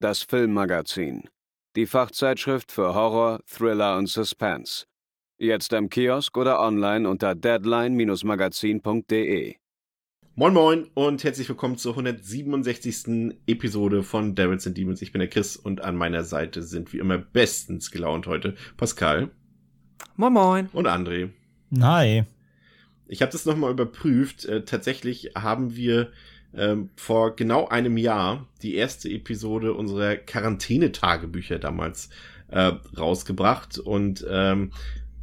das Filmmagazin, die Fachzeitschrift für Horror, Thriller und Suspense. Jetzt im Kiosk oder online unter deadline-magazin.de. Moin Moin und herzlich willkommen zur 167. Episode von Devils and Demons. Ich bin der Chris und an meiner Seite sind wie immer bestens gelaunt heute Pascal. Moin Moin. Und André. Hi. Ich habe das nochmal überprüft. Äh, tatsächlich haben wir ähm, vor genau einem Jahr die erste Episode unserer Quarantänetagebücher damals äh, rausgebracht und ähm,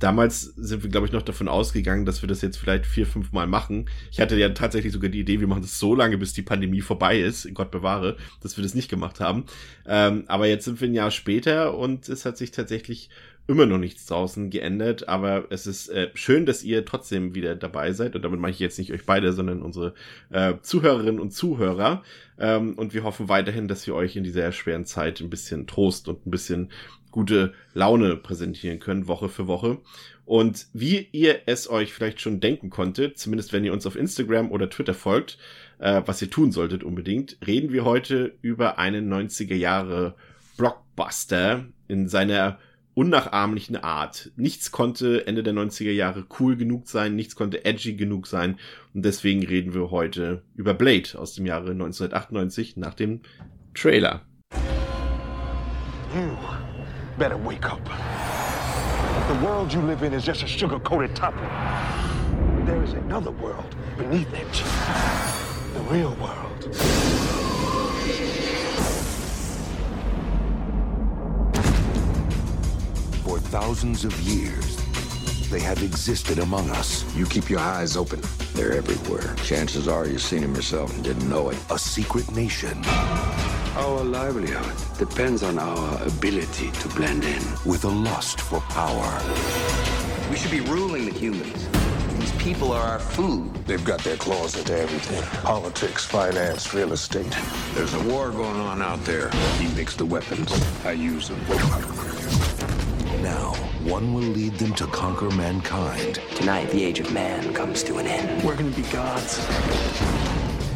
damals sind wir, glaube ich, noch davon ausgegangen, dass wir das jetzt vielleicht vier, fünf Mal machen. Ich hatte ja tatsächlich sogar die Idee, wir machen das so lange, bis die Pandemie vorbei ist, Gott bewahre, dass wir das nicht gemacht haben. Ähm, aber jetzt sind wir ein Jahr später und es hat sich tatsächlich immer noch nichts draußen geändert, aber es ist äh, schön, dass ihr trotzdem wieder dabei seid und damit meine ich jetzt nicht euch beide, sondern unsere äh, Zuhörerinnen und Zuhörer ähm, und wir hoffen weiterhin, dass wir euch in dieser schweren Zeit ein bisschen Trost und ein bisschen gute Laune präsentieren können, Woche für Woche. Und wie ihr es euch vielleicht schon denken konntet, zumindest wenn ihr uns auf Instagram oder Twitter folgt, äh, was ihr tun solltet unbedingt, reden wir heute über einen 90er Jahre Blockbuster in seiner unnachahmlichen Art. Nichts konnte Ende der 90er Jahre cool genug sein, nichts konnte edgy genug sein und deswegen reden wir heute über Blade aus dem Jahre 1998 nach dem Trailer. You better wake up. The world you live in is just a sugar-coated topping. There is another world beneath it. The real world. Thousands of years, they have existed among us. You keep your eyes open. They're everywhere. Chances are you've seen them yourself and didn't know it. A secret nation Our livelihood depends on our ability to blend in. with a lust for power. We should be ruling the humans. These people are our food. They've got their claws into everything. Politics, finance, real estate. There's a war going on out there. He makes the weapons. I use them. Now, one will lead them to conquer mankind, Tonight, the age of man comes to an end. We're gonna be gods.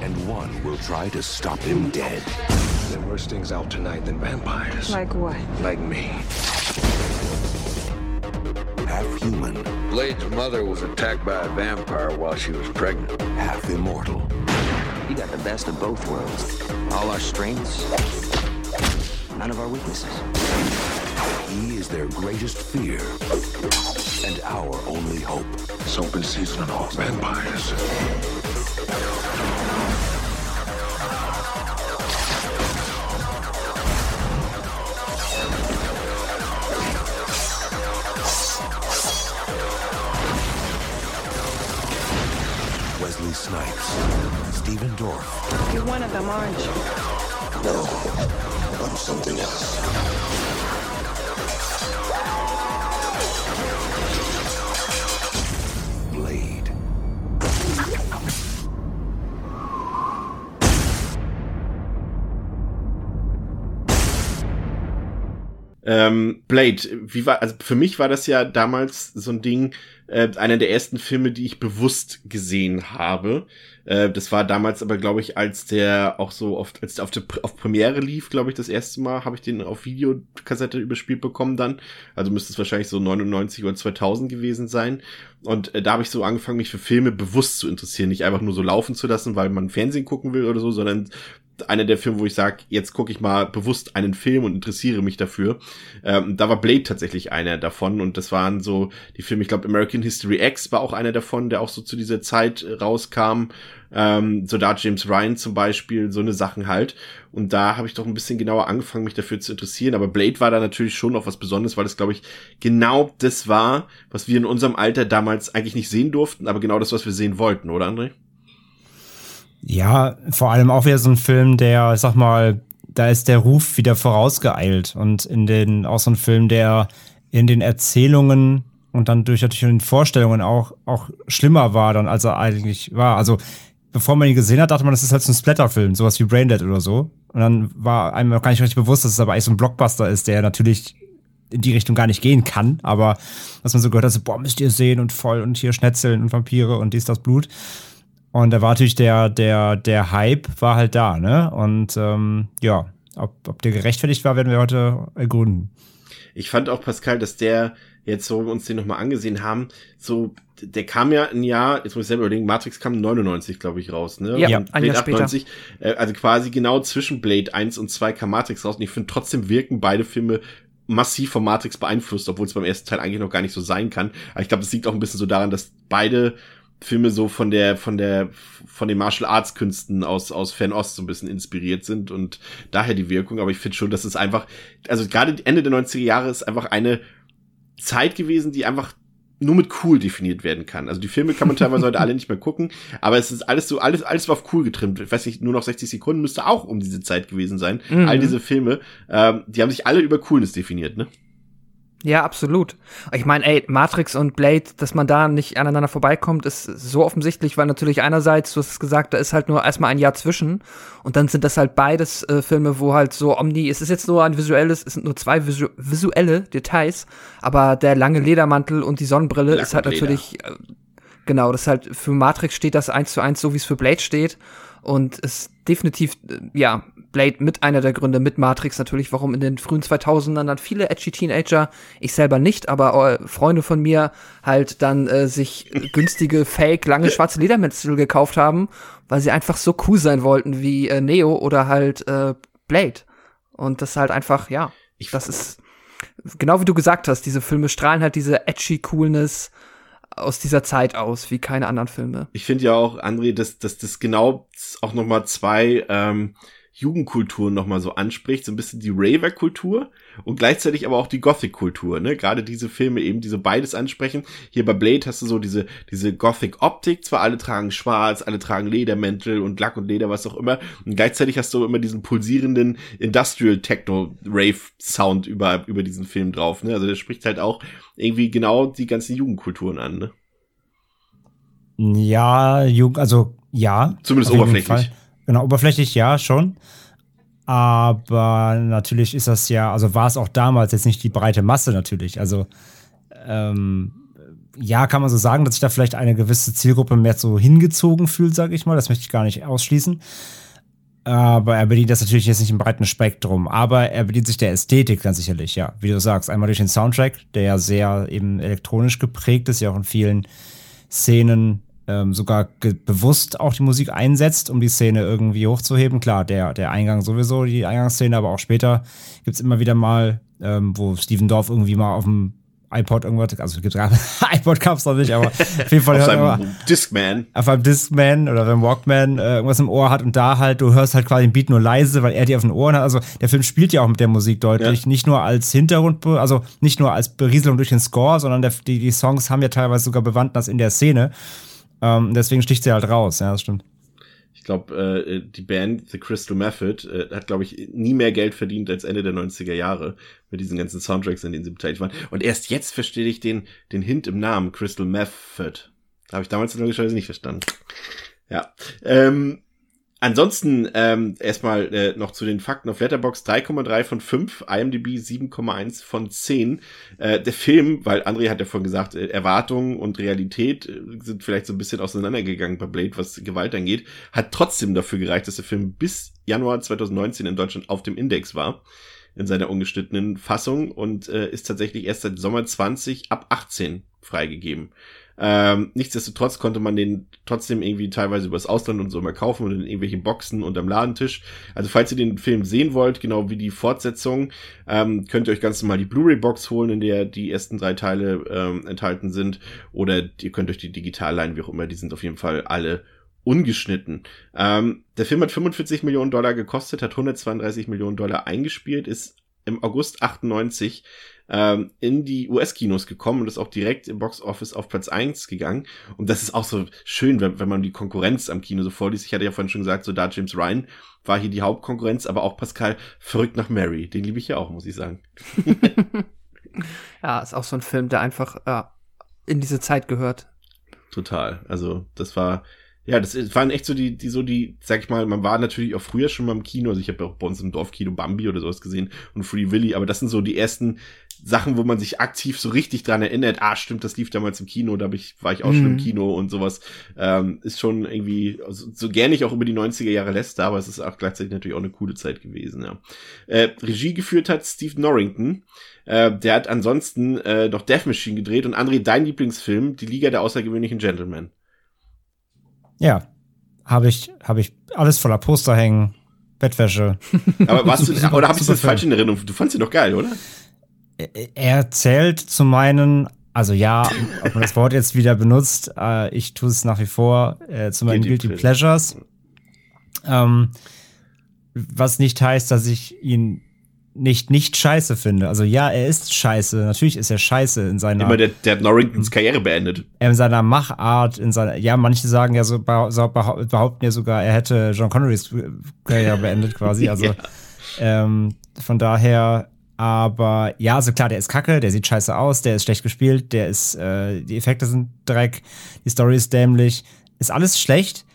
and one will try to stop him dead. There are worse things out tonight than vampires. Like what? Like me. Half human, Blade's mother was attacked by a vampire while she was pregnant. half immortal. We got the best of both worlds. All our strengths, none of our weaknesses. He is their greatest fear and our only hope. It's open season on all vampires. Wesley Snipes, Stephen Dorff, You're one of them, aren't you? No, I'm something else. Ähm, Blade, wie war, also für mich war das ja damals so ein Ding, äh, einer der ersten Filme, die ich bewusst gesehen habe. Äh, das war damals aber, glaube ich, als der auch so oft, als der auf, der, auf Premiere lief, glaube ich, das erste Mal, habe ich den auf Videokassette überspielt bekommen dann. Also müsste es wahrscheinlich so 99 oder 2000 gewesen sein. Und äh, da habe ich so angefangen, mich für Filme bewusst zu interessieren, nicht einfach nur so laufen zu lassen, weil man Fernsehen gucken will oder so, sondern einer der Filme, wo ich sage, jetzt gucke ich mal bewusst einen Film und interessiere mich dafür. Ähm, da war Blade tatsächlich einer davon und das waren so die Filme, ich glaube American History X war auch einer davon, der auch so zu dieser Zeit äh, rauskam. Ähm, Soldat James Ryan zum Beispiel, so eine Sachen halt. Und da habe ich doch ein bisschen genauer angefangen, mich dafür zu interessieren. Aber Blade war da natürlich schon noch was Besonderes, weil das, glaube ich, genau das war, was wir in unserem Alter damals eigentlich nicht sehen durften, aber genau das, was wir sehen wollten, oder André? Ja, vor allem auch wieder so ein Film, der, sag mal, da ist der Ruf wieder vorausgeeilt und in den, auch so ein Film, der in den Erzählungen und dann durch natürlich in den Vorstellungen auch, auch schlimmer war dann, als er eigentlich war. Also, bevor man ihn gesehen hat, dachte man, das ist halt so ein Splatterfilm, sowas wie Braindead oder so. Und dann war einem auch gar nicht richtig bewusst, dass es aber eigentlich so ein Blockbuster ist, der natürlich in die Richtung gar nicht gehen kann, aber was man so gehört hat, so, boah, müsst ihr sehen und voll und hier Schnetzeln und Vampire und dies, das Blut. Und da war natürlich der, der, der Hype war halt da, ne? Und ähm, ja, ob, ob der gerechtfertigt war, werden wir heute ergründen. Ich fand auch, Pascal, dass der, jetzt so uns den nochmal angesehen haben, so, der kam ja ein Jahr, jetzt muss ich selber überlegen, Matrix kam 99, glaube ich, raus, ne? Ja, und ein Jahr 98, äh, also quasi genau zwischen Blade 1 und 2 kam Matrix raus und ich finde trotzdem wirken beide Filme massiv von Matrix beeinflusst, obwohl es beim ersten Teil eigentlich noch gar nicht so sein kann. Aber ich glaube, es liegt auch ein bisschen so daran, dass beide Filme so von der, von der, von den Martial Arts Künsten aus, aus Fernost so ein bisschen inspiriert sind und daher die Wirkung. Aber ich finde schon, dass es einfach, also gerade Ende der 90er Jahre ist einfach eine Zeit gewesen, die einfach nur mit cool definiert werden kann. Also die Filme kann man teilweise heute alle nicht mehr gucken, aber es ist alles so, alles, alles war auf cool getrimmt. Ich weiß nicht, nur noch 60 Sekunden müsste auch um diese Zeit gewesen sein. Mhm. All diese Filme, ähm, die haben sich alle über Coolness definiert, ne? Ja, absolut. Ich meine, ey, Matrix und Blade, dass man da nicht aneinander vorbeikommt, ist so offensichtlich, weil natürlich einerseits, du hast es gesagt, da ist halt nur erstmal ein Jahr zwischen. Und dann sind das halt beides äh, Filme, wo halt so Omni, es ist jetzt nur ein visuelles, es sind nur zwei visu visuelle Details, aber der lange Ledermantel und die Sonnenbrille Lack ist halt natürlich, äh, genau, das ist halt für Matrix steht das eins zu eins so, wie es für Blade steht. Und ist definitiv, äh, ja, Blade mit einer der Gründe, mit Matrix natürlich, warum in den frühen 2000ern dann viele edgy Teenager, ich selber nicht, aber äh, Freunde von mir halt dann äh, sich günstige, fake, lange schwarze Ledermäntel gekauft haben, weil sie einfach so cool sein wollten wie äh, Neo oder halt äh, Blade. Und das halt einfach, ja, Ich- das ist genau wie du gesagt hast, diese Filme strahlen halt diese edgy Coolness aus dieser Zeit aus, wie keine anderen Filme. Ich finde ja auch, André, dass, dass das genau auch noch mal zwei ähm, Jugendkulturen noch mal so anspricht, so ein bisschen die Raver-Kultur und gleichzeitig aber auch die Gothic-Kultur, ne? Gerade diese Filme eben, die so beides ansprechen. Hier bei Blade hast du so diese, diese Gothic-Optik, zwar alle tragen schwarz, alle tragen Ledermäntel und Lack und Leder, was auch immer, und gleichzeitig hast du immer diesen pulsierenden Industrial-Techno-Rave-Sound über, über diesen Film drauf, ne? Also der spricht halt auch irgendwie genau die ganzen Jugendkulturen an, ne? Ja, Jugend, also ja. Zumindest oberflächlich. Genau, oberflächlich ja, schon. Aber natürlich ist das ja, also war es auch damals jetzt nicht die breite Masse natürlich. Also ähm, ja, kann man so sagen, dass sich da vielleicht eine gewisse Zielgruppe mehr so hingezogen fühlt, sage ich mal. Das möchte ich gar nicht ausschließen. Aber er bedient das natürlich jetzt nicht im breiten Spektrum. Aber er bedient sich der Ästhetik ganz sicherlich, ja. Wie du sagst, einmal durch den Soundtrack, der ja sehr eben elektronisch geprägt ist, ja auch in vielen Szenen ähm, sogar bewusst auch die Musik einsetzt, um die Szene irgendwie hochzuheben. Klar, der, der Eingang sowieso, die Eingangsszene, aber auch später gibt's immer wieder mal, ähm, wo Steven Dorff irgendwie mal auf dem iPod irgendwas, also gibt's gerade, iPod gab's noch nicht, aber auf jeden Fall Auf seinem Discman. auf einem Discman oder beim Walkman äh, irgendwas im Ohr hat und da halt, du hörst halt quasi den Beat nur leise, weil er die auf den Ohren hat. Also der Film spielt ja auch mit der Musik deutlich, Ja. nicht nur als Hintergrund, also nicht nur als Berieselung durch den Score, sondern der, die, die Songs haben ja teilweise sogar Bewandtnis in der Szene. Ähm, deswegen sticht sie halt raus, ja, das stimmt. Ich glaube, äh, die Band The Crystal Method äh, hat, glaube ich, nie mehr Geld verdient als Ende der 90er Jahre mit diesen ganzen Soundtracks, in denen sie beteiligt waren. Und erst jetzt verstehe ich den, den Hint im Namen, Crystal Method. Habe ich damals logischerweise nicht verstanden. Ja. Ähm, ansonsten ähm, erstmal äh, noch zu den Fakten auf Letterbox 3,3 von 5, IMDb 7,1 von 10. Äh, der Film, weil André hat ja vorhin gesagt, äh, Erwartungen und Realität äh, sind vielleicht so ein bisschen auseinandergegangen bei Blade, was Gewalt angeht, hat trotzdem dafür gereicht, dass der Film bis Januar 2019 in Deutschland auf dem Index war in seiner ungeschnittenen Fassung und äh, ist tatsächlich erst seit Sommer 20 ab 18 freigegeben. Ähm, nichtsdestotrotz konnte man den trotzdem irgendwie teilweise übers Ausland und so mal kaufen und in irgendwelchen Boxen und am Ladentisch. Also falls ihr den Film sehen wollt, genau wie die Fortsetzung, ähm, könnt ihr euch ganz normal die Blu-ray-Box holen, in der die ersten drei Teile ähm, enthalten sind. Oder ihr könnt euch die digital leihen, wie auch immer. Die sind auf jeden Fall alle ungeschnitten. Ähm, der Film hat 45 Millionen Dollar gekostet, hat 132 Millionen Dollar eingespielt, ist im August 98 ähm, in die US-Kinos gekommen und ist auch direkt im Box Office auf Platz 1 gegangen. Und das ist auch so schön, wenn, wenn man die Konkurrenz am Kino so vorliest. Ich hatte ja vorhin schon gesagt, so da James Ryan war hier die Hauptkonkurrenz, aber auch Pascal verrückt nach Mary. Den liebe ich ja auch, muss ich sagen. ja, ist auch so ein Film, der einfach ja, in diese Zeit gehört. Total. Also, das war, ja, das waren echt so die, die, so die, sag ich mal, man war natürlich auch früher schon mal im Kino, also ich habe ja auch bei uns im Dorfkino Bambi oder sowas gesehen und Free Willy, aber das sind so die ersten Sachen, wo man sich aktiv so richtig dran erinnert, ah, stimmt, das lief damals im Kino, da ich, war ich auch mhm. schon im mhm. Kino und sowas, ähm, ist schon irgendwie, also, so gerne ich auch über die 90er Jahre lässt, aber es ist auch gleichzeitig natürlich auch eine coole Zeit gewesen, ja. Äh, Regie geführt hat Steve Norrington, äh, der hat ansonsten äh, noch Death Machine gedreht und André, dein Lieblingsfilm, Die Liga der außergewöhnlichen Gentlemen. Ja, habe ich, habe ich alles voller Poster hängen, Bettwäsche. Aber warst du, oder habe ich das falsch in Erinnerung? Du fandst ihn doch geil, oder? Er zählt zu meinen, also ja, ob man das Wort jetzt wieder benutzt, äh, ich tue es nach wie vor äh, zu meinen Guilty Pleasures. Ähm, was nicht heißt, dass ich ihn nicht nicht scheiße finde. Also ja, er ist scheiße. Natürlich ist er scheiße in seiner. Immer der, der hat Norringtons Karriere beendet. In seiner Machart, in seiner. Ja, manche sagen ja so behaupten ja sogar, er hätte John Connerys Karriere beendet quasi. Also ja. ähm, von daher. Aber ja, also klar, der ist kacke, der sieht scheiße aus, der ist schlecht gespielt, der ist, äh, die Effekte sind Dreck, die Story ist dämlich, ist alles schlecht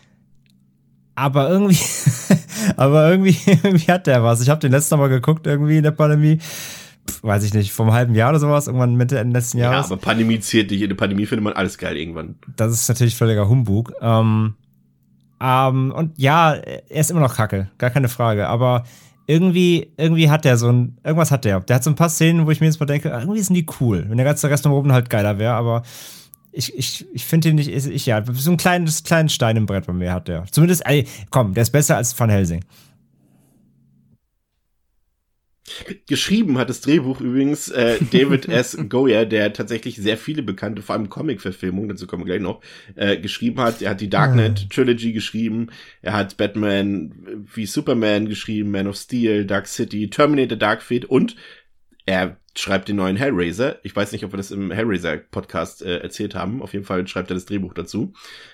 aber irgendwie, aber irgendwie, irgendwie hat der was. Ich habe den letzten Mal geguckt, irgendwie in der Pandemie. Pff, weiß ich nicht, vor einem halben Jahr oder sowas, irgendwann Mitte Ende letzten Jahres. Ja, aber Pandemie zählt nicht. In der Pandemie findet man alles geil irgendwann. Das ist natürlich völliger Humbug. Ähm, ähm, und ja, er ist immer noch kacke, gar keine Frage. Aber irgendwie, irgendwie hat der so ein, irgendwas hat der. Der hat so ein paar Szenen, wo ich mir jetzt mal denke, irgendwie sind die cool. Wenn der ganze Rest drumherum halt geiler wäre, aber ich, ich, ich finde ihn nicht, ich, ja, so ein kleines, kleines Stein im Brett bei mir hat der. Zumindest, ey, komm, der ist besser als Van Helsing. Geschrieben hat das Drehbuch übrigens äh, David S. Goyer, der tatsächlich sehr viele bekannte, vor allem Comic-Verfilmungen, dazu kommen wir gleich noch, äh, geschrieben hat. Er hat die Darknet Trilogy geschrieben, er hat Batman wie Superman geschrieben, Man of Steel, Dark City, Terminator Dark Fate und er schreibt den neuen Hellraiser. Ich weiß nicht, ob wir das im Hellraiser-Podcast äh, erzählt haben. Auf jeden Fall schreibt er das Drehbuch dazu.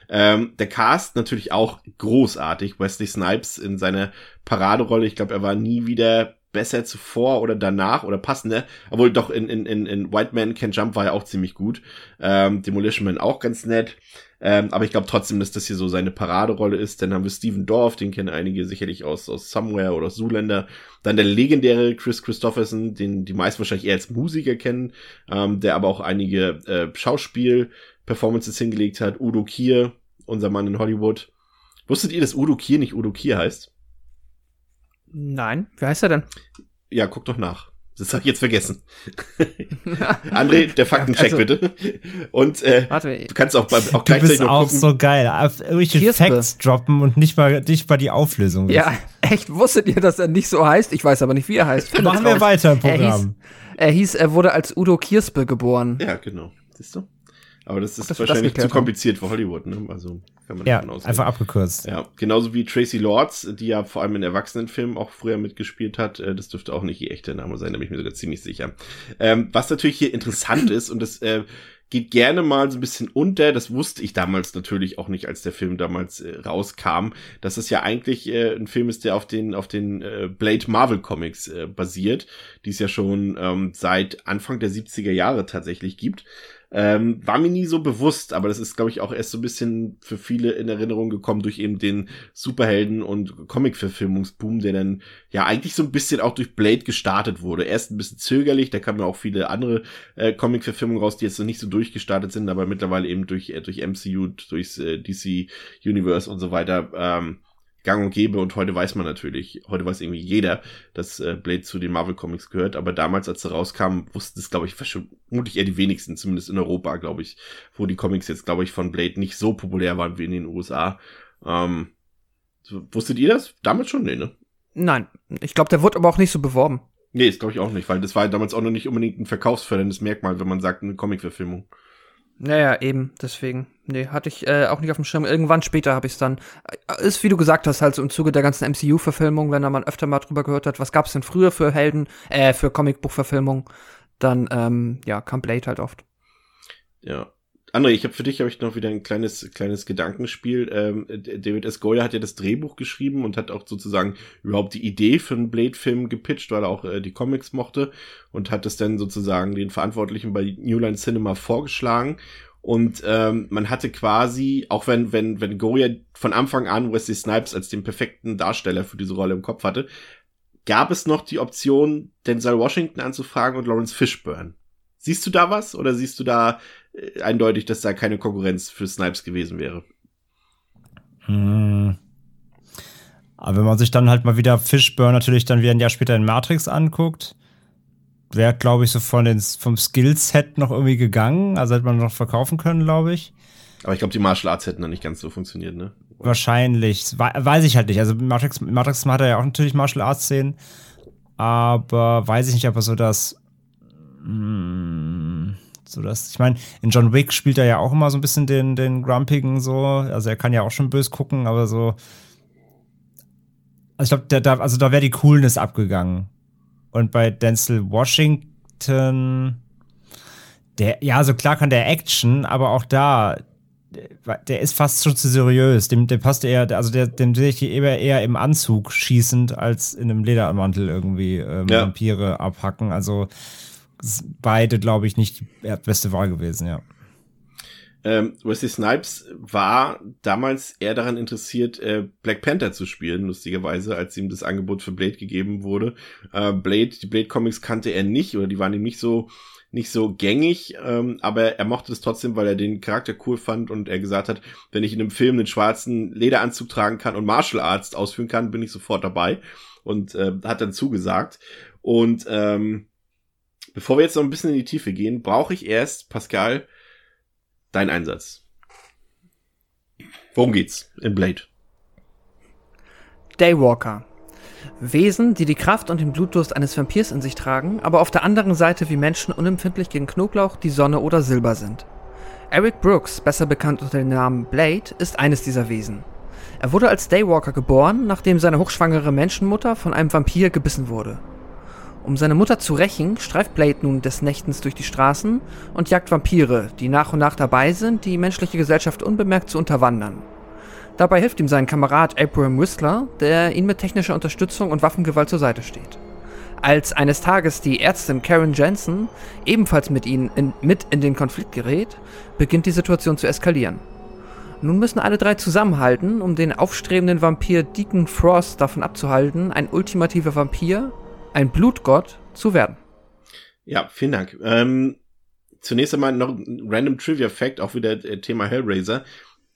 Ähm, der Cast natürlich auch großartig. Wesley Snipes in seiner Paraderolle. Ich glaube, er war nie wieder besser zuvor oder danach oder passender. Obwohl doch in, in, in, in White Man Can Jump war er auch ziemlich gut. Ähm, Demolition Man auch ganz nett. Ähm, aber ich glaube trotzdem, dass das hier so seine Paraderolle ist. Dann haben wir Steven Dorff, den kennen einige sicherlich aus, aus Somewhere oder Zoolander. Dann der legendäre Chris Christopherson, den die meisten wahrscheinlich eher als Musiker kennen, ähm, der aber auch einige äh, Schauspiel-Performances hingelegt hat. Udo Kier, unser Mann in Hollywood. Wusstet ihr, dass Udo Kier nicht Udo Kier heißt? Nein, wie heißt er denn? Ja, guck doch nach. Das habe ich jetzt vergessen. André, der Faktencheck also, bitte. Und äh, warte, du kannst auch, bei, auch gleichzeitig du bist auch so geil. Irgendwelche. Facts droppen und nicht mal, nicht mal die Auflösung. Ja, echt. Wusstet ihr, dass er nicht so heißt? Ich weiß aber nicht, wie er heißt. Findet Machen wir raus. weiter im Programm. Er hieß, er hieß, er wurde als Udo Kirspe geboren. Ja, genau. Siehst du? Aber das ist das wahrscheinlich zu kompliziert für Hollywood, ne? Also kann man ja, einfach abgekürzt. Ja, genauso wie Tracy Lords, die ja vor allem in Erwachsenenfilmen auch früher mitgespielt hat. Äh, das dürfte auch nicht ihr echter Name sein, da bin ich mir sogar ziemlich sicher. Ähm, was natürlich hier interessant ist und das äh, geht gerne mal so ein bisschen unter. Das wusste ich damals natürlich auch nicht, als der Film damals äh, rauskam, dass es ja eigentlich äh, ein Film ist, der auf den auf den äh, Blade Marvel Comics äh, basiert, die es ja schon ähm, seit Anfang der 70er Jahre tatsächlich gibt. Ähm, war mir nie so bewusst, aber das ist, glaube ich, auch erst so ein bisschen für viele in Erinnerung gekommen durch eben den Superhelden- und Comic-Verfilmungsboom, der dann ja eigentlich so ein bisschen auch durch Blade gestartet wurde. Erst ein bisschen zögerlich, da kamen ja auch viele andere äh, Comic-Verfilmungen raus, die jetzt noch nicht so durchgestartet sind, aber mittlerweile eben durch, äh, durch MCU, durchs äh, DC Universe und so weiter. Ähm, gang und gäbe und heute weiß man natürlich, heute weiß irgendwie jeder, dass äh, Blade zu den Marvel Comics gehört, aber damals, als er rauskam, wussten es, glaube ich, vermutlich eher die wenigsten, zumindest in Europa, glaube ich, wo die Comics jetzt, glaube ich, von Blade nicht so populär waren wie in den USA. Ähm, wusstet ihr das? Damals schon? Nee, ne? Nein, ich glaube, der wurde aber auch nicht so beworben. Nee, ist glaube ich auch nicht, weil das war damals auch noch nicht unbedingt ein verkaufsförderndes Merkmal, wenn man sagt, eine Comic-Verfilmung. Naja, eben, deswegen. Nee, hatte ich äh, auch nicht auf dem Schirm. Irgendwann später habe ich es dann. Äh, ist, wie du gesagt hast, halt so im Zuge der ganzen MCU-Verfilmung, wenn da man öfter mal drüber gehört hat, was gab's denn früher für Helden, äh, für Comicbuch-Verfilmung, dann ähm, ja, kam Blade halt oft. Ja. André, ich habe für dich habe ich noch wieder ein kleines kleines Gedankenspiel. Ähm, David S. Goyer hat ja das Drehbuch geschrieben und hat auch sozusagen überhaupt die Idee für einen Blade-Film gepitcht, weil er auch äh, die Comics mochte und hat es dann sozusagen den Verantwortlichen bei New Line Cinema vorgeschlagen. Und ähm, man hatte quasi, auch wenn, wenn, wenn Goya von Anfang an Wesley Snipes als den perfekten Darsteller für diese Rolle im Kopf hatte, gab es noch die Option, Denzel Washington anzufragen und Lawrence Fishburne. Siehst du da was oder siehst du da äh, eindeutig, dass da keine Konkurrenz für Snipes gewesen wäre? Hm. Aber wenn man sich dann halt mal wieder Fishburne natürlich dann wieder ein Jahr später in Matrix anguckt, wäre, glaube ich, so von den, vom Skillset noch irgendwie gegangen. Also hätte man noch verkaufen können, glaube ich. Aber ich glaube, die Martial Arts hätten dann nicht ganz so funktioniert, ne? Wahrscheinlich. Weiß ich halt nicht. Also Matrix, Matrix hat er ja auch natürlich Martial Arts Szenen. Aber weiß ich nicht, ob er so das. Mh, hm, so das. Ich meine, in John Wick spielt er ja auch immer so ein bisschen den, den Grumpigen so. Also er kann ja auch schon bös gucken, aber so. Also ich glaube, da, also da wäre die Coolness abgegangen. Und bei Denzel Washington, der, ja, so klar kann der Action, aber auch da, der ist fast schon zu seriös. Dem, dem passt eher, also der, dem sehe ich eher, eher im Anzug schießend als in einem Ledermantel irgendwie ähm, ja. Vampire abhacken. Also beide, glaube ich, nicht die beste Wahl gewesen, ja. Ähm, Wesley Snipes war damals eher daran interessiert, äh, Black Panther zu spielen, lustigerweise, als ihm das Angebot für Blade gegeben wurde. Äh, Blade, die Blade Comics kannte er nicht oder die waren ihm nicht so nicht so gängig, ähm, aber er mochte es trotzdem, weil er den Charakter cool fand und er gesagt hat, wenn ich in einem Film einen schwarzen Lederanzug tragen kann und Martial Arts ausführen kann, bin ich sofort dabei und äh, hat dann zugesagt. Und ähm, bevor wir jetzt noch ein bisschen in die Tiefe gehen, brauche ich erst, Pascal, dein Einsatz. Worum geht's in Blade? Daywalker. Wesen, die die Kraft und den Blutdurst eines Vampirs in sich tragen, aber auf der anderen Seite wie Menschen unempfindlich gegen Knoblauch, die Sonne oder Silber sind. Eric Brooks, besser bekannt unter dem Namen Blade, ist eines dieser Wesen. Er wurde als Daywalker geboren, nachdem seine hochschwangere Menschenmutter von einem Vampir gebissen wurde. Um seine Mutter zu rächen, streift Blade nun des Nächtens durch die Straßen und jagt Vampire, die nach und nach dabei sind, die menschliche Gesellschaft unbemerkt zu unterwandern. Dabei hilft ihm sein Kamerad Abraham Whistler, der ihm mit technischer Unterstützung und Waffengewalt zur Seite steht. Als eines Tages die Ärztin Karen Jensen ebenfalls mit ihnen in, mit in den Konflikt gerät, beginnt die Situation zu eskalieren. Nun müssen alle drei zusammenhalten, um den aufstrebenden Vampir Deacon Frost davon abzuhalten, ein ultimativer Vampir, ein Blutgott, zu werden. Ja, vielen Dank. Ähm, zunächst einmal noch ein random Trivia Fact, auch wieder äh, Thema Hellraiser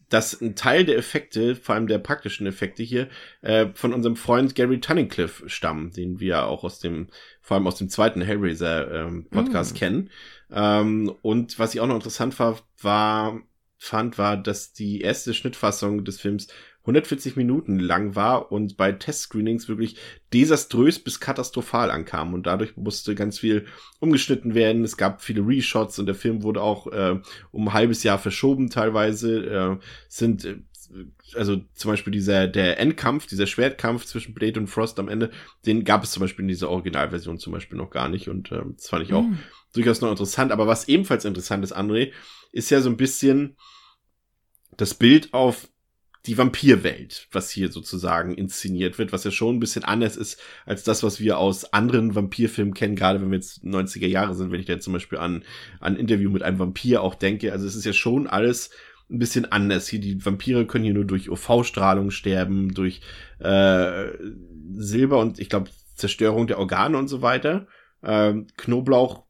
dass ein Teil der Effekte, vor allem der praktischen Effekte hier, äh, von unserem Freund Gary Tunnicliffe stammen, den wir auch aus dem, vor allem aus dem zweiten Hellraiser ähm, Podcast mm. kennen. Ähm, und was ich auch noch interessant war, war, fand, war, dass die erste Schnittfassung des Films 140 Minuten lang war und bei Testscreenings wirklich desaströs bis katastrophal ankam und dadurch musste ganz viel umgeschnitten werden. Es gab viele Reshots und der Film wurde auch äh, um ein halbes Jahr verschoben teilweise. Äh, sind äh, also zum Beispiel dieser der Endkampf, dieser Schwertkampf zwischen Blade und Frost am Ende, den gab es zum Beispiel in dieser Originalversion zum Beispiel noch gar nicht und äh, das fand ich auch mm. durchaus noch interessant. Aber was ebenfalls interessant ist, André, ist ja so ein bisschen das Bild auf die Vampirwelt, was hier sozusagen inszeniert wird, was ja schon ein bisschen anders ist als das, was wir aus anderen Vampirfilmen kennen, gerade wenn wir jetzt 90er Jahre sind, wenn ich da zum Beispiel an, an Interview mit einem Vampir auch denke. Also es ist ja schon alles ein bisschen anders. Hier, die Vampire können hier nur durch UV-Strahlung sterben, durch äh, Silber und ich glaube Zerstörung der Organe und so weiter. Ähm, Knoblauch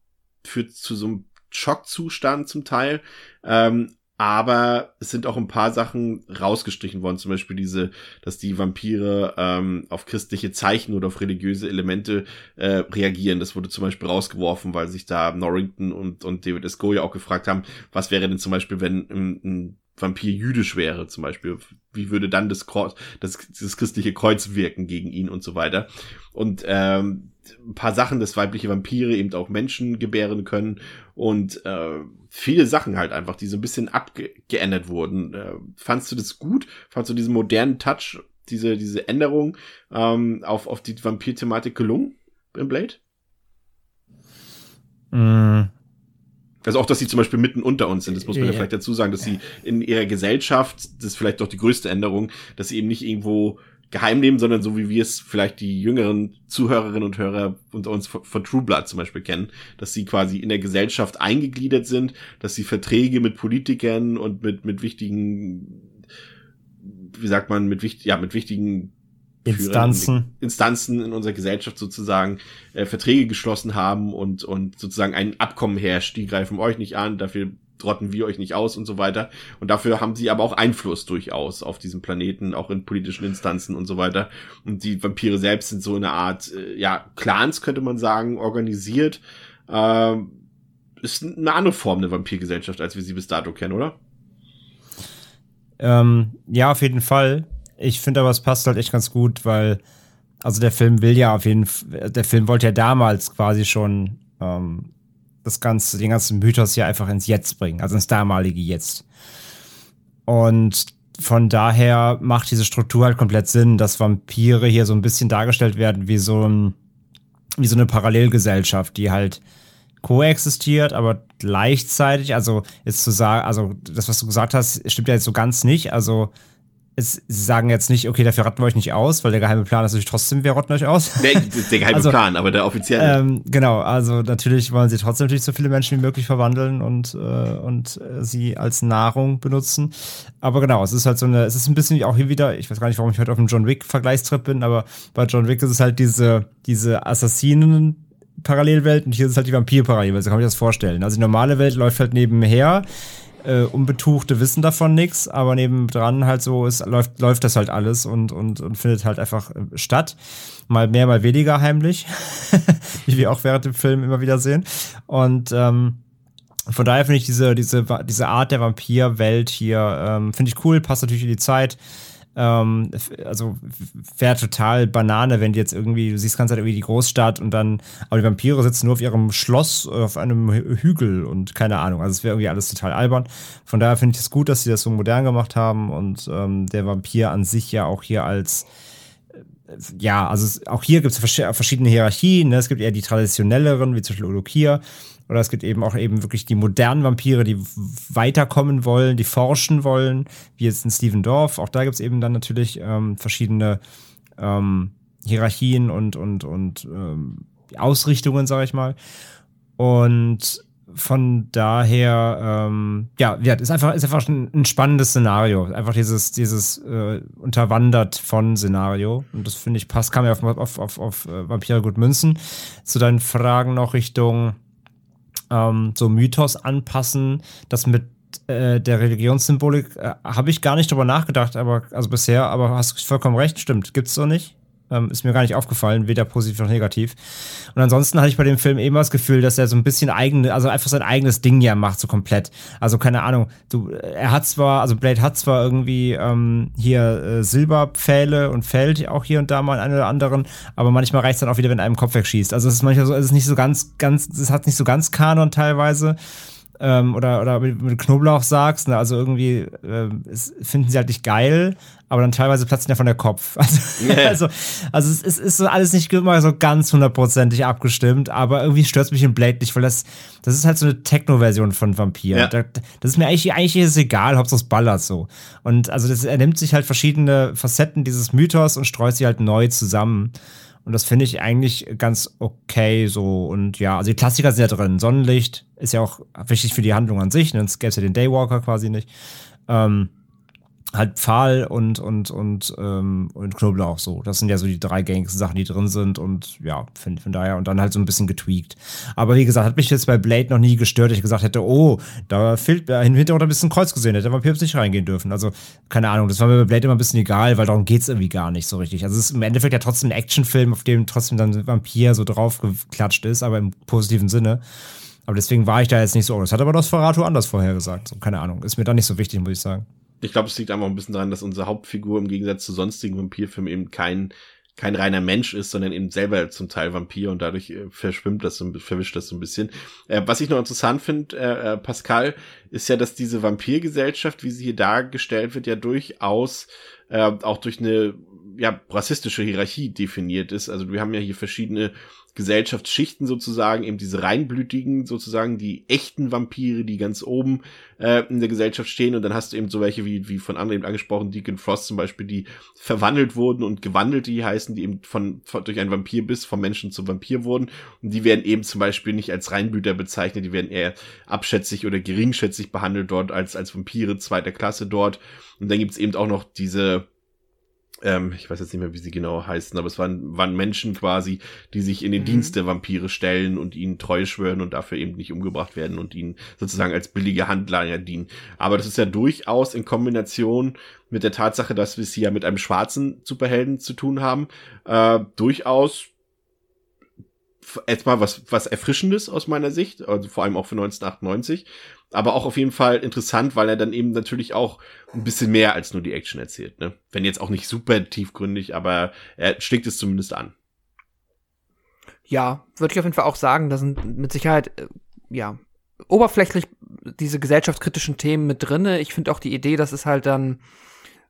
führt zu so einem Schockzustand zum Teil. Ähm, aber es sind auch ein paar Sachen rausgestrichen worden, zum Beispiel diese, dass die Vampire ähm, auf christliche Zeichen oder auf religiöse Elemente äh, reagieren. Das wurde zum Beispiel rausgeworfen, weil sich da Norrington und, und David S. Goya auch gefragt haben, was wäre denn zum Beispiel, wenn ein, ein Vampir jüdisch wäre, zum Beispiel. Wie würde dann das, Kreuz, das, das christliche Kreuz wirken gegen ihn und so weiter. Und ähm, ein paar Sachen, dass weibliche Vampire eben auch Menschen gebären können und äh, viele Sachen halt einfach, die so ein bisschen abgeändert wurden. Äh, fandst du das gut? Fandst du diesen modernen Touch, diese, diese Änderung ähm, auf, auf die Vampir-Thematik gelungen im Blade? Mm, Also auch, dass sie zum Beispiel mitten unter uns sind, das muss man ja Ja. vielleicht dazu sagen, dass sie in ihrer Gesellschaft, das ist vielleicht doch die größte Änderung, dass sie eben nicht irgendwo geheim sondern so wie wir es vielleicht die jüngeren Zuhörerinnen und Hörer unter uns von, von True Blood zum Beispiel kennen, dass sie quasi in der Gesellschaft eingegliedert sind, dass sie Verträge mit Politikern und mit, mit wichtigen, wie sagt man, mit wichtig, ja, mit wichtigen Instanzen. Instanzen in unserer Gesellschaft sozusagen äh, Verträge geschlossen haben und, und sozusagen ein Abkommen herrscht, die greifen euch nicht an, dafür rotten wir euch nicht aus und so weiter. Und dafür haben sie aber auch Einfluss durchaus auf diesem Planeten, auch in politischen Instanzen und so weiter. Und die Vampire selbst sind so eine Art, äh, ja, Clans könnte man sagen, organisiert. Ähm, ist eine andere Form der Vampirgesellschaft, als wir sie bis dato kennen, oder? Ähm, ja, auf jeden Fall. Ich finde aber, es passt halt echt ganz gut, weil, also der Film will ja auf jeden Fall, der Film wollte ja damals quasi schon ähm, das ganze, den ganzen Mythos ja einfach ins Jetzt bringen, also ins damalige Jetzt. Und von daher macht diese Struktur halt komplett Sinn, dass Vampire hier so ein bisschen dargestellt werden wie so ein, wie so eine Parallelgesellschaft, die halt koexistiert, aber gleichzeitig, also jetzt zu sagen, also das, was du gesagt hast, stimmt ja jetzt so ganz nicht. Also es, sie sagen jetzt nicht, okay, dafür ratten wir euch nicht aus, weil der geheime Plan ist natürlich trotzdem, wir rotten euch aus. Nee, der geheime Also, Plan, aber der offizielle. Ähm, genau, also natürlich wollen sie trotzdem natürlich so viele Menschen wie möglich verwandeln und, äh, und äh, sie als Nahrung benutzen. Aber genau, es ist halt so eine, es ist ein bisschen auch hier wieder, ich weiß gar nicht, warum ich heute auf dem John Wick-Vergleichstrip bin, aber bei John Wick ist es halt diese, diese Assassinen. Parallelwelt und hier ist halt die Vampir-Parallelwelt, so kann man sich das vorstellen. Also die normale Welt läuft halt nebenher, äh, Unbetuchte wissen davon nichts, aber nebendran halt so ist, läuft, läuft das halt alles und, und, und findet halt einfach äh, statt. Mal mehr, mal weniger heimlich, wie wir auch während dem Film immer wieder sehen. Und ähm, von daher finde ich diese, diese, diese Art der Vampirwelt hier, ähm, finde ich cool, passt natürlich in die Zeit. Ähm, also wäre total Banane, wenn die jetzt irgendwie, du siehst ganz halt irgendwie die Großstadt und dann, aber die Vampire sitzen nur auf ihrem Schloss äh, auf einem Hü- Hügel und keine Ahnung. Also es wäre irgendwie alles total albern. Von daher finde ich es gut, dass sie das so modern gemacht haben und ähm, der Vampir an sich ja auch hier als ja, also auch hier gibt es vers verschiedene Hierarchien. Ne? Es gibt eher die traditionelleren, wie zum Beispiel Olokir. Oder es gibt eben auch eben wirklich die modernen Vampire, die weiterkommen wollen, die forschen wollen, wie jetzt in Steven Dorf. Auch da gibt es eben dann natürlich ähm, verschiedene ähm, Hierarchien und, und, und ähm, Ausrichtungen, sage ich mal. Und von daher, ähm, ja, ja, ist einfach, ist einfach ein, spannendes Szenario. Einfach dieses, dieses äh, unterwandert von Szenario. Und das finde ich passt, kann man auf, auf, auf, auf äh, Vampire gut münzen. Zu deinen Fragen noch Richtung ähm, so Mythos anpassen, das mit äh, der Religionssymbolik äh, habe ich gar nicht drüber nachgedacht, aber also bisher, aber hast vollkommen recht, stimmt, gibt's so nicht. Ähm, ist mir gar nicht aufgefallen, weder positiv noch negativ. Und ansonsten hatte ich bei dem Film immer das Gefühl, dass er so ein bisschen eigene, also einfach sein eigenes Ding ja macht, so komplett. Also keine Ahnung, du, er hat zwar, also Blade hat zwar irgendwie ähm, hier äh, Silberpfähle und fällt auch hier und da mal einen oder anderen, aber manchmal reicht es dann auch wieder, wenn einem Kopf wegschießt. Also es ist manchmal so, es ist nicht so ganz, ganz, es hat nicht so ganz Kanon teilweise ähm, oder, oder mit, mit Knoblauch sagst, ne? also irgendwie ähm, es, finden sie halt nicht geil, aber dann teilweise platzt ja von der Kopf. Also, Ja. also, also es, ist- ist so alles nicht immer so ganz hundertprozentig abgestimmt, aber irgendwie stört mich in Blade nicht, weil das, das ist halt so eine Techno-Version von Vampir. Ja. Da, das ist mir eigentlich, eigentlich ist es egal, Hauptsache es ballert so. Und also das, er nimmt sich halt verschiedene Facetten dieses Mythos und streut sie halt neu zusammen. Und das finde ich eigentlich ganz okay so. Und ja, also die Klassiker sind ja drin. Sonnenlicht ist ja auch wichtig für die Handlung an sich. Ne? Sonst gäbe es ja den Daywalker quasi nicht. Ähm, halt Pfahl und, und, und, ähm, und Knoblauch so. Das sind ja so die drei gängigsten Sachen, die drin sind. Und ja, von, von daher und dann halt so ein bisschen getweakt. Aber wie gesagt, hat mich jetzt bei Blade noch nie gestört, dass ich gesagt hätte, oh, da fehlt äh, im Hintergrund ein bisschen Kreuz gesehen, hätte der Vampir jetzt nicht reingehen dürfen. Also, keine Ahnung, das war mir bei Blade immer ein bisschen egal, weil darum geht's irgendwie gar nicht so richtig. Also es ist im Endeffekt ja trotzdem ein Actionfilm, auf dem trotzdem dann Vampir so draufgeklatscht ist, aber im positiven Sinne. Aber deswegen war ich da jetzt nicht so. Das hat aber das Ferrato anders vorher gesagt. So, keine Ahnung. Ist mir dann nicht so wichtig, muss ich sagen. Ich glaube, es liegt einfach ein bisschen daran, dass unsere Hauptfigur im Gegensatz zu sonstigen Vampirfilmen eben kein, kein reiner Mensch ist, sondern eben selber zum Teil Vampir und dadurch äh, verschwimmt das, so verwischt das so ein bisschen. Äh, was ich noch interessant finde, äh, äh, Pascal, ist ja, dass diese Vampirgesellschaft, wie sie hier dargestellt wird, ja durchaus äh, auch durch eine ja, rassistische Hierarchie definiert ist. Also wir haben ja hier verschiedene Gesellschaftsschichten sozusagen, eben diese reinblütigen sozusagen, die echten Vampire, die ganz oben äh, in der Gesellschaft stehen. Und dann hast du eben so welche wie, wie von anderen eben angesprochen, Deacon Frost zum Beispiel, die verwandelt wurden und gewandelt, die heißen, die eben von, von durch einen Vampir bis vom Menschen zum Vampir wurden. Und die werden eben zum Beispiel nicht als Reinblüter bezeichnet, die werden eher abschätzig oder geringschätzig behandelt dort als, als Vampire zweiter Klasse dort. Und dann gibt's eben auch noch diese ähm, ich weiß jetzt nicht mehr, wie sie genau heißen, aber es waren, waren Menschen quasi, die sich in den mhm. Dienst der Vampire stellen und ihnen treu schwören und dafür eben nicht umgebracht werden und ihnen sozusagen als billige Handlanger dienen. Aber das ist ja durchaus in Kombination mit der Tatsache, dass wir es hier mit einem schwarzen Superhelden zu tun haben, äh, durchaus erstmal was, was Erfrischendes aus meiner Sicht, also vor allem auch für 1998 aber auch auf jeden Fall interessant, weil er dann eben natürlich auch ein bisschen mehr als nur die Action erzählt. Ne? Wenn jetzt auch nicht super tiefgründig, aber er steckt es zumindest an. Ja, würde ich auf jeden Fall auch sagen, da sind mit Sicherheit, äh, ja, oberflächlich diese gesellschaftskritischen Themen mit drinne. Ich finde auch die Idee, dass es halt dann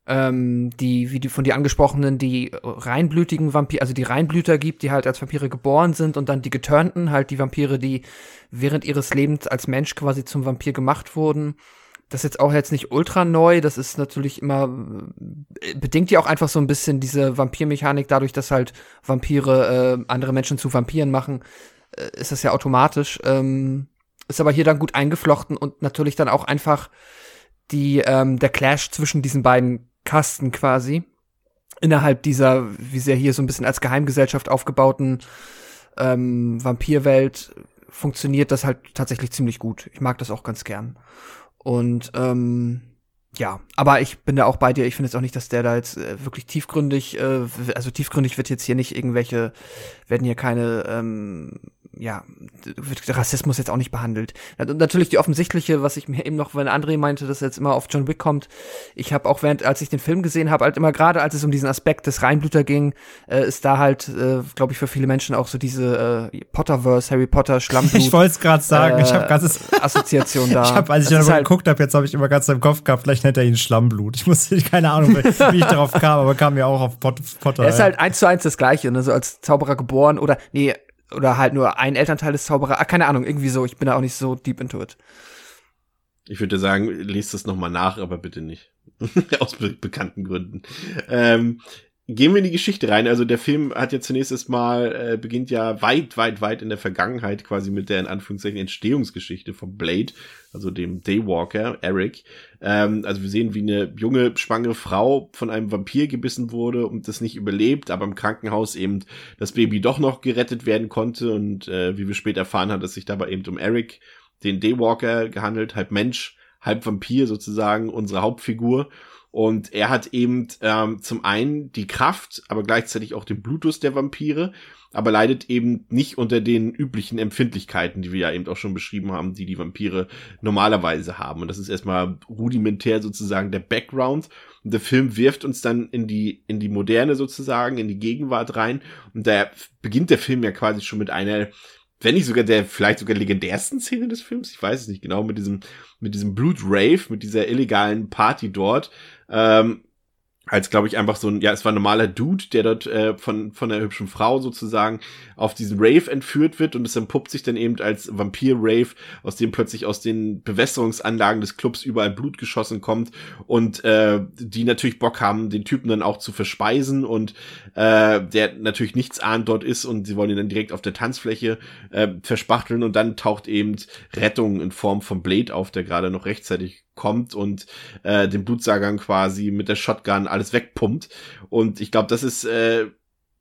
ähm, die, wie die von dir angesprochenen, die reinblütigen Vampire, also die Reinblüter gibt, die halt als Vampire geboren sind und dann die geturnten, halt die Vampire, die während ihres Lebens als Mensch quasi zum Vampir gemacht wurden. Das ist jetzt auch jetzt nicht ultra neu, das ist natürlich immer, äh, bedingt ja auch einfach so ein bisschen diese Vampirmechanik dadurch, dass halt Vampire äh, andere Menschen zu Vampiren machen, äh, ist das ja automatisch. Ähm, ist aber hier dann gut eingeflochten und natürlich dann auch einfach die, ähm, der Clash zwischen diesen beiden Kasten quasi innerhalb dieser, wie sehr hier so ein bisschen als Geheimgesellschaft aufgebauten ähm, Vampirwelt funktioniert das halt tatsächlich ziemlich gut. Ich mag das auch ganz gern. Und ähm, ja, aber ich bin da auch bei dir. Ich finde jetzt auch nicht, dass der da jetzt äh, wirklich tiefgründig, äh, also tiefgründig wird jetzt hier nicht irgendwelche, werden hier keine ähm, ja, wird Rassismus jetzt auch nicht behandelt. Natürlich die offensichtliche, was ich mir eben noch, wenn André meinte, dass er jetzt immer auf John Wick kommt. Ich habe auch während, als ich den Film gesehen habe, halt immer gerade, als es um diesen Aspekt des Reinblüter ging, äh, ist da halt, äh, glaube ich, für viele Menschen auch so diese äh, Potterverse, Harry Potter, Schlammblut. ich wollte es gerade sagen, äh, ich habe ganzes Assoziation da. ich habe, als ich dann halt geguckt habe, jetzt habe ich immer ganz im Kopf gehabt, vielleicht nennt er ihn Schlammblut. Ich musste keine Ahnung, wie ich darauf kam, aber kam ja auch auf Pot Potter. Er ist halt eins zu eins das Gleiche, ne? so als Zauberer geboren oder nee, oder halt nur ein Elternteil des Zauberers. Ah, keine Ahnung, irgendwie so. Ich bin da auch nicht so deep into it. Ich würde sagen, lest das nochmal nach, aber bitte nicht. Aus be bekannten Gründen. Ähm, gehen wir in die Geschichte rein. Also der Film hat ja zunächst mal, äh, beginnt ja weit, weit, weit in der Vergangenheit quasi mit der in Anführungszeichen Entstehungsgeschichte von Blade, also dem Daywalker, Eric. Ähm, also wir sehen, wie eine junge, schwangere Frau von einem Vampir gebissen wurde und das nicht überlebt, aber im Krankenhaus eben das Baby doch noch gerettet werden konnte und äh, wie wir später erfahren hat, es sich dabei eben um Eric, den Daywalker, gehandelt, halb Mensch, halb Vampir sozusagen, unsere Hauptfigur. Und er hat eben ähm, zum einen die Kraft, aber gleichzeitig auch den Blutus der Vampire, aber leidet eben nicht unter den üblichen Empfindlichkeiten, die wir ja eben auch schon beschrieben haben, die die Vampire normalerweise haben. Und das ist erstmal rudimentär sozusagen der Background. Und der Film wirft uns dann in die, in die Moderne sozusagen, in die Gegenwart rein. Und da beginnt der Film ja quasi schon mit einer wenn nicht sogar der vielleicht sogar legendärsten Szene des Films, ich weiß es nicht genau, mit diesem mit diesem Blut Rave, mit dieser illegalen Party dort, ähm, als glaube ich einfach so ein, ja, es war ein normaler Dude, der dort äh, von von einer hübschen Frau sozusagen auf diesen Rave entführt wird und es entpuppt sich dann eben als Vampir-Rave, aus dem plötzlich aus den Bewässerungsanlagen des Clubs überall Blut geschossen kommt und äh, die natürlich Bock haben, den Typen dann auch zu verspeisen und äh, der natürlich nichts ahnt dort ist und sie wollen ihn dann direkt auf der Tanzfläche äh, verspachteln und dann taucht eben Rettung in Form von Blade auf, der gerade noch rechtzeitig kommt und äh, den Blutsagern quasi mit der Shotgun alles wegpumpt. Und ich glaube, das ist äh,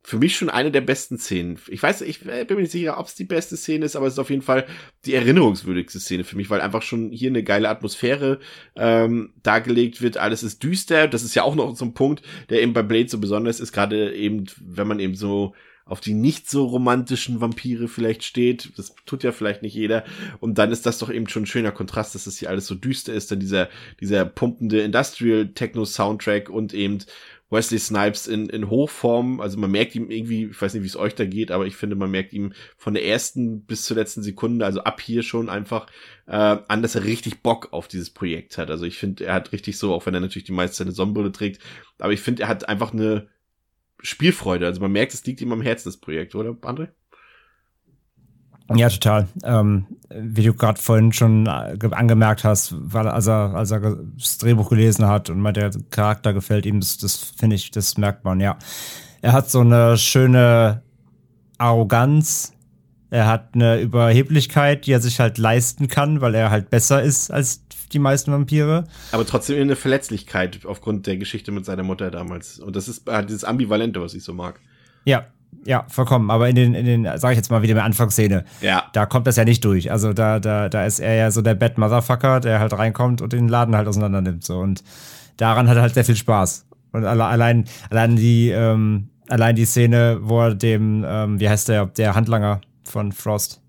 für mich schon eine der besten Szenen. Ich weiß, ich bin mir nicht sicher, ob es die beste Szene ist, aber es ist auf jeden Fall die erinnerungswürdigste Szene für mich, weil einfach schon hier eine geile Atmosphäre ähm, dargelegt wird. Alles ist düster. Das ist ja auch noch so ein Punkt, der eben bei Blade so besonders ist, gerade eben, wenn man eben so auf die nicht so romantischen Vampire vielleicht steht. Das tut ja vielleicht nicht jeder. Und dann ist das doch eben schon ein schöner Kontrast, dass das hier alles so düster ist. Dann dieser, dieser pumpende Industrial Techno Soundtrack und eben Wesley Snipes in, in Hochform. Also man merkt ihm irgendwie, ich weiß nicht, wie es euch da geht, aber ich finde, man merkt ihm von der ersten bis zur letzten Sekunde, also ab hier schon einfach äh, an, dass er richtig Bock auf dieses Projekt hat. Also ich finde, er hat richtig so, auch wenn er natürlich die meiste seine Sonnenbrille trägt, aber ich finde, er hat einfach eine Spielfreude. Also man merkt, es liegt ihm am Herzen, das Projekt, oder, André? Ja, total. Ähm, wie du gerade vorhin schon äh, angemerkt hast, weil als er, als er das Drehbuch gelesen hat und meint, der Charakter gefällt ihm, das, das finde ich, das merkt man, ja. Er hat so eine schöne Arroganz, er hat eine Überheblichkeit, die er sich halt leisten kann, weil er halt besser ist als die meisten Vampire. Aber trotzdem eine Verletzlichkeit aufgrund der Geschichte mit seiner Mutter damals. Und das ist äh, dieses Ambivalente, was ich so mag. Ja, ja, vollkommen. Aber in den, in den, sag ich jetzt mal wieder in der Anfangsszene, ja. da kommt das ja nicht durch. Also da, da, da ist er ja so der Bad Motherfucker, der halt reinkommt und den Laden halt auseinander nimmt. So. Und daran hat er halt sehr viel Spaß. Und allein, allein die, ähm, allein die Szene, wo er dem, ähm, wie heißt der, der Handlanger von Frost?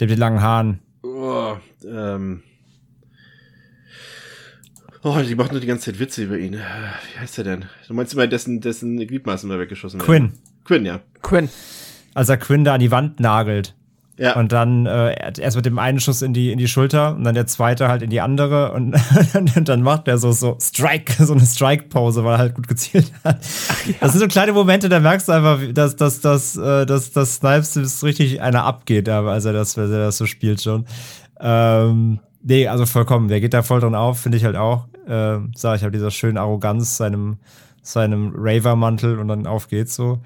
Dem mit den langen Haaren. Oh, ähm. Oh, die macht nur die ganze Zeit Witze über ihn. Wie heißt er denn? Du meinst immer, dessen, dessen Gliedmaßen mal weggeschossen Quinn. werden? Quinn, ja. Quinn. Als er Quinn da an die Wand nagelt. Ja. Und dann äh, erst mit dem einen Schuss in die, in die Schulter und dann der zweite halt in die andere und, dann macht er so, so Strike, so eine Strike-Pose, weil er halt gut gezielt hat. Ja. Das sind so kleine Momente, da merkst du einfach, dass, dass, dass, äh, dass, dass Snipes richtig einer abgeht, als er das, als er das so spielt schon. Ähm, nee, also vollkommen. Der geht da voll drin auf, finde ich halt auch. Äh, sag ich, habe dieser schönen Arroganz, seinem, seinem Raver-Mantel und dann auf geht's so.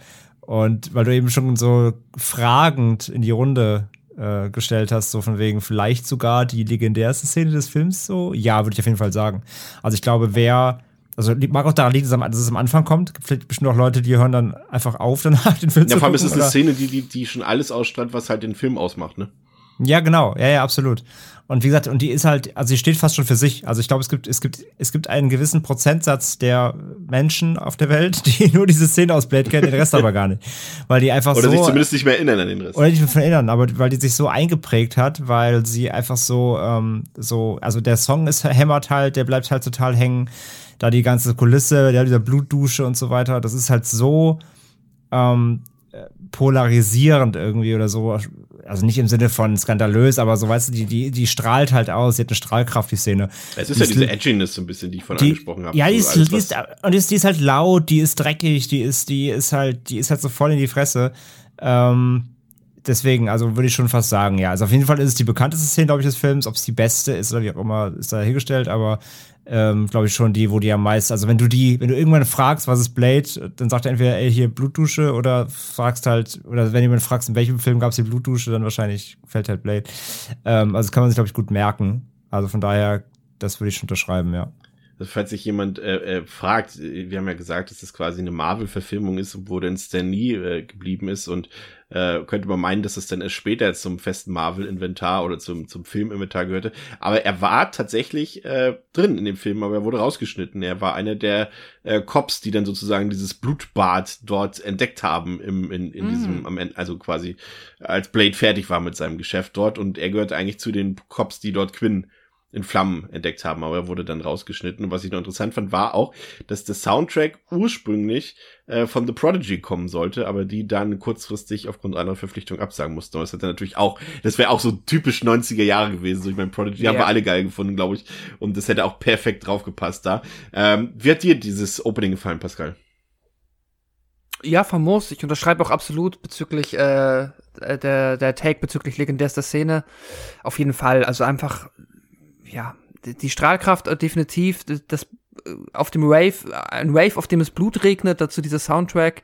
Und weil du eben schon so fragend in die Runde äh, gestellt hast, so von wegen vielleicht sogar die legendärste Szene des Films, so, ja, würde ich auf jeden Fall sagen. Also ich glaube, wer, also mag auch daran liegen, dass es am Anfang kommt, vielleicht bestimmt auch Leute, die hören dann einfach auf, danach den Film ja, zu vor allem ist es eine Szene, die, die, die schon alles ausstrahlt, was halt den Film ausmacht, ne? Ja, genau, ja, ja, absolut. Und wie gesagt, und die ist halt, also sie steht fast schon für sich. Also ich glaube, es gibt, es gibt, es gibt einen gewissen Prozentsatz der Menschen auf der Welt, die nur diese Szene aus Blade kennen, den Rest aber gar nicht. Weil die einfach oder so. Oder sich zumindest nicht mehr erinnern an den Rest. Oder nicht mehr erinnern, aber weil die sich so eingeprägt hat, weil sie einfach so, ähm, so, also der Song ist hämmert halt, der bleibt halt total hängen. Da die ganze Kulisse, ja, dieser Blutdusche und so weiter, das ist halt so, ähm, polarisierend irgendwie oder so. Also nicht im Sinne von skandalös, aber so, weißt du, die, die, die strahlt halt aus, sie hat eine Strahlkraft, die Szene. Es ist die ja diese Edginess so ein bisschen, die ich von die, angesprochen habe. Ja, die ist, die ist, und ist, die ist halt laut, die ist dreckig, die ist, die ist halt, die ist halt so voll in die Fresse. Ähm, deswegen, also würde ich schon fast sagen, ja. Also auf jeden Fall ist es die bekannteste Szene, glaube ich, des Films. Ob es die beste ist oder wie auch immer, ist da hingestellt, aber ähm, glaube ich schon die, wo die am meisten, also wenn du die, wenn du irgendwann fragst, was ist Blade, dann sagt er entweder, ey, hier Blutdusche oder fragst halt, oder wenn jemand fragst, in welchem Film gab es die Blutdusche, dann wahrscheinlich fällt halt Blade. Ähm, also kann man sich, glaube ich, gut merken. Also von daher, das würde ich schon unterschreiben, ja. Also falls sich jemand äh, äh, fragt, wir haben ja gesagt, dass das quasi eine Marvel-Verfilmung ist, wo denn Stan Lee äh, geblieben ist und äh, könnte man meinen, dass es dann erst später zum festen Marvel-Inventar oder zum, zum Film-Inventar gehörte. Aber er war tatsächlich äh, drin in dem Film, aber er wurde rausgeschnitten. Er war einer der äh, Cops, die dann sozusagen dieses Blutbad dort entdeckt haben im, in, in mm. diesem, am Ende, also quasi als Blade fertig war mit seinem Geschäft dort und er gehört eigentlich zu den Cops, die dort Quinn in Flammen entdeckt haben, aber er wurde dann rausgeschnitten. Und was ich noch interessant fand, war auch, dass der Soundtrack ursprünglich äh, von The Prodigy kommen sollte, aber die dann kurzfristig aufgrund einer Verpflichtung absagen mussten. Und das hätte natürlich auch, das wäre auch so typisch 90er Jahre gewesen. So, ich meine, Prodigy yeah. haben wir alle geil gefunden, glaube ich. Und das hätte auch perfekt draufgepasst da. Ähm, wie hat dir dieses Opening gefallen, Pascal? Ja, famos. Ich unterschreibe auch absolut bezüglich äh, der, der Take bezüglich legendärster Szene. Auf jeden Fall. Also einfach ja, die Strahlkraft äh, definitiv, das äh, auf dem Wave, ein Wave, auf dem es Blut regnet, dazu dieser Soundtrack,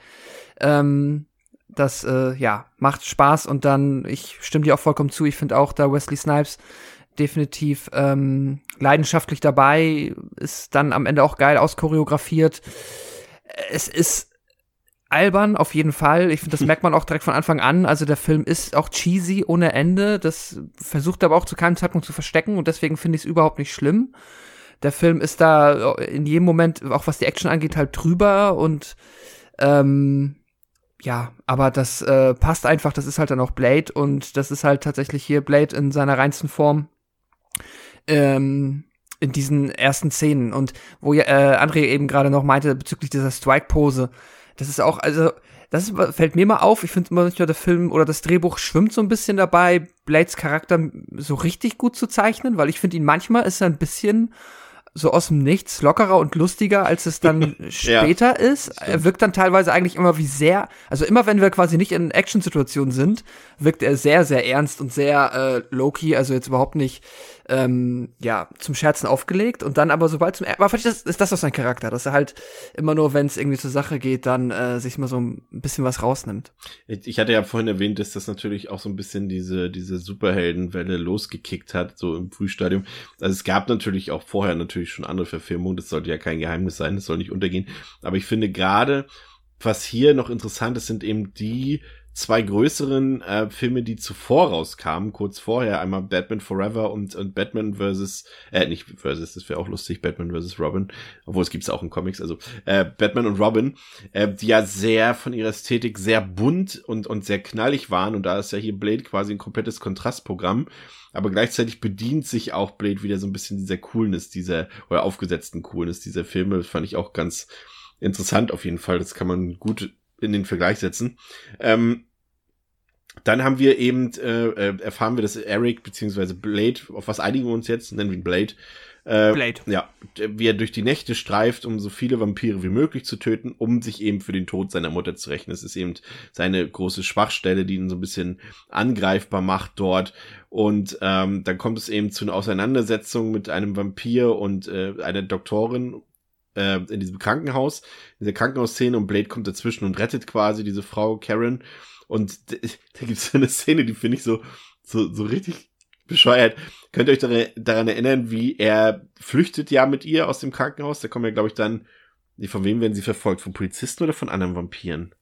ähm, das, äh, ja, macht Spaß und dann, ich stimme dir auch vollkommen zu, ich finde auch da Wesley Snipes definitiv ähm, leidenschaftlich dabei, ist dann am Ende auch geil auschoreografiert. Es ist albern, auf jeden Fall. Ich finde, das merkt man auch direkt von Anfang an. Also der Film ist auch cheesy ohne Ende. Das versucht aber auch zu keinem Zeitpunkt zu verstecken und deswegen finde ich es überhaupt nicht schlimm. Der Film ist da in jedem Moment, auch was die Action angeht, halt drüber und ähm, ja, aber das äh, passt einfach, das ist halt dann auch Blade und das ist halt tatsächlich hier Blade in seiner reinsten Form. Ähm, in diesen ersten Szenen und wo ja äh, André eben gerade noch meinte bezüglich dieser Strike-Pose, das ist auch, also, das ist, fällt mir mal auf. Ich finde manchmal der Film oder das Drehbuch schwimmt so ein bisschen dabei, Blades Charakter so richtig gut zu zeichnen, weil ich finde ihn manchmal ist er ein bisschen so aus dem Nichts lockerer und lustiger, als es dann später ist. Er wirkt dann teilweise eigentlich immer wie sehr, also immer wenn wir quasi nicht in Action-Situationen sind, wirkt er sehr, sehr ernst und sehr äh, low-key, also jetzt überhaupt nicht ähm, ja, zum Scherzen aufgelegt und dann aber sobald zum aber vielleicht ist, ist das auch sein Charakter, dass er halt immer nur, wenn es irgendwie zur Sache geht, dann äh, sich mal so ein bisschen was rausnimmt. Ich hatte ja vorhin erwähnt, dass das natürlich auch so ein bisschen diese, diese Superheldenwelle losgekickt hat, so im Frühstadium. Also es gab natürlich auch vorher natürlich schon andere Verfilmungen, das sollte ja kein Geheimnis sein, das soll nicht untergehen. Aber ich finde gerade, was hier noch interessant ist, sind eben die zwei größeren äh, Filme, die zuvor rauskamen, kurz vorher, einmal Batman Forever und, und Batman versus, äh, nicht versus, das wäre auch lustig, Batman versus Robin, obwohl es gibt's auch in Comics, also äh, Batman und Robin, äh, die ja sehr von ihrer Ästhetik sehr bunt und, und sehr knallig waren und da ist ja hier Blade quasi ein komplettes Kontrastprogramm, aber gleichzeitig bedient sich auch Blade wieder so ein bisschen dieser Coolness, dieser, oder aufgesetzten Coolness dieser Filme, das fand ich auch ganz interessant auf jeden Fall, das kann man gut in den Vergleich setzen. Ähm, dann haben wir eben, äh, äh, erfahren wir, dass Eric beziehungsweise Blade, auf was einigen wir uns jetzt, nennen wir ihn Blade, äh, Blade. Ja, wie er durch die Nächte streift, um so viele Vampire wie möglich zu töten, um sich eben für den Tod seiner Mutter zu rechnen. Das ist eben seine große Schwachstelle, die ihn so ein bisschen angreifbar macht dort. Und ähm, dann kommt es eben zu einer Auseinandersetzung mit einem Vampir und äh, einer Doktorin äh, in diesem Krankenhaus, in dieser Krankenhausszene und Blade kommt dazwischen und rettet quasi diese Frau Karen. Und da gibt es eine Szene, die finde ich so, so, so richtig bescheuert. Könnt ihr euch daran erinnern, wie er flüchtet ja mit ihr aus dem Krankenhaus? Da kommen ja, glaube ich, dann, von wem werden sie verfolgt? Von Polizisten oder von anderen Vampiren?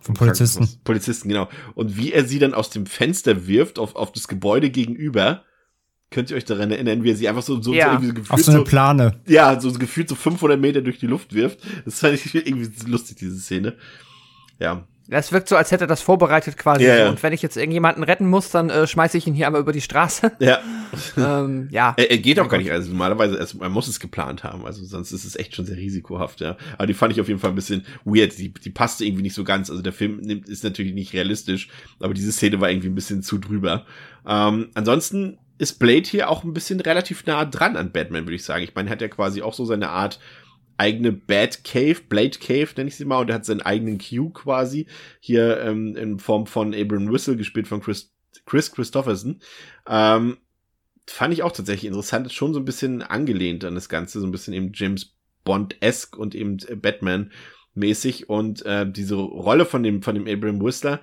Von Polizisten. Polizisten, genau. Und wie er sie dann aus dem Fenster wirft auf, auf das Gebäude gegenüber Könnt ihr euch daran erinnern, wie er sie einfach so, so, ja. so irgendwie so gefühlt Auf so eine Plane. ja, so gefühlt so 500 Meter durch die Luft wirft. Das fand ich irgendwie lustig, diese Szene. Ja. Es wirkt so, als hätte er das vorbereitet quasi. Ja, so. ja. Und wenn ich jetzt irgendjemanden retten muss, dann äh, schmeiße ich ihn hier einmal über die Straße. Ja. ähm, ja. Er, er geht auch gar nicht. Also normalerweise, er, man muss es geplant haben. Also sonst ist es echt schon sehr risikohaft, ja. Aber die fand ich auf jeden Fall ein bisschen weird. Die, die passte irgendwie nicht so ganz. Also der Film nimmt, ist natürlich nicht realistisch, aber diese Szene war irgendwie ein bisschen zu drüber. Ähm, ansonsten ist Blade hier auch ein bisschen relativ nah dran an Batman, würde ich sagen. Ich meine, er hat ja quasi auch so seine Art eigene Bad Cave, Blade Cave nenne ich sie mal, und er hat seinen eigenen Q quasi hier ähm, in Form von Abram Whistle gespielt von Chris, Chris Christopherson. Ähm, fand ich auch tatsächlich interessant, ist schon so ein bisschen angelehnt an das Ganze, so ein bisschen eben James Bond-esque und eben Batman mäßig und äh, diese Rolle von dem von dem Abram Whistler,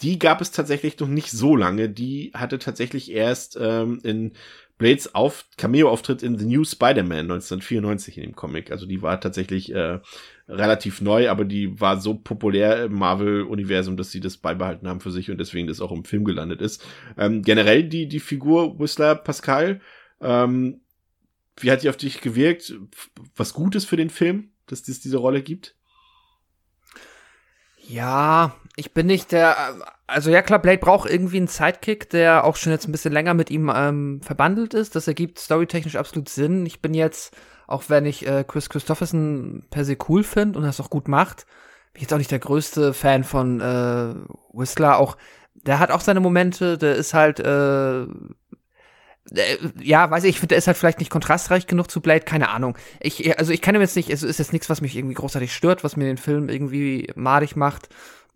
die gab es tatsächlich noch nicht so lange. Die hatte tatsächlich erst ähm, in Blades auf Cameo-Auftritt in The New Spider-Man 1994 in dem Comic. Also die war tatsächlich äh, relativ neu, aber die war so populär im Marvel-Universum, dass sie das beibehalten haben für sich und deswegen das auch im Film gelandet ist. Ähm, generell die, die Figur Whistler Pascal, ähm, wie hat die auf dich gewirkt? Was Gutes für den Film, dass es diese Rolle gibt? Ja, ich bin nicht der. Also ja klar, Blade braucht irgendwie einen Sidekick, der auch schon jetzt ein bisschen länger mit ihm ähm, verbandelt ist. Das ergibt storytechnisch absolut Sinn. Ich bin jetzt, auch wenn ich äh, Chris Christopherson per se cool finde und das auch gut macht, bin ich jetzt auch nicht der größte Fan von äh, Whistler. Auch der hat auch seine Momente. Der ist halt äh, ja, weiß ich, ich finde, der ist halt vielleicht nicht kontrastreich genug zu Blade, keine Ahnung. Ich, also ich kann ihm jetzt nicht, es ist jetzt nichts, was mich irgendwie großartig stört, was mir den Film irgendwie madig macht.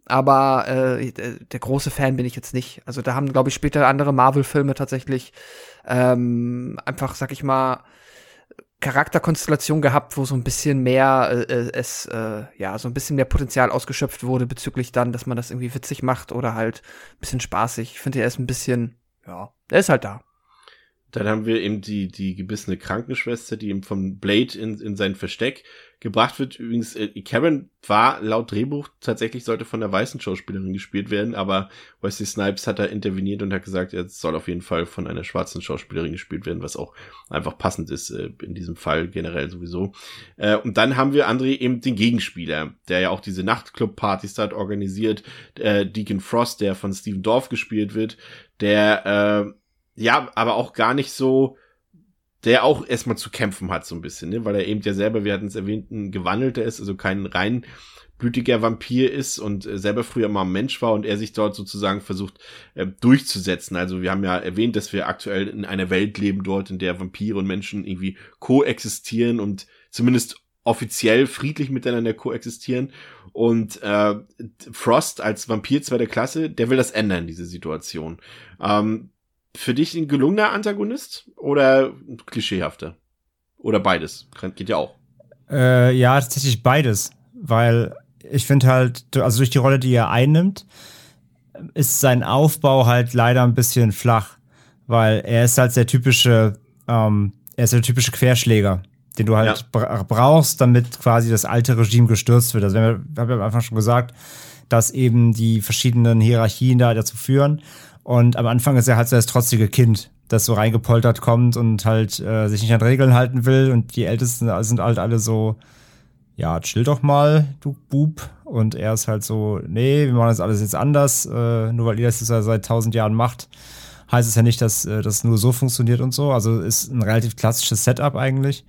Aber äh, der große Fan bin ich jetzt nicht. Also da haben, glaube ich, später andere Marvel-Filme tatsächlich ähm, einfach, sag ich mal, Charakterkonstellation gehabt, wo so ein bisschen mehr äh, es äh, ja so ein bisschen mehr Potenzial ausgeschöpft wurde bezüglich dann, dass man das irgendwie witzig macht oder halt ein bisschen spaßig. Ich finde, er ist ein bisschen, ja, er ist halt da. Dann haben wir eben die, die gebissene Krankenschwester, die eben von Blade in, in sein Versteck gebracht wird. Übrigens, äh, Karen war laut Drehbuch tatsächlich sollte von der weißen Schauspielerin gespielt werden, aber Wesley Snipes hat da interveniert und hat gesagt, es soll auf jeden Fall von einer schwarzen Schauspielerin gespielt werden, was auch einfach passend ist äh, in diesem Fall generell sowieso. Äh, und dann haben wir André eben den Gegenspieler, der ja auch diese Nachtclub-Partys da hat organisiert, äh, Deacon Frost, der von Steven Dorff gespielt wird, der äh, ja, aber auch gar nicht so, der auch erstmal zu kämpfen hat, so ein bisschen, ne? weil er eben ja selber, wir hatten es erwähnt, ein Gewandelter ist, also kein rein blütiger Vampir ist und äh, selber früher mal ein Mensch war und er sich dort sozusagen versucht äh, durchzusetzen. Also wir haben ja erwähnt, dass wir aktuell in einer Welt leben dort, in der Vampire und Menschen irgendwie koexistieren und zumindest offiziell friedlich miteinander koexistieren. Und äh, Frost als Vampir zweiter Klasse, der will das ändern, diese Situation. Ähm, für dich ein gelungener Antagonist oder klischeehafter? Oder beides? Geht ja auch. Äh, ja, tatsächlich beides. Weil ich finde halt, also durch die Rolle, die er einnimmt, ist sein Aufbau halt leider ein bisschen flach. Weil er ist halt der typische, ähm, er ist der typische Querschläger, den du halt ja. brauchst, damit quasi das alte Regime gestürzt wird. Also wir haben ja am Anfang schon gesagt, dass eben die verschiedenen Hierarchien da dazu führen. Und am Anfang ist er halt so das trotzige Kind, das so reingepoltert kommt und halt äh, sich nicht an Regeln halten will. Und die Ältesten sind halt alle so, ja, chill doch mal, du Bub. Und er ist halt so, nee, wir machen das alles jetzt anders. Äh, nur weil ihr das jetzt seit tausend Jahren macht, heißt es ja nicht, dass äh, das nur so funktioniert und so. Also ist ein relativ klassisches Setup eigentlich.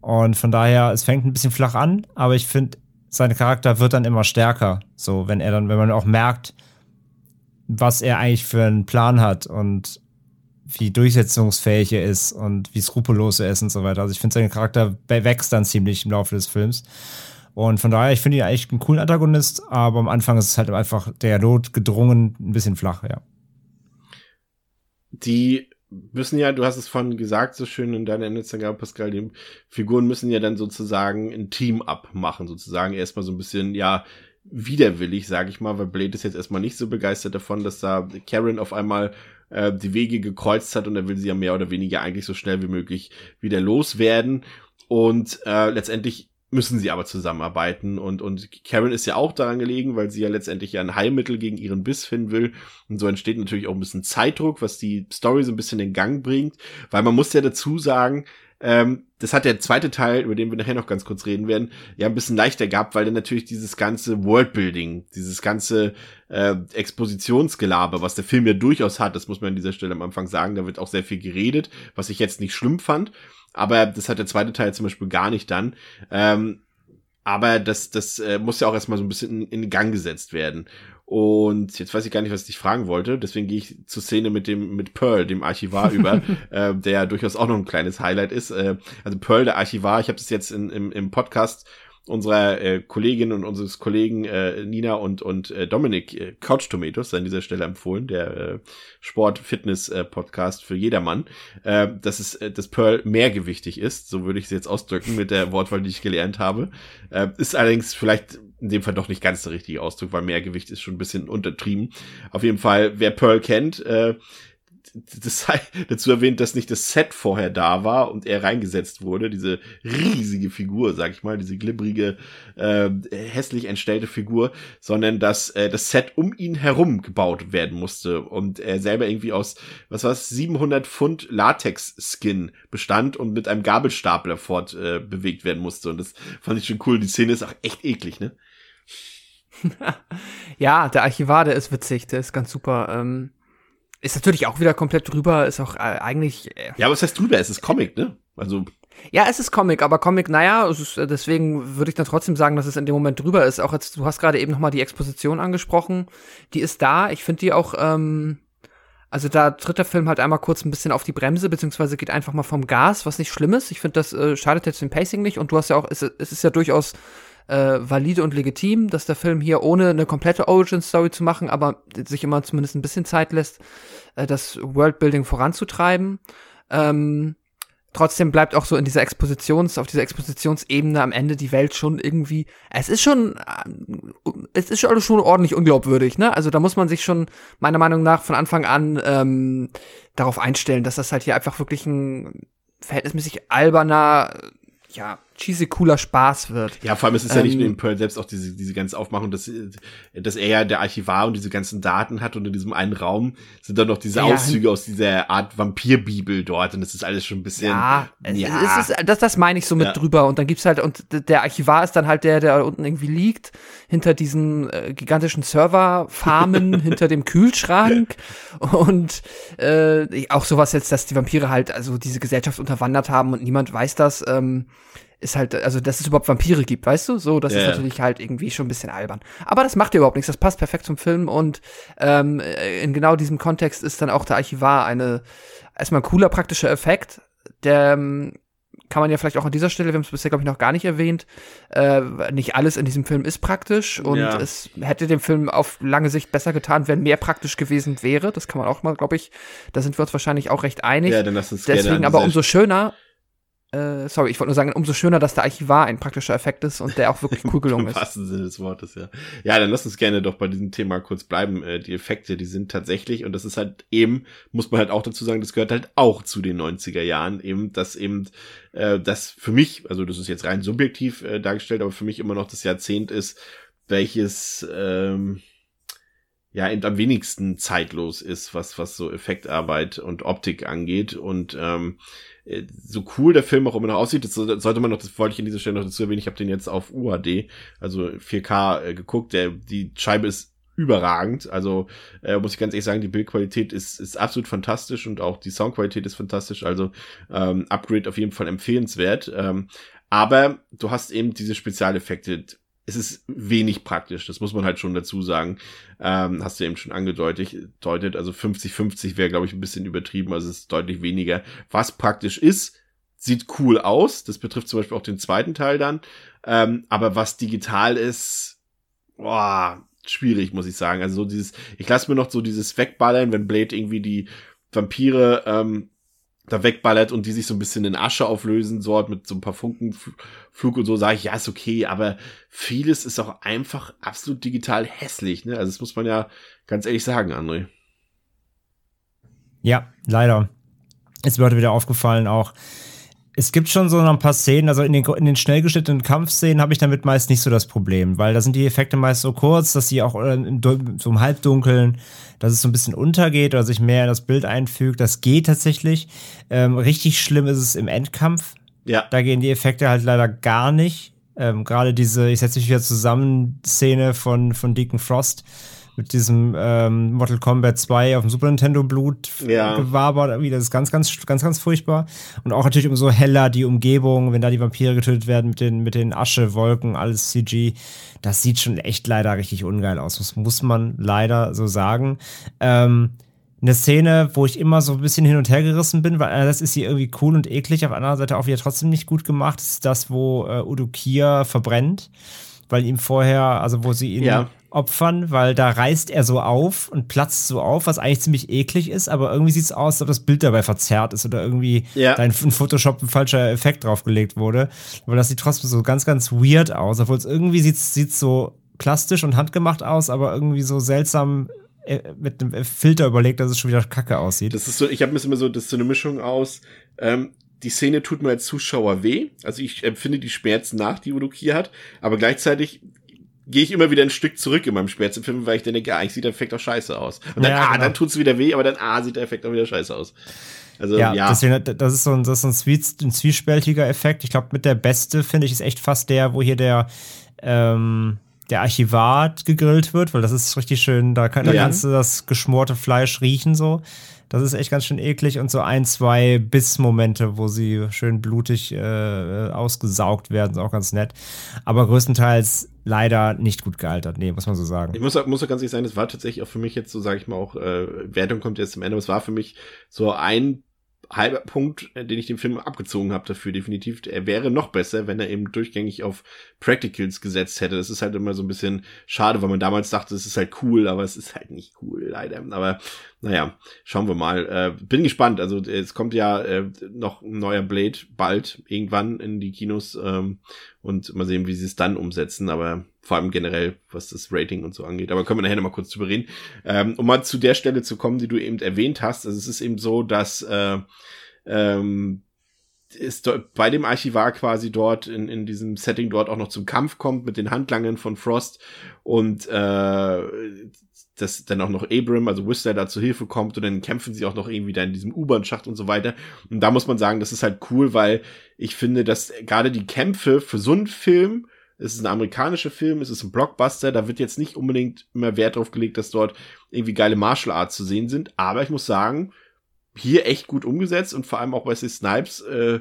Und von daher, es fängt ein bisschen flach an, aber ich finde, sein Charakter wird dann immer stärker. So, wenn er dann, wenn man auch merkt, was er eigentlich für einen Plan hat und wie durchsetzungsfähig er ist und wie skrupellos er ist und so weiter. Also ich finde, sein Charakter wächst dann ziemlich im Laufe des Films. Und von daher, ich finde ihn eigentlich einen coolen Antagonist, aber am Anfang ist es halt einfach der Not gedrungen ein bisschen flach, ja. Die müssen ja, du hast es vorhin gesagt, so schön in deiner Instagram, Pascal, die Figuren müssen ja dann sozusagen ein Team abmachen, sozusagen erstmal so ein bisschen, ja, widerwillig, sage ich mal, weil Blade ist jetzt erstmal nicht so begeistert davon, dass da Karen auf einmal äh, die Wege gekreuzt hat und er will sie ja mehr oder weniger eigentlich so schnell wie möglich wieder loswerden. Und äh, letztendlich müssen sie aber zusammenarbeiten und, und Karen ist ja auch daran gelegen, weil sie ja letztendlich ein Heilmittel gegen ihren Biss finden will und so entsteht natürlich auch ein bisschen Zeitdruck, was die Story so ein bisschen in Gang bringt, weil man muss ja dazu sagen, ähm, das hat der zweite Teil, über den wir nachher noch ganz kurz reden werden, ja ein bisschen leichter gehabt, weil dann natürlich dieses ganze Worldbuilding, dieses ganze äh, Expositionsgelaber, was der Film ja durchaus hat, das muss man an dieser Stelle am Anfang sagen, da wird auch sehr viel geredet, was ich jetzt nicht schlimm fand, aber das hat der zweite Teil zum Beispiel gar nicht dann. Ähm, aber das, das äh, muss ja auch erstmal so ein bisschen in, in Gang gesetzt werden. Und jetzt weiß ich gar nicht, was ich dich fragen wollte. Deswegen gehe ich zur Szene mit dem mit Pearl, dem Archivar, über, äh, der durchaus auch noch ein kleines Highlight ist. Äh, also Pearl, der Archivar, ich habe das jetzt in, im, im Podcast unserer äh, Kollegin und unseres Kollegen äh, Nina und und äh, Dominik äh, Couch Tomatoes an dieser Stelle empfohlen, der äh, Sport Fitness äh, für jedermann, äh, dass es äh, das Pearl mehrgewichtig ist, so würde ich es jetzt ausdrücken mit der Wortwahl, die ich gelernt habe. Äh, ist allerdings vielleicht in dem Fall doch nicht ganz der richtige Ausdruck, weil Mehrgewicht ist schon ein bisschen untertrieben. Auf jeden Fall, wer Pearl kennt, äh, das sei dazu erwähnt, dass nicht das Set vorher da war und er reingesetzt wurde, diese riesige Figur, sag ich mal, diese glibbrige, äh, hässlich entstellte Figur, sondern dass äh, das Set um ihn herum gebaut werden musste und er selber irgendwie aus, was war es, 700 Pfund Latex-Skin bestand und mit einem Gabelstapler fort äh, bewegt werden musste und das fand ich schon cool. Die Szene ist auch echt eklig, ne? ja, der Archivar, der ist witzig, der ist ganz super. Ähm, ist natürlich auch wieder komplett drüber, ist auch äh, eigentlich. Äh, ja, was heißt drüber? Es ist Comic, ne? Also. Ja, es ist Comic, aber Comic, naja, ist, äh, deswegen würde ich dann trotzdem sagen, dass es in dem Moment drüber ist. Auch jetzt, du hast gerade eben nochmal die Exposition angesprochen. Die ist da. Ich finde die auch, ähm, also da tritt der Film halt einmal kurz ein bisschen auf die Bremse, beziehungsweise geht einfach mal vom Gas, was nicht schlimm ist. Ich finde, das äh, schadet jetzt dem Pacing nicht. Und du hast ja auch, es, es ist ja durchaus äh, valide und legitim, dass der Film hier ohne eine komplette Origin-Story zu machen, aber sich immer zumindest ein bisschen Zeit lässt, äh, das Worldbuilding voranzutreiben. Ähm, trotzdem bleibt auch so in dieser Expositions, auf dieser Expositionsebene am Ende die Welt schon irgendwie, es ist schon, äh, es ist schon, schon ordentlich unglaubwürdig, ne? Also da muss man sich schon meiner Meinung nach von Anfang an ähm, darauf einstellen, dass das halt hier einfach wirklich ein verhältnismäßig alberner ja, cheesy cooler Spaß wird. Ja, vor allem es ist ähm, ja nicht nur ähm, in Pearl selbst auch diese, diese ganze Aufmachung, dass, dass er ja der Archivar und diese ganzen Daten hat und in diesem einen Raum sind dann noch diese ja, Auszüge aus dieser Art Vampirbibel dort und das ist alles schon ein bisschen. Ja, ja. Es ist, das, das meine ich so mit ja. drüber und dann gibt's halt, und der Archivar ist dann halt der, der unten irgendwie liegt, hinter diesen äh, gigantischen Serverfarmen, hinter dem Kühlschrank und äh, auch sowas jetzt, dass die Vampire halt also diese Gesellschaft unterwandert haben und niemand weiß das. Ähm, ist halt, also dass es überhaupt Vampire gibt, weißt du? So, das Ja, ist natürlich halt irgendwie schon ein bisschen albern. Aber das macht ja überhaupt nichts, das passt perfekt zum Film und ähm, in genau diesem Kontext ist dann auch der Archivar eine erstmal ein cooler praktischer Effekt, der ähm, kann man ja vielleicht auch an dieser Stelle, wir haben es bisher, glaube ich, noch gar nicht erwähnt, äh, nicht alles in diesem Film ist praktisch und Ja. es hätte dem Film auf lange Sicht besser getan, wenn mehr praktisch gewesen wäre. Das kann man auch mal, glaube ich, da sind wir uns wahrscheinlich auch recht einig. Ja, dann lass uns Deswegen aber umso schöner, äh, sorry, ich wollte nur sagen, umso schöner, dass der Archivar ein praktischer Effekt ist und der auch wirklich cool gelungen Im ist. wahrsten Sinne des Wortes, ja. Ja, dann lass uns gerne doch bei diesem Thema kurz bleiben. Äh, die Effekte, die sind tatsächlich, und das ist halt eben, muss man halt auch dazu sagen, das gehört halt auch zu den 90er Jahren, eben, dass eben, äh, das für mich, also das ist jetzt rein subjektiv äh, dargestellt, aber für mich immer noch das Jahrzehnt ist, welches, ähm, ja, eben am wenigsten zeitlos ist, was, was so Effektarbeit und Optik angeht. Und ähm, äh, so cool der Film auch immer noch aussieht, das so- sollte man noch, das wollte ich an dieser Stelle noch dazu erwähnen, ich habe den jetzt auf UHD, also 4K äh, geguckt, der, die Scheibe ist überragend, also äh, muss ich ganz ehrlich sagen, die Bildqualität ist, ist absolut fantastisch und auch die Soundqualität ist fantastisch, also ähm, Upgrade auf jeden Fall empfehlenswert, ähm, aber du hast eben diese Spezialeffekte, es ist wenig praktisch, das muss man halt schon dazu sagen. Ähm, hast du eben schon angedeutet, deutet, also 50-50 wäre, glaube ich, ein bisschen übertrieben, also es ist deutlich weniger. Was praktisch ist, sieht cool aus, das betrifft zum Beispiel auch den zweiten Teil dann, ähm, aber was digital ist, boah, schwierig, muss ich sagen. Also so dieses, ich lasse mir noch so dieses Wegballern, wenn Blade irgendwie die Vampire ähm, da wegballert und die sich so ein bisschen in Asche auflösen, so halt mit so ein paar Funkenflug und so, sage ich, ja, ist okay, aber vieles ist auch einfach absolut digital hässlich, ne? Also das muss man ja ganz ehrlich sagen, André. Ja, leider. Mir heute wieder aufgefallen auch. Es gibt schon so noch ein paar Szenen, also in den, in den schnell geschnittenen Kampfszenen habe ich damit meist nicht so das Problem, weil da sind die Effekte meist so kurz, dass sie auch äh, im, so im Halbdunkeln, dass es so ein bisschen untergeht oder sich mehr in das Bild einfügt. Das geht tatsächlich. Ähm, richtig schlimm ist es im Endkampf. Ja. Da gehen die Effekte halt leider gar nicht. Ähm, Gerade diese, ich setze mich wieder zusammen, Szene von, von Deacon Frost mit diesem ähm, Mortal Kombat 2 auf dem Super Nintendo Blut Ja. gewabert, irgendwie, das ist ganz, ganz, ganz, ganz furchtbar. Und auch natürlich umso heller die Umgebung, wenn da die Vampire getötet werden mit den, mit den Aschewolken, alles CG. Das sieht schon echt leider richtig ungeil aus. Das muss man leider so sagen. Ähm, eine Szene, wo ich immer so ein bisschen hin und her gerissen bin, weil das ist hier irgendwie cool und eklig, auf der anderen Seite auch wieder trotzdem nicht gut gemacht, ist das, wo äh, Udo Kier verbrennt, weil ihm vorher, also wo sie ihn Ja. Opfern, weil da reißt er so auf und platzt so auf, was eigentlich ziemlich eklig ist, aber irgendwie sieht es aus, als ob das Bild dabei verzerrt ist oder irgendwie Ja. da in Photoshop ein falscher Effekt draufgelegt wurde. Aber das sieht trotzdem so ganz, ganz weird aus, obwohl es irgendwie sieht sieht so plastisch und handgemacht aus, aber irgendwie so seltsam äh, mit einem Filter überlegt, dass es schon wieder kacke aussieht. Das ist so, ich habe mir immer so, das ist so eine Mischung aus, ähm, die Szene tut mir als Zuschauer weh. Also ich empfinde die Schmerzen nach, die Udo Kier hat, aber gleichzeitig gehe ich immer wieder ein Stück zurück in meinem Schmerzempfinden, weil ich dann denke, ah, eigentlich sieht der Effekt auch scheiße aus. Und dann, Ja, ah, genau. dann tut's wieder weh, aber dann, ah, sieht der Effekt auch wieder scheiße aus. Also, ja. ja, deswegen, das ist so ein, das ist ein, Zwie- ein zwiespältiger Effekt. Ich glaube, mit der beste, finde ich, ist echt fast der, wo hier der, ähm, der Archivar gegrillt wird, weil das ist richtig schön, da, kann, da Ja. kannst du das geschmorte Fleisch riechen so. Das ist echt ganz schön eklig und so ein, zwei Bissmomente, wo sie schön blutig äh, ausgesaugt werden, ist auch ganz nett. Aber größtenteils leider nicht gut gealtert, nee, muss man so sagen. Ich muss, muss auch ganz ehrlich sagen, das war tatsächlich auch für mich jetzt so, sage ich mal auch, äh, Wertung kommt jetzt zum Ende, aber es war für mich so ein halber Punkt, äh, den ich dem Film abgezogen habe dafür, definitiv. Er wäre noch besser, wenn er eben durchgängig auf Practicals gesetzt hätte. Das ist halt immer so ein bisschen schade, weil man damals dachte, es ist halt cool, aber es ist halt nicht cool, leider. Aber naja, schauen wir mal. Äh, bin gespannt. Also es kommt ja äh, noch ein neuer Blade bald irgendwann in die Kinos ähm, und mal sehen, wie sie es dann umsetzen. Aber vor allem generell, was das Rating und so angeht. Aber können wir nachher noch mal kurz drüber reden. Ähm, um mal zu der Stelle zu kommen, die du eben erwähnt hast. Also es ist eben so, dass äh, ähm, ist bei dem Archivar quasi dort in, in diesem Setting dort auch noch zum Kampf kommt mit den Handlangern von Frost und äh, dass dann auch noch Abram, also Whistler, da zu Hilfe kommt und dann kämpfen sie auch noch irgendwie da in diesem U-Bahn-Schacht und so weiter. Und da muss man sagen, das ist halt cool, weil ich finde, dass gerade die Kämpfe für so einen Film, es ist ein amerikanischer Film, es ist ein Blockbuster, da wird jetzt nicht unbedingt immer Wert drauf gelegt, dass dort irgendwie geile Martial Arts zu sehen sind, aber ich muss sagen, hier echt gut umgesetzt und vor allem auch Wesley Snipes, äh,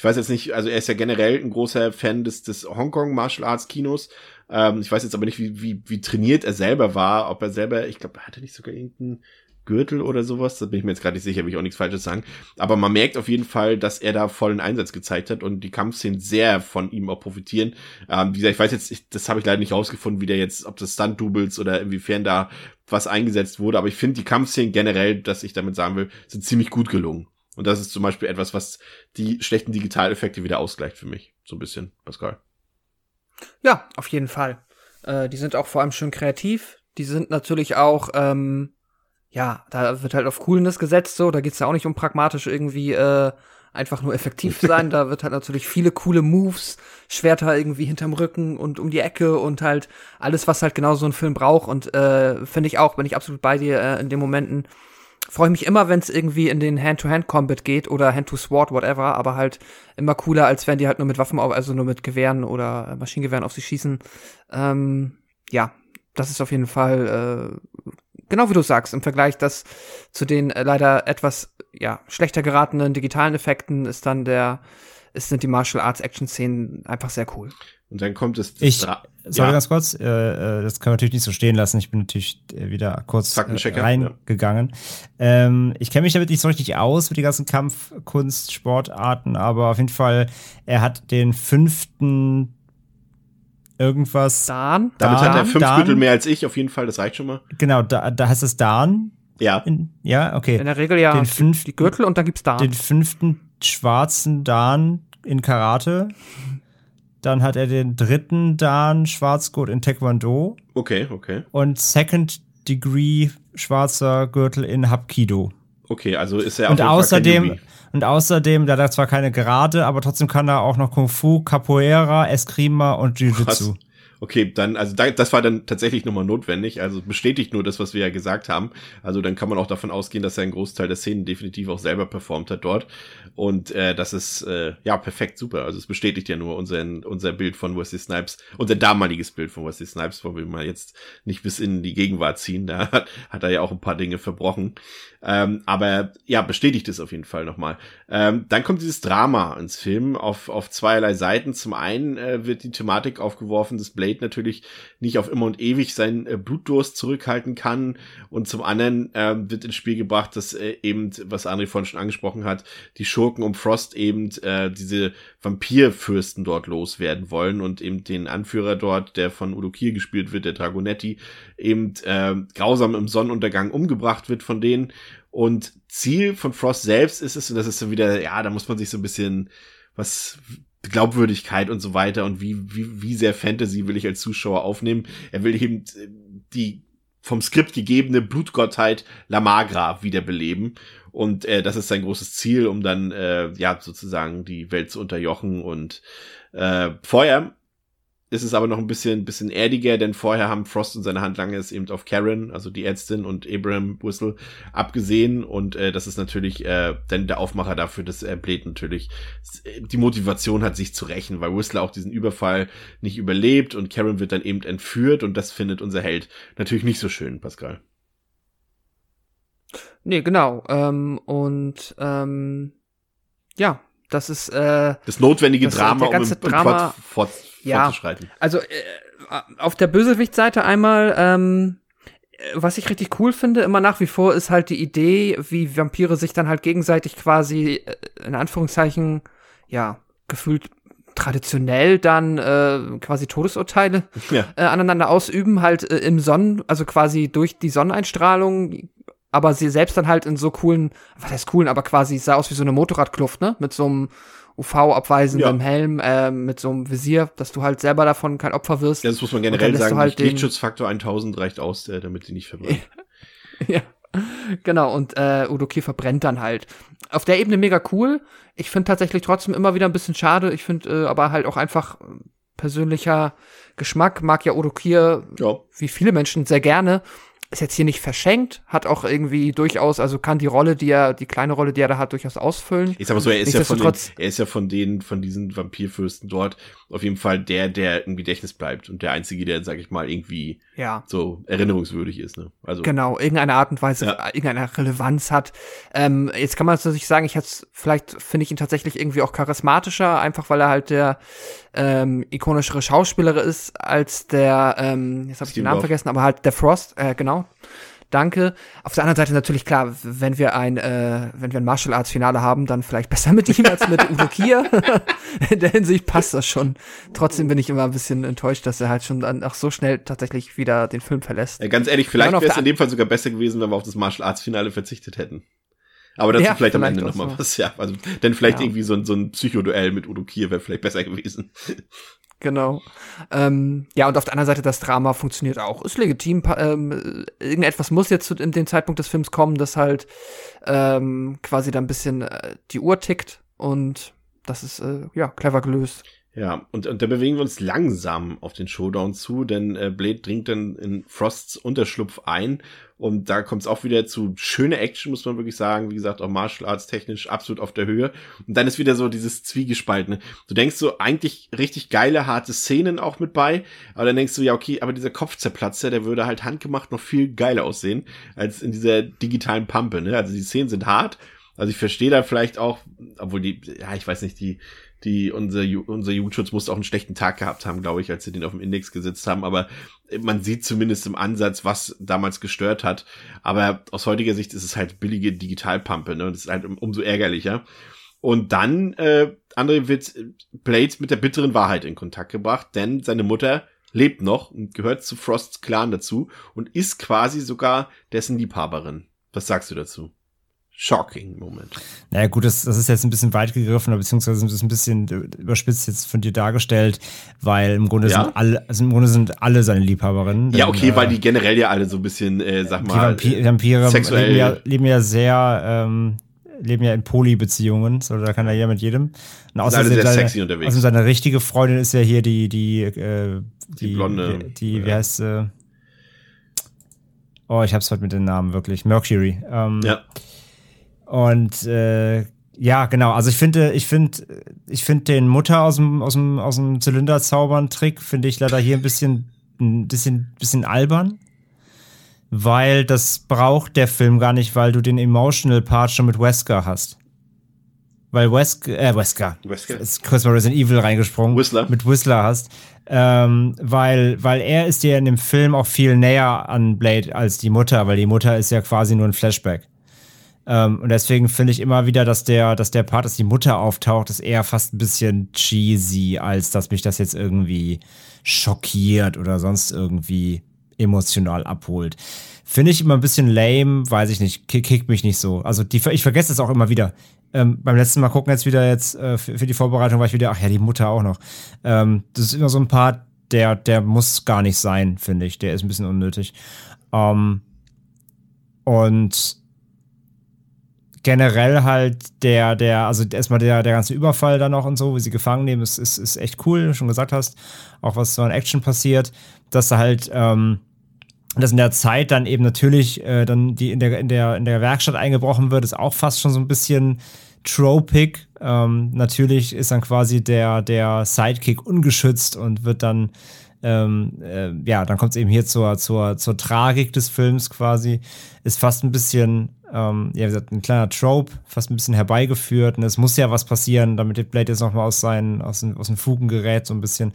ich weiß jetzt nicht, also er ist ja generell ein großer Fan des, des Hongkong Martial Arts Kinos. Ähm, ich weiß jetzt aber nicht, wie, wie, wie trainiert er selber war, ob er selber, ich glaube, hat er nicht sogar irgendeinen Gürtel oder sowas. Da bin ich mir jetzt gerade nicht sicher, will ich auch nichts Falsches sagen. Aber man merkt auf jeden Fall, dass er da vollen Einsatz gezeigt hat und die Kampfszenen sehr von ihm auch profitieren. Ähm, wie gesagt, ich weiß jetzt, ich, das habe ich leider nicht rausgefunden, wie der jetzt, ob das Stunt-Doubles oder inwiefern da was eingesetzt wurde. Aber ich finde die Kampfszenen generell, dass ich damit sagen will, sind ziemlich gut gelungen. Und das ist zum Beispiel etwas, was die schlechten Digitaleffekte wieder ausgleicht für mich. So ein bisschen, Pascal. Ja, auf jeden Fall. Äh, die sind auch vor allem schön kreativ. Die sind natürlich auch ähm, ja, da wird halt auf Coolness gesetzt, so, da geht's ja auch nicht um pragmatisch irgendwie äh, einfach nur effektiv sein, da wird halt natürlich viele coole Moves, Schwerter irgendwie hinterm Rücken und um die Ecke und halt alles, was halt genau so ein Film braucht und äh, finde ich auch, bin ich absolut bei dir äh, in den Momenten. Freue ich mich immer, wenn es irgendwie in den Hand-to-Hand-Combat geht oder Hand-to-Sword, whatever, aber halt immer cooler, als wenn die halt nur mit Waffen, also nur mit Gewehren oder Maschinengewehren auf sie schießen. Ähm, ja, das ist auf jeden Fall äh, genau wie du sagst, im Vergleich das zu den äh, leider etwas ja, schlechter geratenen digitalen Effekten ist dann der, ist, sind die Martial Arts Action Szenen einfach sehr cool. Und dann kommt es. Ich, sorry, ja. ganz kurz, äh, äh, das kann man natürlich nicht so stehen lassen. Ich bin natürlich äh, wieder kurz äh, reingegangen. Ja. Ähm, ich kenne mich damit nicht so richtig aus mit den ganzen Kampfkunst, Sportarten, aber auf jeden Fall, er hat den fünften irgendwas. Dan? Damit Dan, hat er fünf Gürtel mehr als ich, auf jeden Fall, das reicht schon mal. Genau, da, da heißt es Dan. Ja. In, ja, okay. In der Regel ja den fünften, die Gürtel und dann gibt's Dan. Den fünften schwarzen Dan in Karate. Dann hat er den dritten Dan Schwarzgurt in Taekwondo. Okay, okay. Und Second Degree schwarzer Gürtel in Hapkido. Okay, also ist er auch Und außerdem und außerdem, da hat er zwar keine Gerade, aber trotzdem kann er auch noch Kung Fu, Capoeira, Eskrima und Jiu-Jitsu. Okay, dann, also da, das war dann tatsächlich nochmal notwendig. Also bestätigt nur das, was wir ja gesagt haben. Also dann kann man auch davon ausgehen, dass er einen Großteil der Szenen definitiv auch selber performt hat dort. Und äh, das ist äh, ja perfekt, super. Also es bestätigt ja nur unseren, unser Bild von Wesley Snipes, unser damaliges Bild von Wesley Snipes, wo wir mal jetzt nicht bis in die Gegenwart ziehen. Da hat, hat er ja auch ein paar Dinge verbrochen. Ähm, aber ja, bestätigt es auf jeden Fall nochmal. Ähm, dann kommt dieses Drama ins Film auf, auf zweierlei Seiten. Zum einen äh, wird die Thematik aufgeworfen, dass Blade natürlich nicht auf immer und ewig seinen äh, Blutdurst zurückhalten kann. Und zum anderen äh, wird ins Spiel gebracht, dass äh, eben, was André vorhin schon angesprochen hat, die Schurken um Frost eben äh, diese Vampirfürsten dort loswerden wollen und eben den Anführer dort, der von Udo Kier gespielt wird, der Dragonetti, eben äh, grausam im Sonnenuntergang umgebracht wird von denen. Und Ziel von Frost selbst ist es, und das ist so wieder, ja, da muss man sich so ein bisschen was Glaubwürdigkeit und so weiter und wie, wie, wie sehr Fantasy will ich als Zuschauer aufnehmen. Er will eben äh, die vom Skript gegebene Blutgottheit Lamagra wiederbeleben. Und äh, das ist sein großes Ziel, um dann äh, ja sozusagen die Welt zu unterjochen. Und äh, vorher ist es aber noch ein bisschen, bisschen erdiger, denn vorher haben Frost und seine Handlanger es eben auf Karen, also die Ärztin und Abraham Whistle abgesehen und äh, das ist natürlich äh, dann der Aufmacher dafür, dass er Blade natürlich die Motivation hat, sich zu rächen, weil Whistler auch diesen Überfall nicht überlebt und Karen wird dann eben entführt und das findet unser Held natürlich nicht so schön, Pascal. Nee, genau. Ähm, und ähm, ja, das ist äh, das notwendige das Drama, um im, Drama, fort, ja, fortzuschreiten. Also äh, auf der Bösewicht-Seite einmal, ähm, was ich richtig cool finde, immer nach wie vor, ist halt die Idee, wie Vampire sich dann halt gegenseitig quasi, äh, in Anführungszeichen, ja, gefühlt traditionell dann äh, quasi Todesurteile ja. äh, aneinander ausüben, halt äh, im Sonnen, also quasi durch die Sonneneinstrahlung, aber sie selbst dann halt in so coolen, was heißt coolen, aber quasi sah aus wie so eine Motorradkluft, ne? Mit so einem UV-abweisendem ja. Helm, äh, mit so einem Visier, dass du halt selber davon kein Opfer wirst. Ja, das muss man generell sagen. Halt Lichtschutzfaktor 1000 reicht aus, äh, damit sie nicht verbrennen. ja. Genau, und äh, Udo Kier verbrennt dann halt. Auf der Ebene mega cool. Ich finde tatsächlich trotzdem immer wieder ein bisschen schade. Ich finde äh, aber halt auch einfach persönlicher Geschmack. Mag ja Udo Kier, ja. wie viele Menschen, sehr gerne. Ist jetzt hier nicht verschenkt, hat auch irgendwie durchaus, also kann die Rolle, die er, die kleine Rolle, die er da hat, durchaus ausfüllen. Ich sag mal so, er ist ja von den, er ist ja von denen, von diesen Vampirfürsten dort auf jeden Fall der, der im Gedächtnis bleibt und der einzige, der, sag ich mal, irgendwie ja. so erinnerungswürdig ist. Ne? Also genau, irgendeine Art und Weise, ja. irgendeine Relevanz hat. Ähm, jetzt kann man natürlich sagen, ich hätte vielleicht finde ich ihn tatsächlich irgendwie auch charismatischer, einfach weil er halt der ähm, ikonischere Schauspieler ist als der, ähm, jetzt habe ich den Namen vergessen, aber halt der Frost, äh, genau. Danke. Auf der anderen Seite natürlich klar, wenn wir ein, äh, wenn wir ein Martial Arts Finale haben, dann vielleicht besser mit ihm als mit Udo Kier. In der Hinsicht passt das schon. Trotzdem bin ich immer ein bisschen enttäuscht, dass er halt schon dann auch so schnell tatsächlich wieder den Film verlässt. Ja, ganz ehrlich, vielleicht wäre es in dem Fall sogar besser gewesen, wenn wir auf das Martial Arts Finale verzichtet hätten. Aber dazu ja, vielleicht am Ende nochmal so. was, ja. Also, denn vielleicht ja. irgendwie so ein, so ein Psychoduell mit Udo Kier wäre vielleicht besser gewesen. Genau. Ähm, ja, und auf der anderen Seite, das Drama funktioniert auch. Ist legitim. Ähm, irgendetwas muss jetzt in dem Zeitpunkt des Films kommen, dass halt ähm, quasi da ein bisschen äh, die Uhr tickt. Und das ist, äh, ja, clever gelöst. Ja, und, und da bewegen wir uns langsam auf den Showdown zu, denn äh, Blade dringt dann in Frosts Unterschlupf ein und da kommt es auch wieder zu schöne Action, muss man wirklich sagen. Wie gesagt, auch Martial Arts technisch absolut auf der Höhe. Und dann ist wieder so dieses Zwiegespaltene. Du denkst so, eigentlich richtig geile, harte Szenen auch mit bei, aber dann denkst du, ja, okay, aber dieser Kopfzerplatzer, der würde halt handgemacht noch viel geiler aussehen, als in dieser digitalen Pampe, ne? Also die Szenen sind hart, also ich verstehe da vielleicht auch, obwohl die, ja, ich weiß nicht, die, die unser, unser Jugendschutz musste auch einen schlechten Tag gehabt haben, glaube ich, als sie den auf dem Index gesetzt haben. Aber man sieht zumindest im Ansatz, was damals gestört hat. Aber aus heutiger Sicht ist es halt billige Digitalpampe, ne? Und das ist halt umso ärgerlicher. Und dann, äh, André wird Blade mit der bitteren Wahrheit in Kontakt gebracht, denn seine Mutter lebt noch und gehört zu Frosts Clan dazu und ist quasi sogar dessen Liebhaberin. Was sagst du dazu? Shocking Moment. Naja, gut, das, das ist jetzt ein bisschen weit gegriffen, beziehungsweise ist ein bisschen überspitzt jetzt von dir dargestellt, weil im Grunde ja? sind alle, also im Grunde sind alle seine Liebhaberinnen. Ja, okay, äh, weil die generell ja alle so ein bisschen, äh, sag mal, Vampir Vampire sexuell leben ja, leben ja sehr, ähm, leben ja in Poly-Beziehungen, so da kann er ja mit jedem. Und außer seine, sexy unterwegs. Also seine richtige Freundin ist ja hier die, die, äh, die, die blonde, die, die wie heißt sie? Äh, oh, ich hab's heute mit den Namen wirklich. Mercury. Ähm, ja. Und äh, ja, genau. Also ich finde, ich finde, ich finde den Mutter aus dem aus dem aus dem Zylinder zaubern Trick finde ich leider hier ein bisschen ein bisschen bisschen albern, weil das braucht der Film gar nicht, weil du den emotional Part schon mit Wesker hast. Weil Wesker, äh, Wesker, Wesker. ist kurz mal Resident Evil reingesprungen, Whistler. mit Whistler hast, ähm, weil, weil er ist dir in dem Film auch viel näher an Blade als die Mutter, weil die Mutter ist ja quasi nur ein Flashback. Ähm, und deswegen finde ich immer wieder, dass der, dass der Part, dass die Mutter auftaucht, ist eher fast ein bisschen cheesy, als dass mich das jetzt irgendwie schockiert oder sonst irgendwie emotional abholt. Finde ich immer ein bisschen lame, weiß ich nicht, kickt mich nicht so. Also die, ich vergesse es auch immer wieder. Ähm, beim letzten Mal gucken jetzt wieder jetzt äh, für, für, die Vorbereitung war ich wieder, ach ja, die Mutter auch noch. Ähm, das ist immer so ein Part, der, der muss gar nicht sein, finde ich. Der ist ein bisschen unnötig. Ähm, und generell halt der, der, also erstmal der, der ganze Überfall dann noch und so, wie sie gefangen nehmen, ist, ist, ist echt cool, wie du schon gesagt hast. Auch was so an Action passiert, dass da halt, ähm, dass in der Zeit dann eben natürlich äh, dann die in der, in der, in der Werkstatt eingebrochen wird, ist auch fast schon so ein bisschen tropic. Ähm, natürlich ist dann quasi der, der Sidekick ungeschützt und wird dann ähm, äh, ja, dann kommt es eben hier zur, zur, zur Tragik des Films quasi. Ist fast ein bisschen ähm, ja, wie gesagt, ein kleiner Trope, fast ein bisschen herbeigeführt. Und es muss ja was passieren, damit Blade jetzt nochmal aus seinen, aus den, aus den Fugen gerät, so ein bisschen.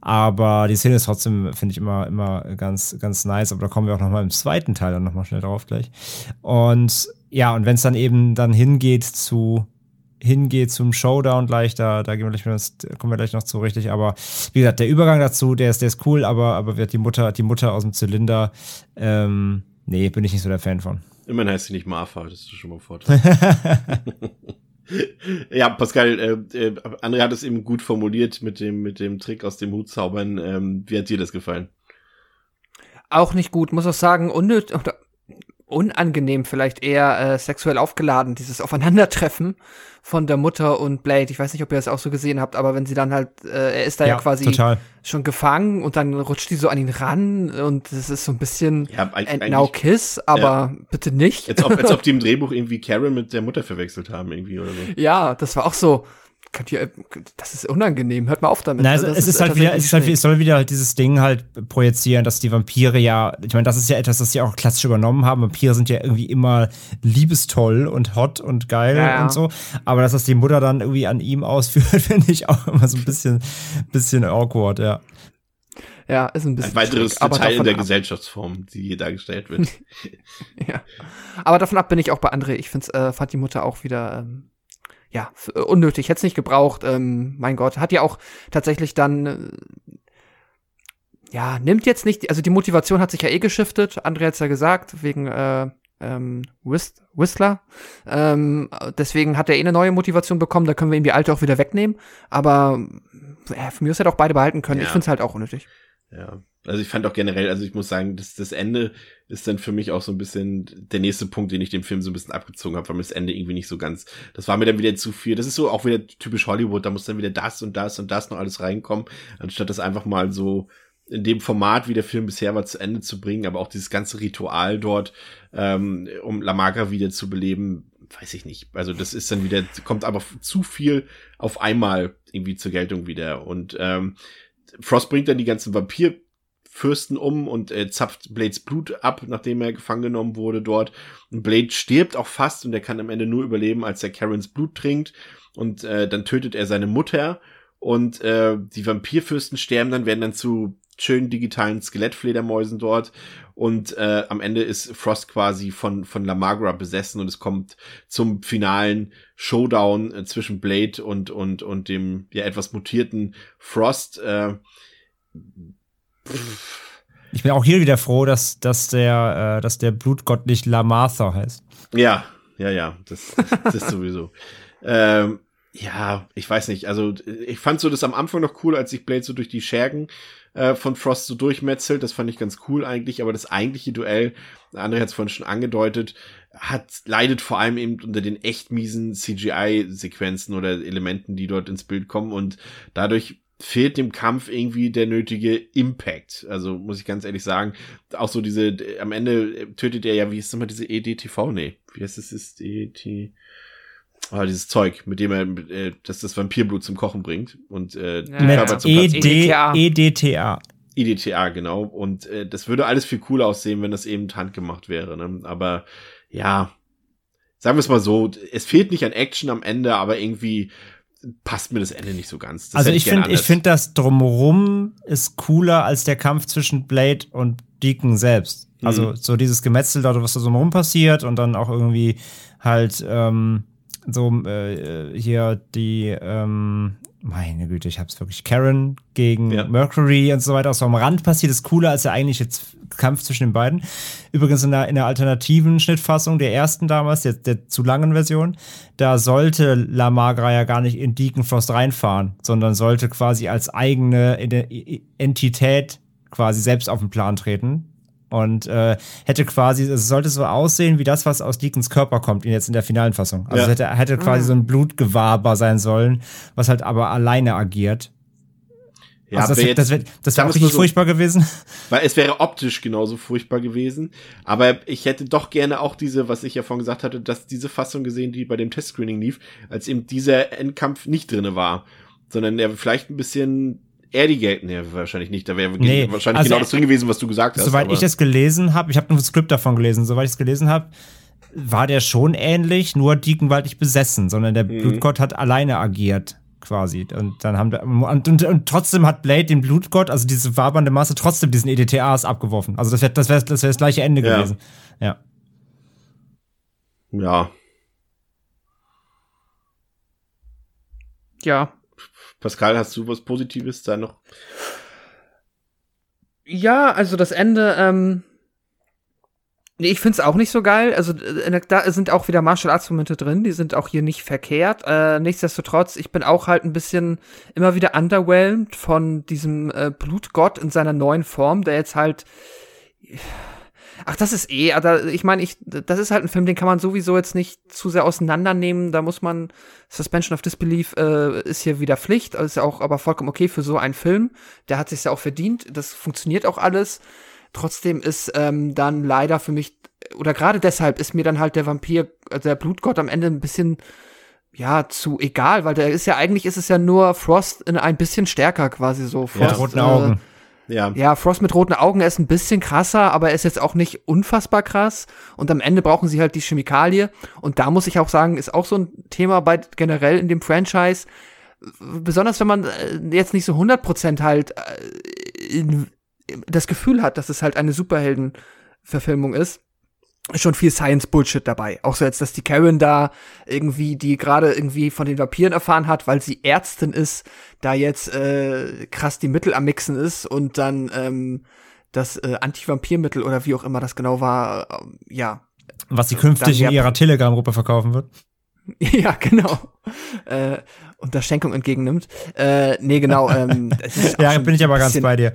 Aber die Szene ist trotzdem, finde ich, immer, immer ganz, ganz nice. Aber da kommen wir auch nochmal im zweiten Teil dann nochmal schnell drauf gleich. Und ja, und wenn es dann eben dann hingeht zu, hingeht zum Showdown gleich, da, da gehen wir gleich, kommen wir gleich noch zu, richtig. Aber wie gesagt, der Übergang dazu, der ist, der ist cool, aber, aber wird die Mutter, die Mutter aus dem Zylinder, ähm, nee, bin ich nicht so der Fan von. Immerhin heißt sie nicht Martha, das ist schon mal ein Vorteil. ja, Pascal, äh, äh, André hat es eben gut formuliert mit dem, mit dem Trick aus dem Hut zaubern. Ähm, wie hat dir das gefallen? Auch nicht gut, muss auch sagen, unnötig, oder unangenehm, vielleicht eher äh, sexuell aufgeladen, dieses Aufeinandertreffen von der Mutter und Blade. Ich weiß nicht, ob ihr das auch so gesehen habt, aber wenn sie dann halt, äh, er ist da ja, Ja, quasi total. schon gefangen und dann rutscht die so an ihn ran und es ist so ein bisschen Ja, and now kiss, aber bitte nicht. Als ob, als ob die im Drehbuch irgendwie Karen mit der Mutter verwechselt haben, irgendwie oder so. ja, das war auch so. Könnt ihr, das ist unangenehm. Hört mal auf damit. Na, ne? es, es ist halt wieder, es ist halt, es soll wieder halt dieses Ding halt projizieren, dass die Vampire ja, ich meine, das ist ja etwas, das sie auch klassisch übernommen haben. Vampire sind ja irgendwie immer liebestoll und hot und geil Ja, ja. und so. Aber dass das die Mutter dann irgendwie an ihm ausführt, finde ich auch immer so ein bisschen, bisschen awkward, ja. Ja, ist ein bisschen. Ein weiteres schräg, aber Detail der ab- Gesellschaftsform, die hier dargestellt wird. Ja. Aber davon ab bin ich auch bei André. Ich find's, äh, fand die Mutter auch wieder, ähm, ja, äh, unnötig. Hätte es nicht gebraucht. Ähm, mein Gott. Hat ja auch tatsächlich dann, äh, ja, nimmt jetzt nicht, also die Motivation hat sich ja eh geschiftet. André hat's ja gesagt, wegen, äh, ähm, Whist Whistler. Ähm, deswegen hat er eh eine neue Motivation bekommen. Da können wir ihm die alte auch wieder wegnehmen. Aber äh, von mir aus hätte auch beide behalten können. Ja. Ich find's halt auch unnötig. Ja, also ich fand auch generell, also ich muss sagen, das, das Ende ist dann für mich auch so ein bisschen der nächste Punkt, den ich dem Film so ein bisschen abgezogen habe, weil mir das Ende irgendwie nicht so ganz, das war mir dann wieder zu viel. Das ist so auch wieder typisch Hollywood, da muss dann wieder das und das und das noch alles reinkommen, anstatt das einfach mal so in dem Format, wie der Film bisher war, zu Ende zu bringen, aber auch dieses ganze Ritual dort, ähm, um La Magra wieder zu beleben, weiß ich nicht. Also das ist dann wieder, kommt aber zu viel auf einmal irgendwie zur Geltung wieder und ähm, Frost bringt dann die ganzen Vampirfürsten um und äh, zapft Blades Blut ab, nachdem er gefangen genommen wurde dort. Und Blade stirbt auch fast und er kann am Ende nur überleben, als er Karens Blut trinkt. Und äh, dann tötet er seine Mutter. Und äh, die Vampirfürsten sterben dann, werden dann zu schönen digitalen Skelettfledermäusen dort. Und äh, am Ende ist Frost quasi von, von La Magra besessen und es kommt zum finalen Showdown äh, zwischen Blade und, und, und dem ja etwas mutierten Frost. Äh, Ich bin auch hier wieder froh, dass, dass der, äh, dass der Blutgott nicht Lamartha heißt. ja, ja, ja, das, das ist sowieso. ähm, ja, ich weiß nicht. Also ich fand so das am Anfang noch cool, als sich Blade so durch die Schergen äh, von Frost so durchmetzelt. Das fand ich ganz cool eigentlich. Aber das eigentliche Duell, André hat es vorhin schon angedeutet, hat leidet vor allem eben unter den echt miesen CGI-Sequenzen oder Elementen, die dort ins Bild kommen. Und dadurch fehlt dem Kampf irgendwie der nötige Impact. Also muss ich ganz ehrlich sagen, auch so diese, am Ende tötet er ja, wie ist immer diese EDTV? Nee, wie heißt das? Ist EDT? Ah, dieses Zeug, mit dem er, äh, das das Vampirblut zum Kochen bringt und äh, die Ja, Körper ja. zum EDTA. EDTA. IDTA, genau. Und äh, das würde alles viel cooler aussehen, wenn das eben handgemacht wäre. Ne? Aber ja, sagen wir es mal so, es fehlt nicht an Action am Ende, aber irgendwie passt mir das Ende nicht so ganz. Das Also ich finde, ich finde das drumherum ist cooler als der Kampf zwischen Blade und Deacon selbst. Also Mhm. so dieses Gemetzel dort, was da so rum passiert und dann auch irgendwie halt ähm, so äh, hier die ähm, meine Güte, ich hab's wirklich. Karen gegen Ja. Mercury und so weiter, was so am Rand passiert, ist cooler als der eigentliche Kampf zwischen den beiden. Übrigens in der, in der alternativen Schnittfassung der ersten damals, der, der zu langen Version, da sollte La Magra ja gar nicht in Deacon Frost reinfahren, sondern sollte quasi als eigene Entität quasi selbst auf den Plan treten. Und äh, hätte quasi, es sollte so aussehen wie das, was aus Deacons Körper kommt, jetzt in der finalen Fassung. Also Ja. es hätte, hätte quasi so ein Blutgewaber sein sollen, was halt aber alleine agiert. ja, also das, wär wär- das wäre das wär auch wir's mal richtig so, furchtbar gewesen. Weil es wäre optisch genauso furchtbar gewesen. Aber ich hätte doch gerne auch diese, was ich ja vorhin gesagt hatte, dass diese Fassung gesehen, die bei dem Testscreening lief, als eben dieser Endkampf nicht drinne war. Sondern der vielleicht ein bisschen erdiger, nee, wahrscheinlich nicht. Da wäre Nee, wahrscheinlich also genau das drin gewesen, was du gesagt hast. Soweit ich das gelesen habe, ich habe nur das Skript davon gelesen, soweit ich es gelesen habe, war der schon ähnlich, nur Deacon war nicht besessen, sondern der Mhm. Blutgott hat alleine agiert quasi. Und dann haben da, und, und, und trotzdem hat Blade den Blutgott, also diese wabernde Masse, trotzdem diesen EDTAs abgeworfen. Also das wäre das wär, das, wär das gleiche Ende Ja. gewesen. Ja. Ja, Ja. Pascal, hast du was Positives da noch? Ja, also das Ende, ähm. Nee, ich find's auch nicht so geil. Also äh, da sind auch wieder Martial Arts Momente drin, die sind auch hier nicht verkehrt. Äh, nichtsdestotrotz, ich bin auch halt ein bisschen immer wieder underwhelmed von diesem äh, Blutgott in seiner neuen Form, der jetzt halt Ach, das ist eh, aber ich meine, ich, das ist halt ein Film, den kann man sowieso jetzt nicht zu sehr auseinandernehmen. Da muss man, Suspension of Disbelief äh, ist hier wieder Pflicht, ist ja auch aber vollkommen okay für so einen Film. Der hat sich ja auch verdient, das funktioniert auch alles. Trotzdem ist ähm, dann leider für mich, oder gerade deshalb ist mir dann halt der Vampir, äh, der Blutgott am Ende ein bisschen ja, zu egal, weil der ist ja eigentlich ist es ja nur Frost in ein bisschen stärker quasi so. Frost, Mit roten Augen. Ja. Ja, Frost mit roten Augen, ist ein bisschen krasser, aber er ist jetzt auch nicht unfassbar krass. Und am Ende brauchen sie halt die Chemikalie. Und da muss ich auch sagen, ist auch so ein Thema bei generell in dem Franchise. Besonders wenn man äh, jetzt nicht so 100% halt äh, das Gefühl hat, dass es halt eine Superhelden-Verfilmung ist schon viel Science-Bullshit dabei. Auch so jetzt, dass die Karen da irgendwie, die gerade irgendwie von den Vampiren erfahren hat, weil sie Ärztin ist, da jetzt äh, krass die Mittel am Mixen ist und dann ähm, das äh, Anti-Vampirmittel oder wie auch immer das genau war, äh, ja. Was sie künftig Dann in ihrer Telegram-Gruppe verkaufen wird. ja, genau. äh, und das Schenkung entgegennimmt. Äh, nee, genau. Ähm, es Ja, bin ich aber ganz bei dir.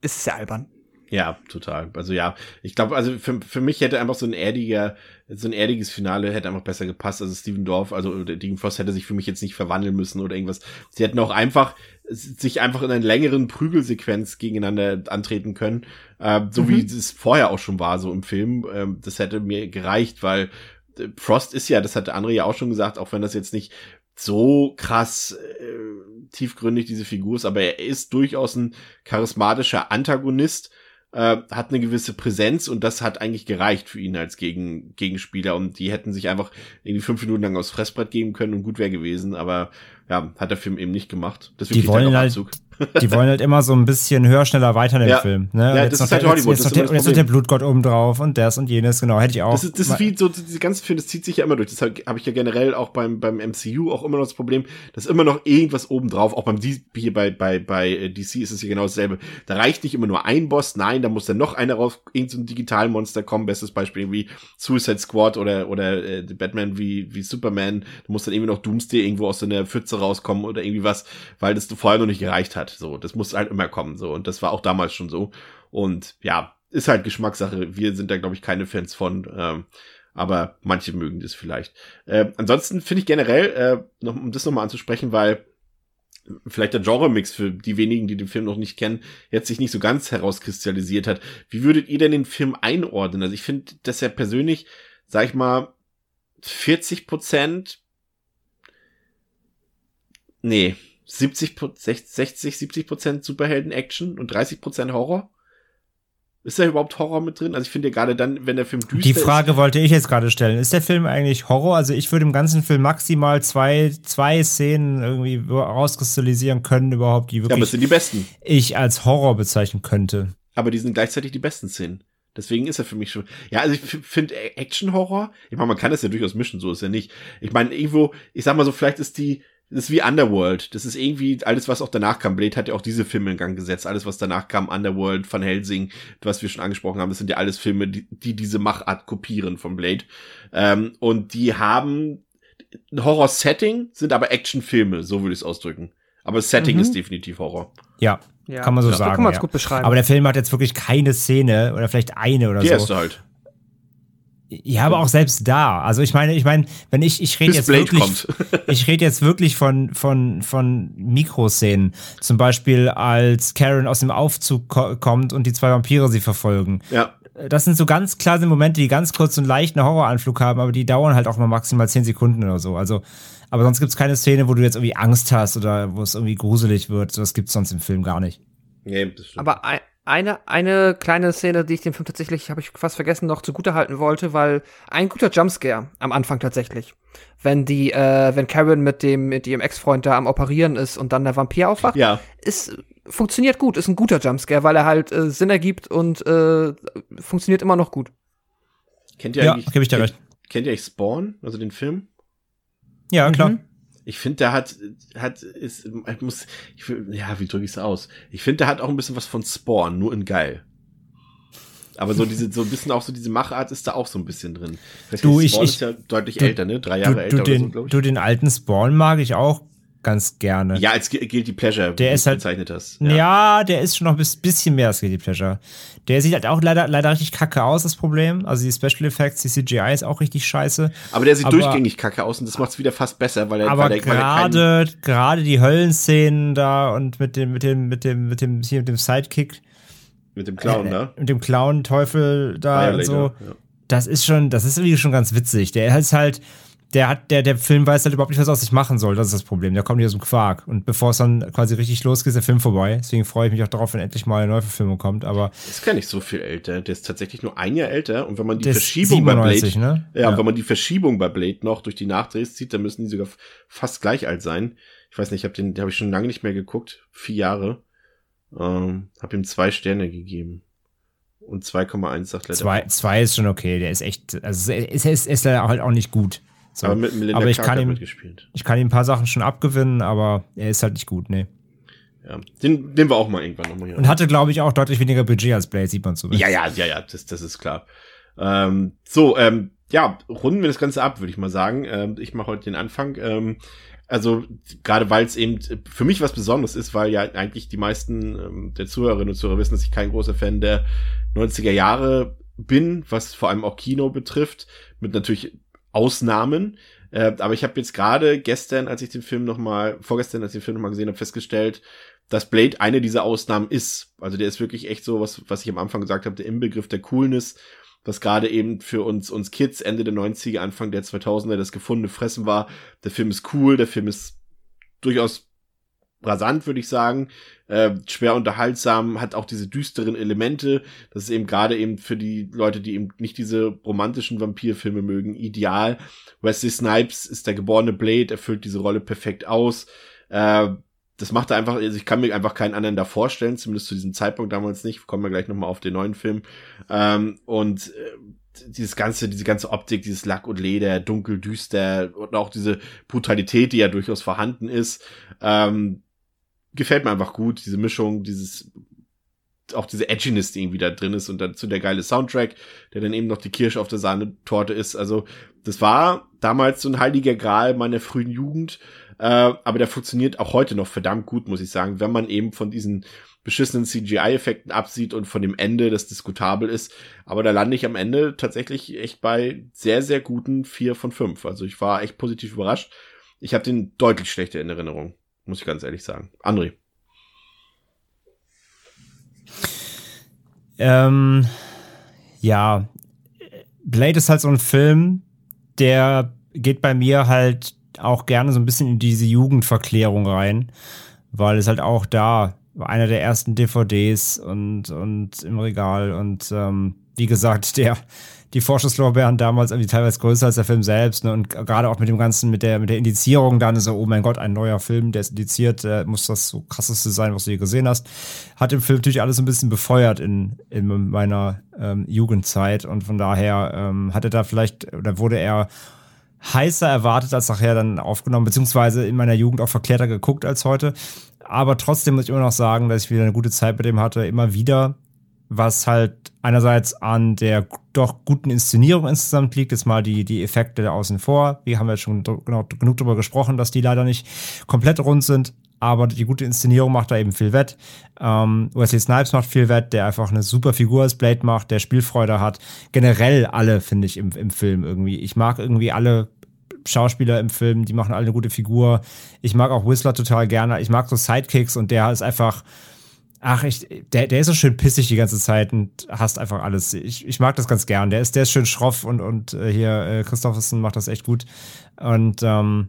Es ist ja albern. Ja, total. Also ja, ich glaube, also für, für mich hätte einfach so ein erdiger, so ein erdiges Finale hätte einfach besser gepasst. Also Steven Dorf, also Dean Frost hätte sich für mich jetzt nicht verwandeln müssen oder irgendwas. Sie hätten auch einfach sich einfach in einer längeren Prügelsequenz gegeneinander antreten können, äh, so wie es vorher auch schon war, so im Film. Ähm, das hätte mir gereicht, weil äh, Frost ist ja, das hatte André ja auch schon gesagt, auch wenn das jetzt nicht so krass äh, tiefgründig diese Figur ist, aber er ist durchaus ein charismatischer Antagonist, äh, hat eine gewisse Präsenz und das hat eigentlich gereicht für ihn als Gegen Gegenspieler und die hätten sich einfach irgendwie fünf Minuten lang aufs Fressbrett geben können und gut wäre gewesen, aber ja, hat der Film eben nicht gemacht. Deswegen Die wollen halt, Abzug. Die wollen halt immer so ein bisschen höher, schneller weiter in den Ja. Film. Ne? Ja, das jetzt ist halt Hollywood, Jetzt, das noch der- jetzt noch Problem. Blutgott oben drauf und das und jenes, genau, hätte ich auch. Das ist, das ist wie so, diese ganzen Filme, das zieht sich ja immer durch. Das habe hab ich ja generell auch beim, beim MCU auch immer noch das Problem, dass immer noch irgendwas oben drauf, auch beim hier bei, bei, bei äh, DC ist es ja genau dasselbe. Da reicht nicht immer nur ein Boss, nein, da muss dann noch einer raus, irgendein so ein Digitalmonster kommen, bestes Beispiel wie Suicide Squad oder, oder äh, Batman wie, wie Superman, da muss dann irgendwie noch Doomsday irgendwo aus so einer Pfütze rauskommen oder irgendwie was, weil das vorher noch nicht gereicht hat. So, das muss halt immer kommen. So, und das war auch damals schon so. Und ja, ist halt Geschmackssache. Wir sind da, glaube ich, keine Fans von. Ähm, aber manche mögen das vielleicht. Äh, ansonsten finde ich generell, äh, noch, um das nochmal anzusprechen, weil vielleicht der Genre-Mix für die wenigen, die den Film noch nicht kennen, jetzt sich nicht so ganz herauskristallisiert hat. Wie würdet ihr denn den Film einordnen? Also ich finde, dass er persönlich, sag ich mal, 40 Prozent, nee, 70, Pro- 60, 70 Prozent Superhelden-Action und 30 Prozent Horror? Ist da überhaupt Horror mit drin? Also ich finde ja gerade dann, wenn der Film düster Die ist, Frage wollte ich jetzt gerade stellen. Ist der Film eigentlich Horror? Also ich würde im ganzen Film maximal zwei, zwei Szenen irgendwie rauskristallisieren können, überhaupt, die ja, aber es wirklich sind die besten. ich als Horror bezeichnen könnte. aber die sind gleichzeitig die besten Szenen. Deswegen ist er für mich schon. Ja, also ich finde Action-Horror, ich meine, man kann das ja durchaus mischen, so ist er nicht. Ich meine, irgendwo, ich sag mal so, vielleicht ist die, das ist wie Underworld. Das ist irgendwie alles, was auch danach kam. Blade hat ja auch diese Filme in Gang gesetzt. Alles, was danach kam, Underworld, Van Helsing, was wir schon angesprochen haben, das sind ja alles Filme, die, die diese Machart kopieren von Blade. Ähm, und die haben ein Horror-Setting, sind aber Actionfilme, so würde ich es ausdrücken. Aber das Setting Mhm. ist definitiv Horror. Ja, Ja. kann man so Ja, so sagen. kann ja. gut beschreiben. Aber der Film hat jetzt wirklich keine Szene oder vielleicht eine oder Die so. erste halt. Ja, aber auch selbst da. Also ich meine, ich meine, wenn ich ich rede jetzt wirklich, ich rede jetzt wirklich von von von Mikroszenen. Zum Beispiel als Karen aus dem Aufzug ko kommt und die zwei Vampire sie verfolgen. Ja. Das sind so ganz klare Momente, die ganz kurz so einen leichten Horroranflug haben, aber die dauern halt auch mal maximal zehn Sekunden oder so. Also, aber sonst gibt's keine Szene, wo du jetzt irgendwie Angst hast oder wo es irgendwie gruselig wird. So, Das gibt's sonst im Film gar nicht. Nee, das. Aber ein, eine, eine kleine Szene, die ich dem Film tatsächlich, habe ich fast vergessen, noch zugutehalten wollte, weil ein guter Jumpscare am Anfang tatsächlich. Wenn die, äh, wenn Karen mit dem, mit ihrem Ex-Freund da am Operieren ist und dann der Vampir aufwacht, ja. ist, funktioniert gut, ist ein guter Jumpscare, weil er halt äh, Sinn ergibt und äh, funktioniert immer noch gut. Kennt ihr Ja, eigentlich, gebe ich dir kennt, recht. kennt ihr eigentlich Spawn, also den Film? Ja, klar. Mhm. Ich finde, der hat, hat, ist, ich muss, ich will, ja, wie drücke ich es aus? Ich finde, der hat auch ein bisschen was von Spawn, nur in geil. Aber so diese, so ein bisschen auch so diese Machart ist da auch so ein bisschen drin. Du, ich- Spawn ich- ist ja deutlich du- älter, ne? Drei Jahre Du, älter du, so, den, ich. du den alten Spawn mag ich auch ganz gerne. Ja, als Gu- Guilty Pleasure, Der ist du halt- bezeichnet hast. Ja. der ist schon noch ein bis- bisschen mehr als Guilty Pleasure. Der sieht halt auch leider, leider richtig kacke aus, das Problem. Also die Special Effects, die CGI ist auch richtig scheiße. Aber der sieht Aber- durchgängig kacke aus und das macht es wieder fast besser, weil er Aber er gerade, gerade die Höllenszenen da und mit dem, mit dem, mit dem, mit dem, hier mit dem Sidekick, mit dem Clown, äh, ne? mit dem Clown-Teufel da und so, Violator, ja. das ist schon, das ist irgendwie schon ganz witzig. Der ist halt, der hat, der, der Film weiß halt überhaupt nicht, was er aus sich machen soll. Das ist das Problem. Der kommt nicht aus dem Quark. Und bevor es dann quasi richtig losgeht, ist der Film vorbei. Deswegen freue ich mich auch darauf, wenn endlich mal eine Neuverfilmung kommt. Aber ist gar nicht so viel älter. Der ist tatsächlich nur ein Jahr älter. Und wenn man die ist Verschiebung bei 97, Blade, ne? ja, Ja. wenn man die Verschiebung bei Blade noch durch die Nachdrehs zieht, dann müssen die sogar fast gleich alt sein. Ich weiß nicht, ich habe den, den habe ich schon lange nicht mehr geguckt. Vier Jahre. Ähm, habe ihm zwei Sterne gegeben. Und 2,1 sagt leider. zwei, zwei ist schon okay. Der ist echt, also es ist, ist leider halt auch nicht gut. So. Aber mit Melinda aber ich Clarke kann ihm, mitgespielt. ich kann ihm ein paar Sachen schon abgewinnen, aber er ist halt nicht gut, nee. Ja. Den, den wir auch mal irgendwann nochmal hier. Und hatte, glaube ich, auch deutlich weniger Budget als Blade, sieht man so. Ja, ja, ja, ja, das, das ist klar. Ähm, so, ähm, ja, runden wir das Ganze ab, würde ich mal sagen. Ähm, ich mache heute den Anfang. Ähm, also gerade weil es eben für mich was Besonderes ist, weil ja eigentlich die meisten ähm, der Zuhörerinnen und Zuhörer wissen, dass ich kein großer Fan der 90er Jahre bin, was vor allem auch Kino betrifft, mit natürlich Ausnahmen. Äh, aber ich habe jetzt gerade gestern, als ich den Film noch mal, vorgestern, als ich den Film noch mal gesehen habe, festgestellt, dass Blade eine dieser Ausnahmen ist. Also der ist wirklich echt so, was, was ich am Anfang gesagt habe, der Inbegriff der Coolness, was gerade eben für uns, uns Kids Ende der 90er, Anfang der 2000er das gefundene Fressen war. Der Film ist cool, der Film ist durchaus rasant, würde ich sagen, äh, schwer unterhaltsam, hat auch diese düsteren Elemente. Das ist eben gerade eben für die Leute, die eben nicht diese romantischen Vampirfilme mögen, ideal. Wesley Snipes ist der geborene Blade, erfüllt diese Rolle perfekt aus. Äh, das macht er einfach, also ich kann mir einfach keinen anderen da vorstellen, zumindest zu diesem Zeitpunkt damals nicht. Kommen wir gleich nochmal auf den neuen Film. Ähm, und äh, dieses ganze, diese ganze Optik, dieses Lack und Leder, dunkel, düster und auch diese Brutalität, die ja durchaus vorhanden ist, ähm, gefällt mir einfach gut. Diese Mischung, dieses auch diese Edginess, die irgendwie da drin ist und dazu der geile Soundtrack, der dann eben noch die Kirsche auf der Sahnetorte ist. Also das war damals so ein heiliger Gral meiner frühen Jugend, äh, aber der funktioniert auch heute noch verdammt gut, muss ich sagen, wenn man eben von diesen beschissenen CGI-Effekten absieht und von dem Ende, das diskutabel ist. Aber da lande ich am Ende tatsächlich echt bei sehr, sehr guten vier von fünf. Also ich war echt positiv überrascht. Ich habe den deutlich schlechter in Erinnerung, muss ich ganz ehrlich sagen. André. Ähm, ja, Blade ist halt so ein Film, der geht bei mir halt auch gerne so ein bisschen in diese Jugendverklärung rein, weil es halt auch da war einer der ersten DVDs und, und im Regal und ähm, wie gesagt, der, die Vorschusslorbeeren damals irgendwie teilweise größer als der Film selbst ne? und gerade auch mit dem Ganzen, mit der, mit der Indizierung dann so, oh mein Gott, ein neuer Film, der ist indiziert, äh, muss das so krasseste sein, was du je gesehen hast, hat den Film natürlich alles ein bisschen befeuert in, in meiner ähm, Jugendzeit und von daher ähm, hatte da vielleicht, oder wurde er heißer erwartet als nachher dann aufgenommen, beziehungsweise in meiner Jugend auch verklärter geguckt als heute. Aber trotzdem muss ich immer noch sagen, dass ich wieder eine gute Zeit mit dem hatte, immer wieder, was halt einerseits an der doch guten Inszenierung insgesamt liegt, jetzt mal die, die Effekte außen vor. Wir haben ja schon genau, genug darüber gesprochen, dass die leider nicht komplett rund sind, aber die gute Inszenierung macht da eben viel wett. Ähm, Wesley Snipes macht viel wett, der einfach eine super Figur als Blade macht, der Spielfreude hat. Generell alle, finde ich, im, im Film irgendwie. Ich mag irgendwie alle Schauspieler im Film, die machen alle eine gute Figur. Ich mag auch Whistler total gerne. Ich mag so Sidekicks und der ist einfach, ach, ich, der, der ist so schön pissig die ganze Zeit und hasst einfach alles. Ich, ich mag das ganz gern. Der ist, der ist schön schroff und, und äh, hier äh, Christopherson macht das echt gut. Und ähm,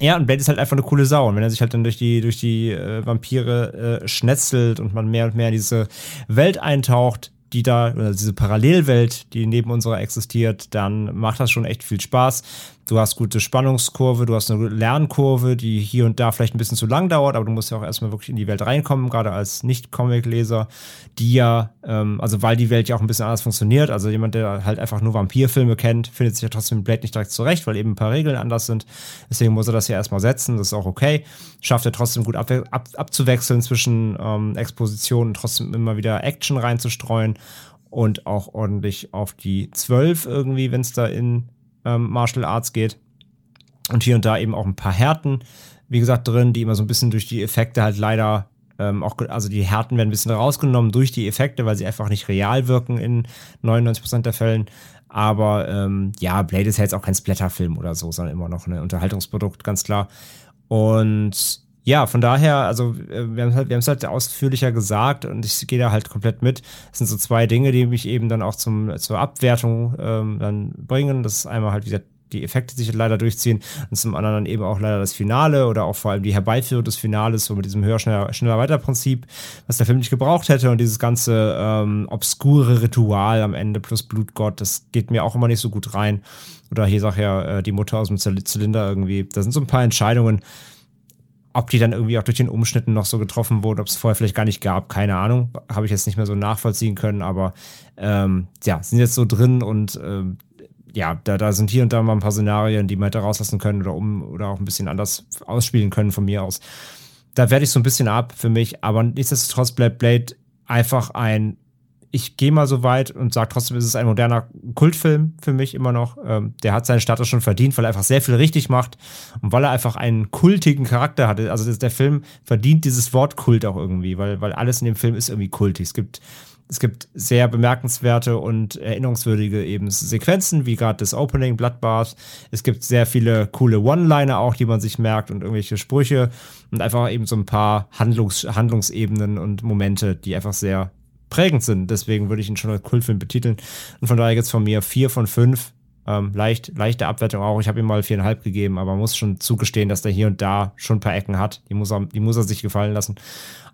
ja, und Blade ist halt einfach eine coole Sau. Und wenn er sich halt dann durch die, durch die äh, Vampire äh, schnetzelt und man mehr und mehr in diese Welt eintaucht, die da, oder diese Parallelwelt, die neben unserer existiert, dann macht das schon echt viel Spaß. Du hast gute Spannungskurve, du hast eine Lernkurve, die hier und da vielleicht ein bisschen zu lang dauert, aber du musst ja auch erstmal wirklich in die Welt reinkommen, gerade als Nicht-Comic-Leser, die ja, ähm, also weil die Welt ja auch ein bisschen anders funktioniert. Also jemand, der halt einfach nur Vampirfilme kennt, findet sich ja trotzdem mit Blade nicht direkt zurecht, weil eben ein paar Regeln anders sind. Deswegen muss er das ja erstmal setzen, das ist auch okay. Schafft er trotzdem gut ab, ab, abzuwechseln zwischen ähm, Exposition und trotzdem immer wieder Action reinzustreuen und auch ordentlich auf die 12 irgendwie, wenn es da in ähm, Martial Arts geht. Und hier und da eben auch ein paar Härten, wie gesagt, drin, die immer so ein bisschen durch die Effekte halt leider ähm, auch, also die Härten werden ein bisschen rausgenommen durch die Effekte, weil sie einfach nicht real wirken in 99% der Fällen. Aber ähm, ja, Blade ist ja jetzt auch kein Splatterfilm oder so, sondern immer noch ein Unterhaltungsprodukt, ganz klar. Und ja, von daher, also äh, wir haben halt, wir es halt ausführlicher gesagt und ich gehe da halt komplett mit. Es sind so zwei Dinge, die mich eben dann auch zum, zur Abwertung ähm, dann bringen. Das ist einmal halt, wie gesagt, die Effekte sich leider durchziehen und zum anderen dann eben auch leider das Finale oder auch vor allem die Herbeiführung des Finales, so mit diesem höher, schneller, schneller weiter Prinzip, was der Film nicht gebraucht hätte und dieses ganze ähm, obskure Ritual am Ende plus Blutgott, das geht mir auch immer nicht so gut rein. Oder hier sagt ja äh, die Mutter aus dem Zylinder irgendwie. Da sind so ein paar Entscheidungen, ob die dann irgendwie auch durch den Umschnitten noch so getroffen wurden, ob es vorher vielleicht gar nicht gab, keine Ahnung. Habe ich jetzt nicht mehr so nachvollziehen können, aber ähm, ja, sind jetzt so drin und ähm, ja, da, da sind hier und da mal ein paar Szenarien, die man hätte rauslassen können oder um oder auch ein bisschen anders ausspielen können von mir aus. Da werde ich so ein bisschen ab für mich, aber nichtsdestotrotz bleibt Blade einfach ein. Ich gehe mal so weit und sage trotzdem, ist es ein moderner Kultfilm für mich immer noch. Ähm, der hat seinen Status schon verdient, weil er einfach sehr viel richtig macht und weil er einfach einen kultigen Charakter hatte. Also der Film verdient dieses Wort Kult auch irgendwie, weil, weil alles in dem Film ist irgendwie kultig. Es gibt es gibt sehr bemerkenswerte und erinnerungswürdige eben Sequenzen, wie gerade das Opening, Bloodbath. Es gibt sehr viele coole One-Liner auch, die man sich merkt und irgendwelche Sprüche und einfach eben so ein paar Handlungs Handlungsebenen und Momente, die einfach sehr prägend sind. Deswegen würde ich ihn schon als Kultfilm betiteln. Und von daher gibt es von mir vier von fünf. Ähm, leicht, leichte Abwertung auch. Ich habe ihm mal viereinhalb gegeben, aber man muss schon zugestehen, dass der hier und da schon ein paar Ecken hat. Die muss er, die muss er sich gefallen lassen.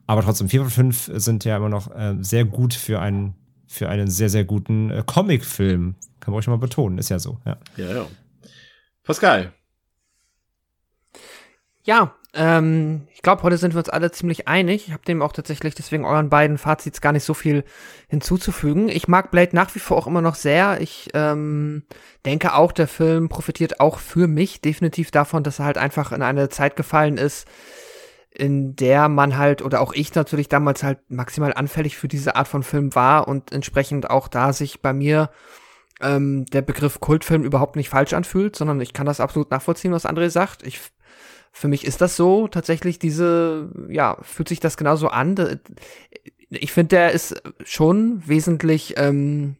Aber trotzdem, 4 von 5 sind ja immer noch äh, sehr gut für einen, für einen sehr, sehr guten äh, Comicfilm. Kann man euch mal betonen, ist ja so. Ja, ja. ja. Pascal. Ja, ähm, ich glaube, heute sind wir uns alle ziemlich einig. Ich habe dem auch tatsächlich deswegen euren beiden Fazits gar nicht so viel hinzuzufügen. Ich mag Blade nach wie vor auch immer noch sehr. Ich ähm, denke auch, der Film profitiert auch für mich definitiv davon, dass er halt einfach in eine Zeit gefallen ist, in der man halt, oder auch ich natürlich damals halt maximal anfällig für diese Art von Film war und entsprechend auch da sich bei mir ähm, der Begriff Kultfilm überhaupt nicht falsch anfühlt, sondern ich kann das absolut nachvollziehen, was André sagt. Ich, für mich ist das so, tatsächlich diese, ja, fühlt sich das genauso an. Ich finde, der ist schon wesentlich, ähm,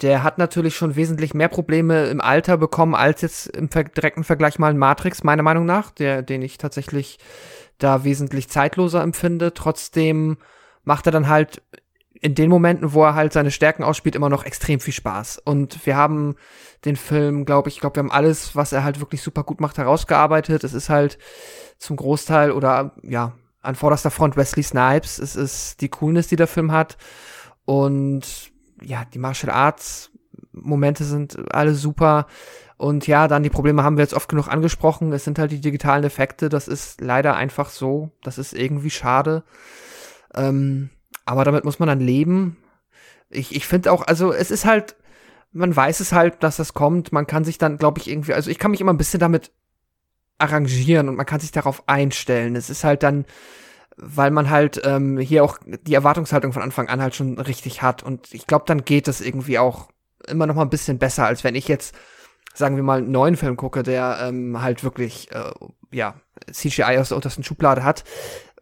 der hat natürlich schon wesentlich mehr Probleme im Alter bekommen als jetzt im direkten Vergleich mal ein Matrix, meiner Meinung nach, der, den ich tatsächlich da wesentlich zeitloser empfinde. Trotzdem macht er dann halt in den Momenten, wo er halt seine Stärken ausspielt, immer noch extrem viel Spaß. Und wir haben den Film, glaube ich, ich glaube, wir haben alles, was er halt wirklich super gut macht, herausgearbeitet. Es ist halt zum Großteil oder ja, an vorderster Front Wesley Snipes. Es ist die Coolness, die der Film hat. Und ja, die Martial Arts Momente sind alle super. Und ja, dann die Probleme haben wir jetzt oft genug angesprochen. Es sind halt die digitalen Effekte. Das ist leider einfach so. Das ist irgendwie schade. Ähm, aber damit muss man dann leben. Ich, ich finde auch, also es ist halt, man weiß es halt, dass das kommt. Man kann sich dann, glaube ich, irgendwie, also ich kann mich immer ein bisschen damit arrangieren und man kann sich darauf einstellen. Es ist halt dann, weil man halt ähm, hier auch die Erwartungshaltung von Anfang an halt schon richtig hat. Und ich glaube, dann geht das irgendwie auch immer noch mal ein bisschen besser, als wenn ich jetzt sagen wir mal, einen neuen Film gucke, der ähm, halt wirklich, äh, ja, CGI aus der untersten Schublade hat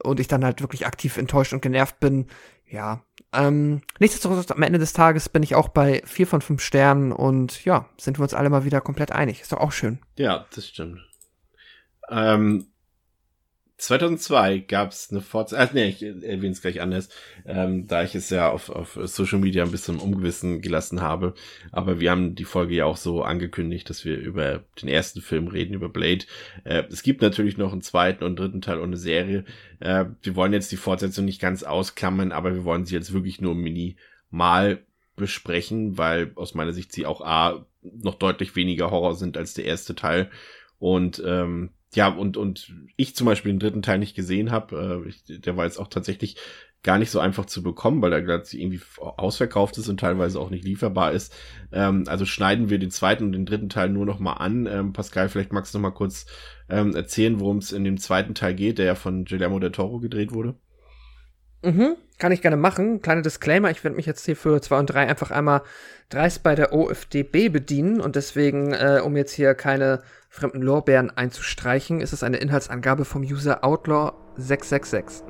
und ich dann halt wirklich aktiv enttäuscht und genervt bin, ja. Ähm, nichtsdestotrotz, am Ende des Tages bin ich auch bei vier von fünf Sternen und ja, sind wir uns alle mal wieder komplett einig. Ist doch auch schön. Ja, das stimmt. Ähm, 2002 gab es eine Fortsetzung, äh, nee, ich erwähne es gleich anders, ähm, da ich es ja auf, auf Social Media ein bisschen Umgewissen gelassen habe. Aber wir haben die Folge ja auch so angekündigt, dass wir über den ersten Film reden, über Blade. Äh, es gibt natürlich noch einen zweiten und dritten Teil ohne Serie. Äh, wir wollen jetzt die Fortsetzung nicht ganz ausklammern, aber wir wollen sie jetzt wirklich nur minimal besprechen, weil aus meiner Sicht sie auch A noch deutlich weniger Horror sind als der erste Teil. Und ähm, ja, und, und ich zum Beispiel den dritten Teil nicht gesehen habe, äh, der war jetzt auch tatsächlich gar nicht so einfach zu bekommen, weil er gerade irgendwie ausverkauft ist und teilweise auch nicht lieferbar ist. Ähm, also schneiden wir den zweiten und den dritten Teil nur noch mal an. Ähm, Pascal, vielleicht magst du noch mal kurz ähm, erzählen, worum es in dem zweiten Teil geht, der ja von Guillermo del Toro gedreht wurde. Mhm, Kann ich gerne machen. Kleiner Disclaimer, ich werde mich jetzt hier für 2 und 3 einfach einmal dreist bei der OFDB bedienen und deswegen, äh, um jetzt hier keine fremden Lorbeeren einzustreichen, ist es eine Inhaltsangabe vom User Outlaw 666.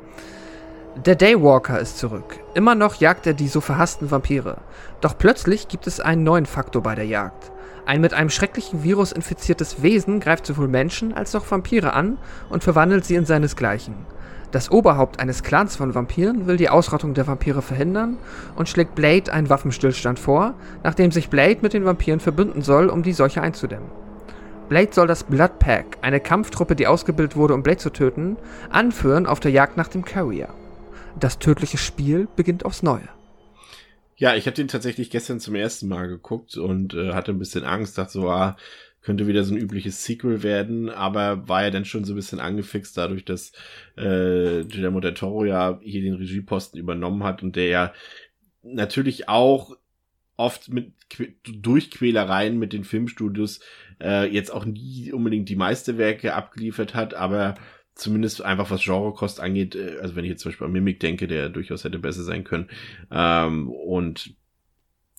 Der Daywalker ist zurück. Immer noch jagt er die so verhassten Vampire. Doch plötzlich gibt es einen neuen Faktor bei der Jagd. Ein mit einem schrecklichen Virus infiziertes Wesen greift sowohl Menschen als auch Vampire an und verwandelt sie in seinesgleichen. Das Oberhaupt eines Clans von Vampiren will die Ausrottung der Vampire verhindern und schlägt Blade einen Waffenstillstand vor, nachdem sich Blade mit den Vampiren verbünden soll, um die Seuche einzudämmen. Blade soll das Blood Pack, eine Kampftruppe, die ausgebildet wurde, um Blade zu töten, anführen auf der Jagd nach dem Carrier. Das tödliche Spiel beginnt aufs Neue. Ja, ich habe den tatsächlich gestern zum ersten Mal geguckt und äh, hatte ein bisschen Angst, dachte so, ah, könnte wieder so ein übliches Sequel werden, aber war ja dann schon so ein bisschen angefixt dadurch, dass äh, Guillermo del Toro ja hier den Regieposten übernommen hat und der ja natürlich auch oft mit Durchquälereien mit den Filmstudios äh, jetzt auch nie unbedingt die Meisterwerke abgeliefert hat, aber zumindest einfach was Genrekost angeht, äh, also wenn ich jetzt zum Beispiel an Mimic denke, der durchaus hätte besser sein können, ähm, und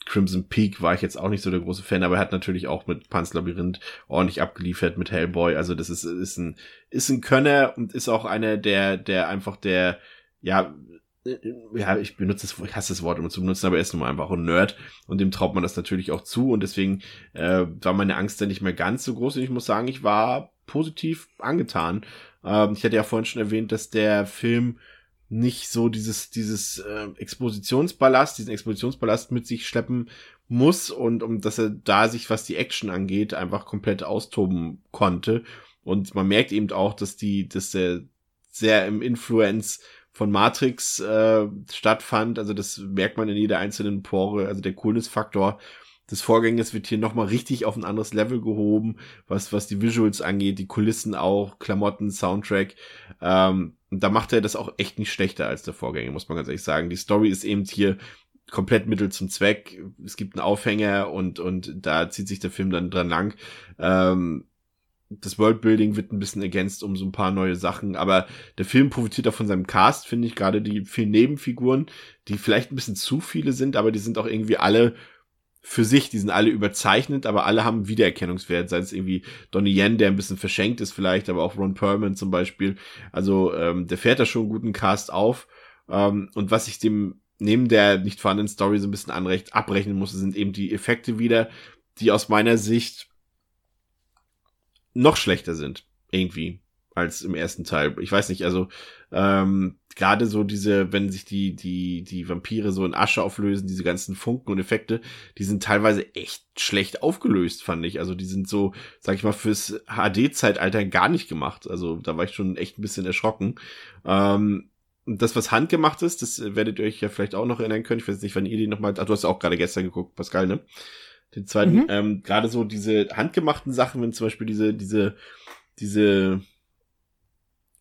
Crimson Peak war ich jetzt auch nicht so der große Fan, aber er hat natürlich auch mit Pan's Labyrinth ordentlich abgeliefert mit Hellboy. Also das ist, ist ein, ist ein Könner und ist auch einer, der, der einfach der, ja, ja, ich benutze das, ich hasse das Wort immer zu benutzen, aber er ist nun mal einfach ein Nerd und dem traut man das natürlich auch zu und deswegen äh, war meine Angst dann nicht mehr ganz so groß und ich muss sagen, ich war positiv angetan. Ähm, ich hatte ja vorhin schon erwähnt, dass der Film nicht so dieses, dieses äh, Expositionsballast, diesen Expositionsballast mit sich schleppen muss und um dass er da sich, was die Action angeht, einfach komplett austoben konnte. Und man merkt eben auch, dass die, dass der sehr im Influence von Matrix äh, stattfand. Also das merkt man in jeder einzelnen Pore. Also der Coolness-Faktor des Vorgängers wird hier nochmal richtig auf ein anderes Level gehoben, was, was die Visuals angeht, die Kulissen auch, Klamotten, Soundtrack. Ähm, und da macht er das auch echt nicht schlechter als der Vorgänger, muss man ganz ehrlich sagen. Die Story ist eben hier komplett Mittel zum Zweck. Es gibt einen Aufhänger und, und da zieht sich der Film dann dran lang. Ähm, das Worldbuilding wird ein bisschen ergänzt um so ein paar neue Sachen, aber der Film profitiert auch von seinem Cast, finde ich, gerade die vielen Nebenfiguren, die vielleicht ein bisschen zu viele sind, aber die sind auch irgendwie alle für sich, die sind alle überzeichnet, aber alle haben Wiedererkennungswert, sei es irgendwie Donnie Yen, der ein bisschen verschenkt ist vielleicht, aber auch Ron Perlman zum Beispiel. Also ähm, der fährt da schon einen guten Cast auf. Ähm, und was ich dem neben der nicht vorhandenen Story so ein bisschen anrecht abrechnen musste, sind eben die Effekte wieder, die aus meiner Sicht noch schlechter sind. Irgendwie als im ersten Teil. Ich weiß nicht, also ähm, gerade so diese, wenn sich die, die, die Vampire so in Asche auflösen, diese ganzen Funken und Effekte, die sind teilweise echt schlecht aufgelöst, fand ich. Also die sind so, sag ich mal, fürs HD-Zeitalter gar nicht gemacht. Also da war ich schon echt ein bisschen erschrocken. Ähm, das, was handgemacht ist, das werdet ihr euch ja vielleicht auch noch erinnern können. Ich weiß nicht, wann ihr die nochmal, ach, du hast auch gerade gestern geguckt, Pascal, ne? Den zweiten, mhm. ähm, gerade so diese handgemachten Sachen, wenn zum Beispiel diese, diese, diese,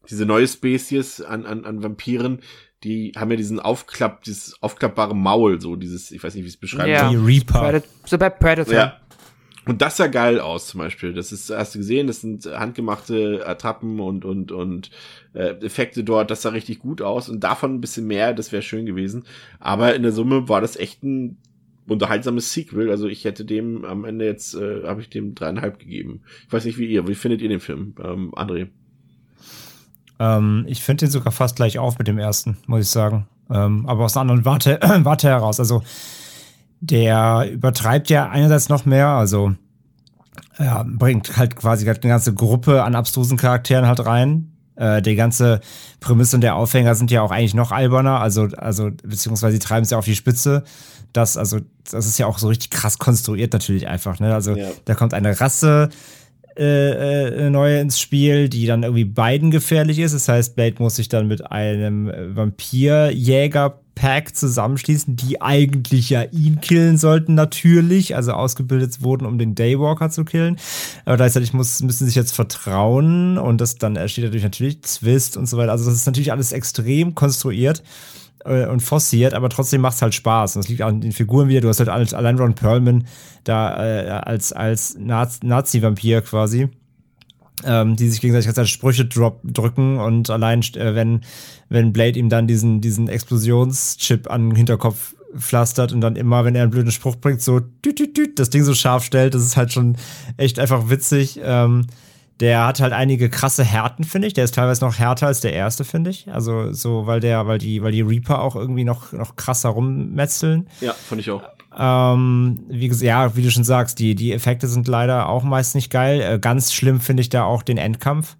diese neue Spezies an, an, an Vampiren, die haben ja diesen Aufklapp, dieses aufklappbare Maul, so dieses, ich weiß nicht, wie es beschreiben ja. Die Reaper. Predator, so bei Predator. Ja. Und das sah geil aus, zum Beispiel. Das ist, hast du gesehen, das sind handgemachte Attrappen und, und, und äh, Effekte dort, das sah richtig gut aus. Und davon ein bisschen mehr, das wäre schön gewesen. Aber in der Summe war das echt ein unterhaltsames Sequel. Also ich hätte dem am Ende jetzt, äh, habe ich dem dreieinhalb gegeben. Ich weiß nicht, wie ihr, wie findet ihr den Film, ähm, André? Ähm, ich finde den sogar fast gleich auf mit dem ersten, muss ich sagen. Ähm, aber aus einer anderen Warte, Warte heraus. Also der übertreibt ja einerseits noch mehr, also ja, bringt halt quasi eine ganze Gruppe an abstrusen Charakteren halt rein. Äh, die ganze Prämisse und der Aufhänger sind ja auch eigentlich noch alberner, also, also beziehungsweise treiben es ja auf die Spitze. Das, also, das ist ja auch so richtig krass konstruiert natürlich einfach. Ne? Also ja. da kommt eine Rasse, äh, äh, neue ins Spiel, die dann irgendwie beiden gefährlich ist. Das heißt, Blade muss sich dann mit einem Vampirjäger-Pack zusammenschließen, die eigentlich ja ihn killen sollten, natürlich. Also ausgebildet wurden, um den Daywalker zu killen. Aber gleichzeitig muss, müssen sich jetzt vertrauen und das dann entsteht dadurch natürlich Zwist und so weiter. Also das ist natürlich alles extrem konstruiert äh, und forciert, aber trotzdem macht es halt Spaß. Und das liegt auch an den Figuren wieder. Du hast halt allein Ron Perlman da äh, als, als Nazi-Vampir quasi. ähm, die sich gegenseitig ganze Zeit Sprüche drop, drücken und allein, äh, wenn, wenn Blade ihm dann diesen, diesen Explosionschip an den Hinterkopf pflastert und dann immer, wenn er einen blöden Spruch bringt, so düt, düt, düt, das Ding so scharf stellt, das ist halt schon echt einfach witzig. Ähm, der hat halt einige krasse Härten, finde ich. Der ist teilweise noch härter als der erste, finde ich. Also so, weil der, weil die, weil die Reaper auch irgendwie noch, noch krasser rummetzeln. Ja, fand ich auch. Ähm, wie gesagt, ja, wie du schon sagst, die, die Effekte sind leider auch meist nicht geil. Äh, ganz schlimm finde ich da auch den Endkampf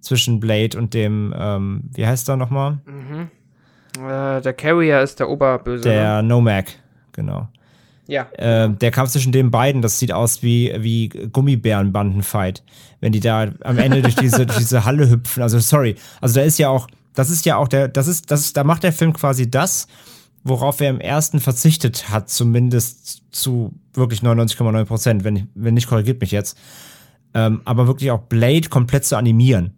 zwischen Blade und dem, ähm, wie heißt er nochmal? Mhm. Äh, der Carrier ist der Oberböse. Der ne? Nomad, genau. Ja. Äh, der Kampf zwischen den beiden, das sieht aus wie, wie Gummibärenbandenfight. Wenn die da am Ende durch diese, durch diese Halle hüpfen. Also, sorry. Also, da ist ja auch, das ist ja auch der, das ist, das ist, da macht der Film quasi das, worauf er im ersten verzichtet hat, zumindest zu wirklich 99,9 Prozent. Wenn, wenn nicht, korrigiert mich jetzt. Ähm, aber wirklich auch Blade komplett zu animieren.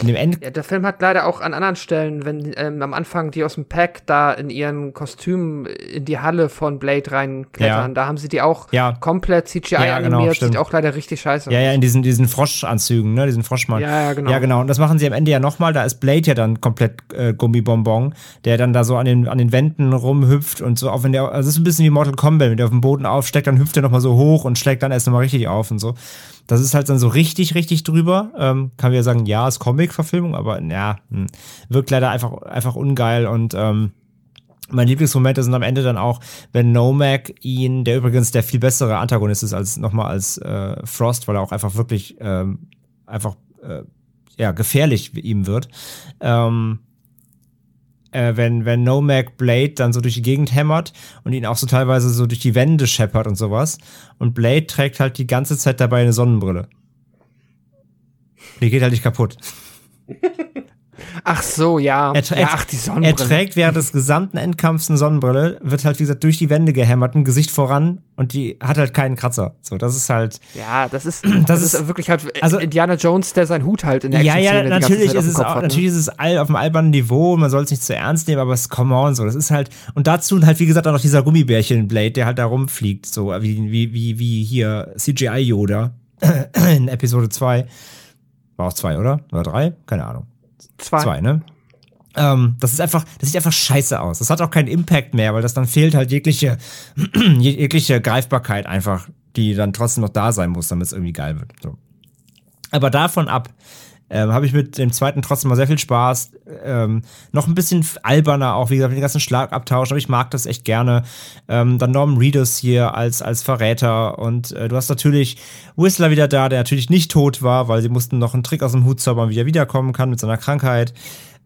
In dem End ja, der Film hat leider auch an anderen Stellen, wenn ähm, am Anfang die aus dem Pack da in ihren Kostümen in die Halle von Blade reinklettern, Ja. da haben sie die auch Ja. komplett CGI Ja, genau, animiert, stimmt. sieht auch leider richtig scheiße Ja, aus. ja, in diesen, diesen Froschanzügen, ne, diesen Froschmann. Ja, ja, genau. Ja, genau. Und das machen sie am Ende ja nochmal. Da ist Blade ja dann komplett äh, Gummibonbon, der dann da so an den, an den Wänden rumhüpft und so, auch wenn der, also es ist ein bisschen wie Mortal Kombat, wenn der auf dem Boden aufsteckt, dann hüpft er nochmal so hoch und schlägt dann erst nochmal richtig auf und so. Das ist halt dann so richtig, richtig drüber. Ähm, kann man ja sagen, ja, ist Comic-Verfilmung, aber ja, hm, wirkt leider einfach, einfach ungeil und ähm, meine Lieblingsmomente sind am Ende dann auch, wenn Nomad ihn, der übrigens der viel bessere Antagonist ist als nochmal als äh, Frost, weil er auch einfach wirklich ähm, einfach äh, ja gefährlich ihm wird. Ähm, äh, wenn wenn Nomad Blade dann so durch die Gegend hämmert und ihn auch so teilweise so durch die Wände scheppert und sowas und Blade trägt halt die ganze Zeit dabei eine Sonnenbrille. Die geht halt nicht kaputt. Ach so, ja. Er, ja ach, die Sonnenbrille. er trägt während des gesamten Endkampfs eine Sonnenbrille, wird halt, wie gesagt, durch die Wände gehämmert, ein Gesicht voran und die hat halt keinen Kratzer. So, das ist halt. ja, das ist, das, ist- ist, wirklich halt also- Indiana Jones, der seinen Hut halt in der Ja, ja, natürlich ist es auch, hat, ne? natürlich ist es all auf einem albernen Niveau, man soll es nicht zu ernst nehmen, aber es come on, so, das ist halt, und dazu halt, wie gesagt, auch noch dieser Gummibärchen-Blade, der halt da rumfliegt, so, wie, wie, wie, wie hier CGI-Yoda in Episode 2. War auch 2, oder? Oder 3? Keine Ahnung. Zwei. Zwei, ne? Ähm, das ist einfach, das sieht einfach scheiße aus. Das hat auch keinen Impact mehr, weil das dann fehlt halt jegliche, jegliche Greifbarkeit einfach, die dann trotzdem noch da sein muss, damit es irgendwie geil wird. So. Aber davon ab ähm, habe ich mit dem zweiten trotzdem mal sehr viel Spaß. Ähm, noch ein bisschen alberner auch, wie gesagt, mit den ganzen Schlagabtausch, aber ich mag das echt gerne. Ähm, dann Norman Reedus hier als, als Verräter und äh, du hast natürlich Whistler wieder da, der natürlich nicht tot war, weil sie mussten noch einen Trick aus dem Hut zaubern, wie er wiederkommen kann mit seiner Krankheit.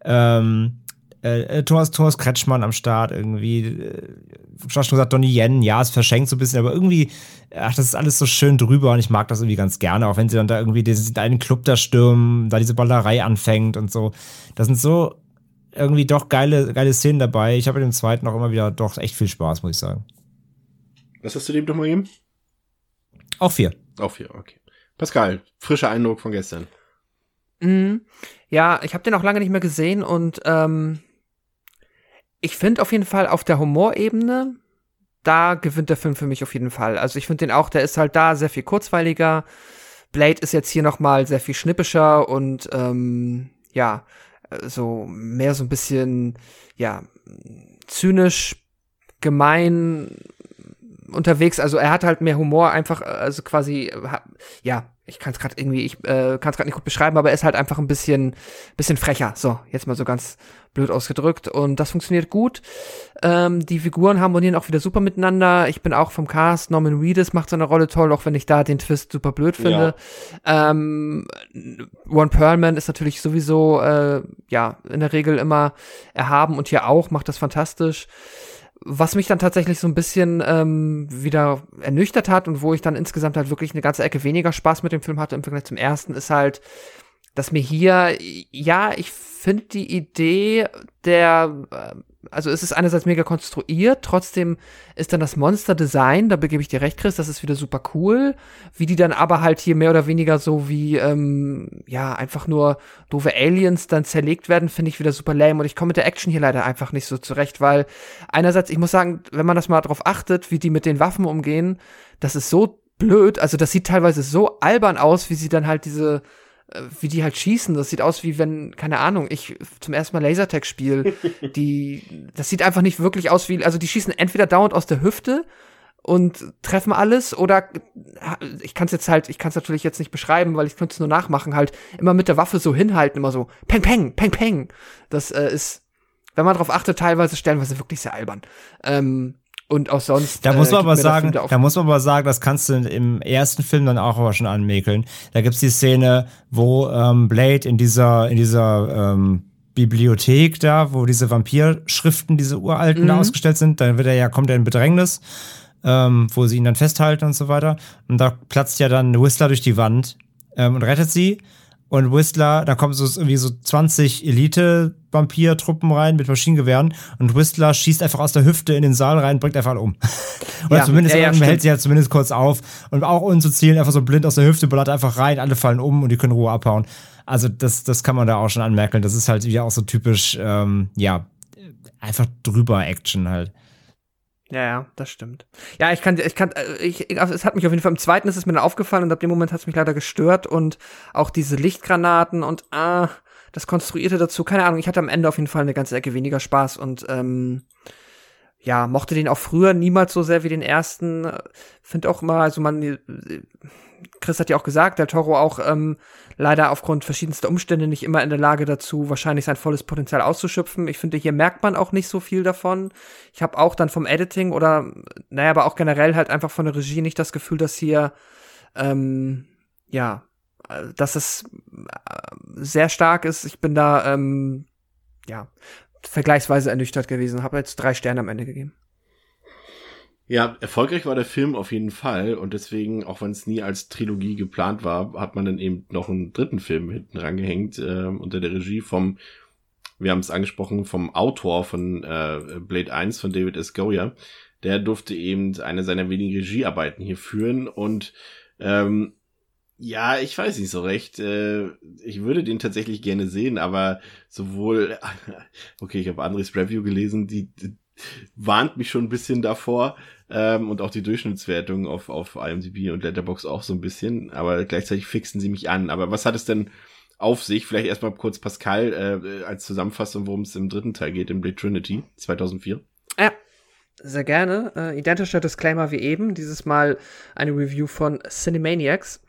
Ähm, äh, äh, Thomas, Thomas Kretschmann am Start irgendwie. Äh, schon gesagt, Donnie Yen, ja, es verschenkt so ein bisschen, aber irgendwie, ach, das ist alles so schön drüber und ich mag das irgendwie ganz gerne, auch wenn sie dann da irgendwie diesen einen Club da stürmen, da diese Ballerei anfängt und so. Da sind so irgendwie doch geile, geile Szenen dabei. Ich habe mit dem zweiten auch immer wieder doch echt viel Spaß, muss ich sagen. Was hast du dem nochmal gegeben? Auch vier. Auf hier, okay. Pascal, frischer Eindruck von gestern. Mhm. Ja, ich habe den auch lange nicht mehr gesehen und ähm, ich finde auf jeden Fall auf der Humorebene, da gewinnt der Film für mich auf jeden Fall. Also ich finde den auch, der ist halt da sehr viel kurzweiliger. Blade ist jetzt hier noch mal sehr viel schnippischer und ähm, ja, so mehr so ein bisschen ja zynisch, gemein unterwegs. Also er hat halt mehr Humor, einfach äh, also quasi äh, ja. Ich kann es gerade irgendwie, ich äh, kann es gerade nicht gut beschreiben, aber er ist halt einfach ein bisschen, bisschen frecher. So, jetzt mal so ganz blöd ausgedrückt. Und das funktioniert gut. Ähm, die Figuren harmonieren auch wieder super miteinander. Ich bin auch vom Cast. Norman Reedus macht seine Rolle toll, auch wenn ich da den Twist super blöd finde. Ähm, Ron Perlman ist natürlich sowieso, äh, ja, in der Regel immer erhaben und hier auch, macht das fantastisch. Was mich dann tatsächlich so ein bisschen ähm, wieder ernüchtert hat und wo ich dann insgesamt halt wirklich eine ganze Ecke weniger Spaß mit dem Film hatte im Vergleich zum ersten, ist halt, dass mir hier, ja, ich finde die Idee der, äh, also es ist einerseits mega konstruiert, trotzdem ist dann das Monster-Design, da begebe ich dir recht, Chris, das ist wieder super cool, wie die dann aber halt hier mehr oder weniger so wie, ähm, ja, einfach nur doofe Aliens dann zerlegt werden, finde ich wieder super lame und ich komme mit der Action hier leider einfach nicht so zurecht, weil einerseits, ich muss sagen, wenn man das mal drauf achtet, wie die mit den Waffen umgehen, das ist so blöd. Also das sieht teilweise so albern aus, wie sie dann halt diese, wie die halt schießen. Das sieht aus wie wenn, keine Ahnung, ich zum ersten Mal Lasertag spiele. die, das sieht einfach nicht wirklich aus wie, also die schießen entweder dauernd aus der Hüfte und treffen alles oder ich kann es jetzt halt, ich kann es natürlich jetzt nicht beschreiben, weil ich könnte es nur nachmachen, halt immer mit der Waffe so hinhalten, immer so peng peng peng peng. Das äh, ist, wenn man drauf achtet, teilweise stellenweise wirklich sehr albern. Ähm, und auch sonst. Da muss man äh, aber sagen, da muss man aber sagen, das kannst du im ersten Film dann auch aber schon anmäkeln. Da gibt's die Szene, wo ähm, Blade in dieser in dieser ähm, Bibliothek da, wo diese Vampirschriften, diese uralten Mhm. da ausgestellt sind, dann wird er ja kommt er in Bedrängnis, ähm, wo sie ihn dann festhalten und so weiter. Und da platzt ja dann Whistler durch die Wand ähm, und rettet sie. Und Whistler, da kommen so irgendwie so 20 Elite-Vampir-Truppen rein mit Maschinengewehren und Whistler schießt einfach aus der Hüfte in den Saal rein, bringt einfach alle um. Oder Ja, zumindest ja, ja, hält sie halt zumindest kurz auf und auch ohne zu zielen, einfach so blind aus der Hüfte, ballert einfach rein, alle fallen um und die können Ruhe abhauen. Also das, das kann man da auch schon anmerken. Das ist halt wieder auch so typisch, ähm, ja, einfach drüber Action halt. Ja, ja, das stimmt. Ja, ich kann, ich kann, äh, ich, ich, es hat mich auf jeden Fall im zweiten ist es mir dann aufgefallen und ab dem Moment hat es mich leider gestört und auch diese Lichtgranaten und ah, das Konstruierte dazu, keine Ahnung, ich hatte am Ende auf jeden Fall eine ganze Ecke weniger Spaß und ähm, ja, mochte den auch früher niemals so sehr wie den ersten. Finde auch immer, also man, äh, Chris hat ja auch gesagt, der Toro auch ähm, leider aufgrund verschiedenster Umstände nicht immer in der Lage dazu, wahrscheinlich sein volles Potenzial auszuschöpfen. Ich finde, hier merkt man auch nicht so viel davon. Ich habe auch dann vom Editing oder, naja, aber auch generell halt einfach von der Regie nicht das Gefühl, dass hier, ähm, ja, äh, dass es äh, sehr stark ist. Ich bin da, ähm, ja, vergleichsweise ernüchtert gewesen. Habe jetzt drei Sterne am Ende gegeben. Ja, erfolgreich war der Film auf jeden Fall und deswegen, auch wenn es nie als Trilogie geplant war, hat man dann eben noch einen dritten Film hinten rangehängt äh, unter der Regie vom, wir haben es angesprochen, vom Autor von äh, Blade 1 von David S. Goyer. Der durfte eben eine seiner wenigen Regiearbeiten hier führen und ähm, ja, ich weiß nicht so recht. Äh, ich würde den tatsächlich gerne sehen, aber sowohl, okay, ich habe Andres Review gelesen, die, die warnt mich schon ein bisschen davor ähm, und auch die Durchschnittswertung auf, auf IMDb und Letterbox auch so ein bisschen, aber gleichzeitig fixen sie mich an. Aber was hat es denn auf sich? Vielleicht erstmal kurz Pascal äh, als Zusammenfassung, worum es im dritten Teil geht, in Blade Trinity 2004. Ja, sehr gerne. Äh, identischer Disclaimer wie eben. Dieses Mal eine Review von Cinemaniacs.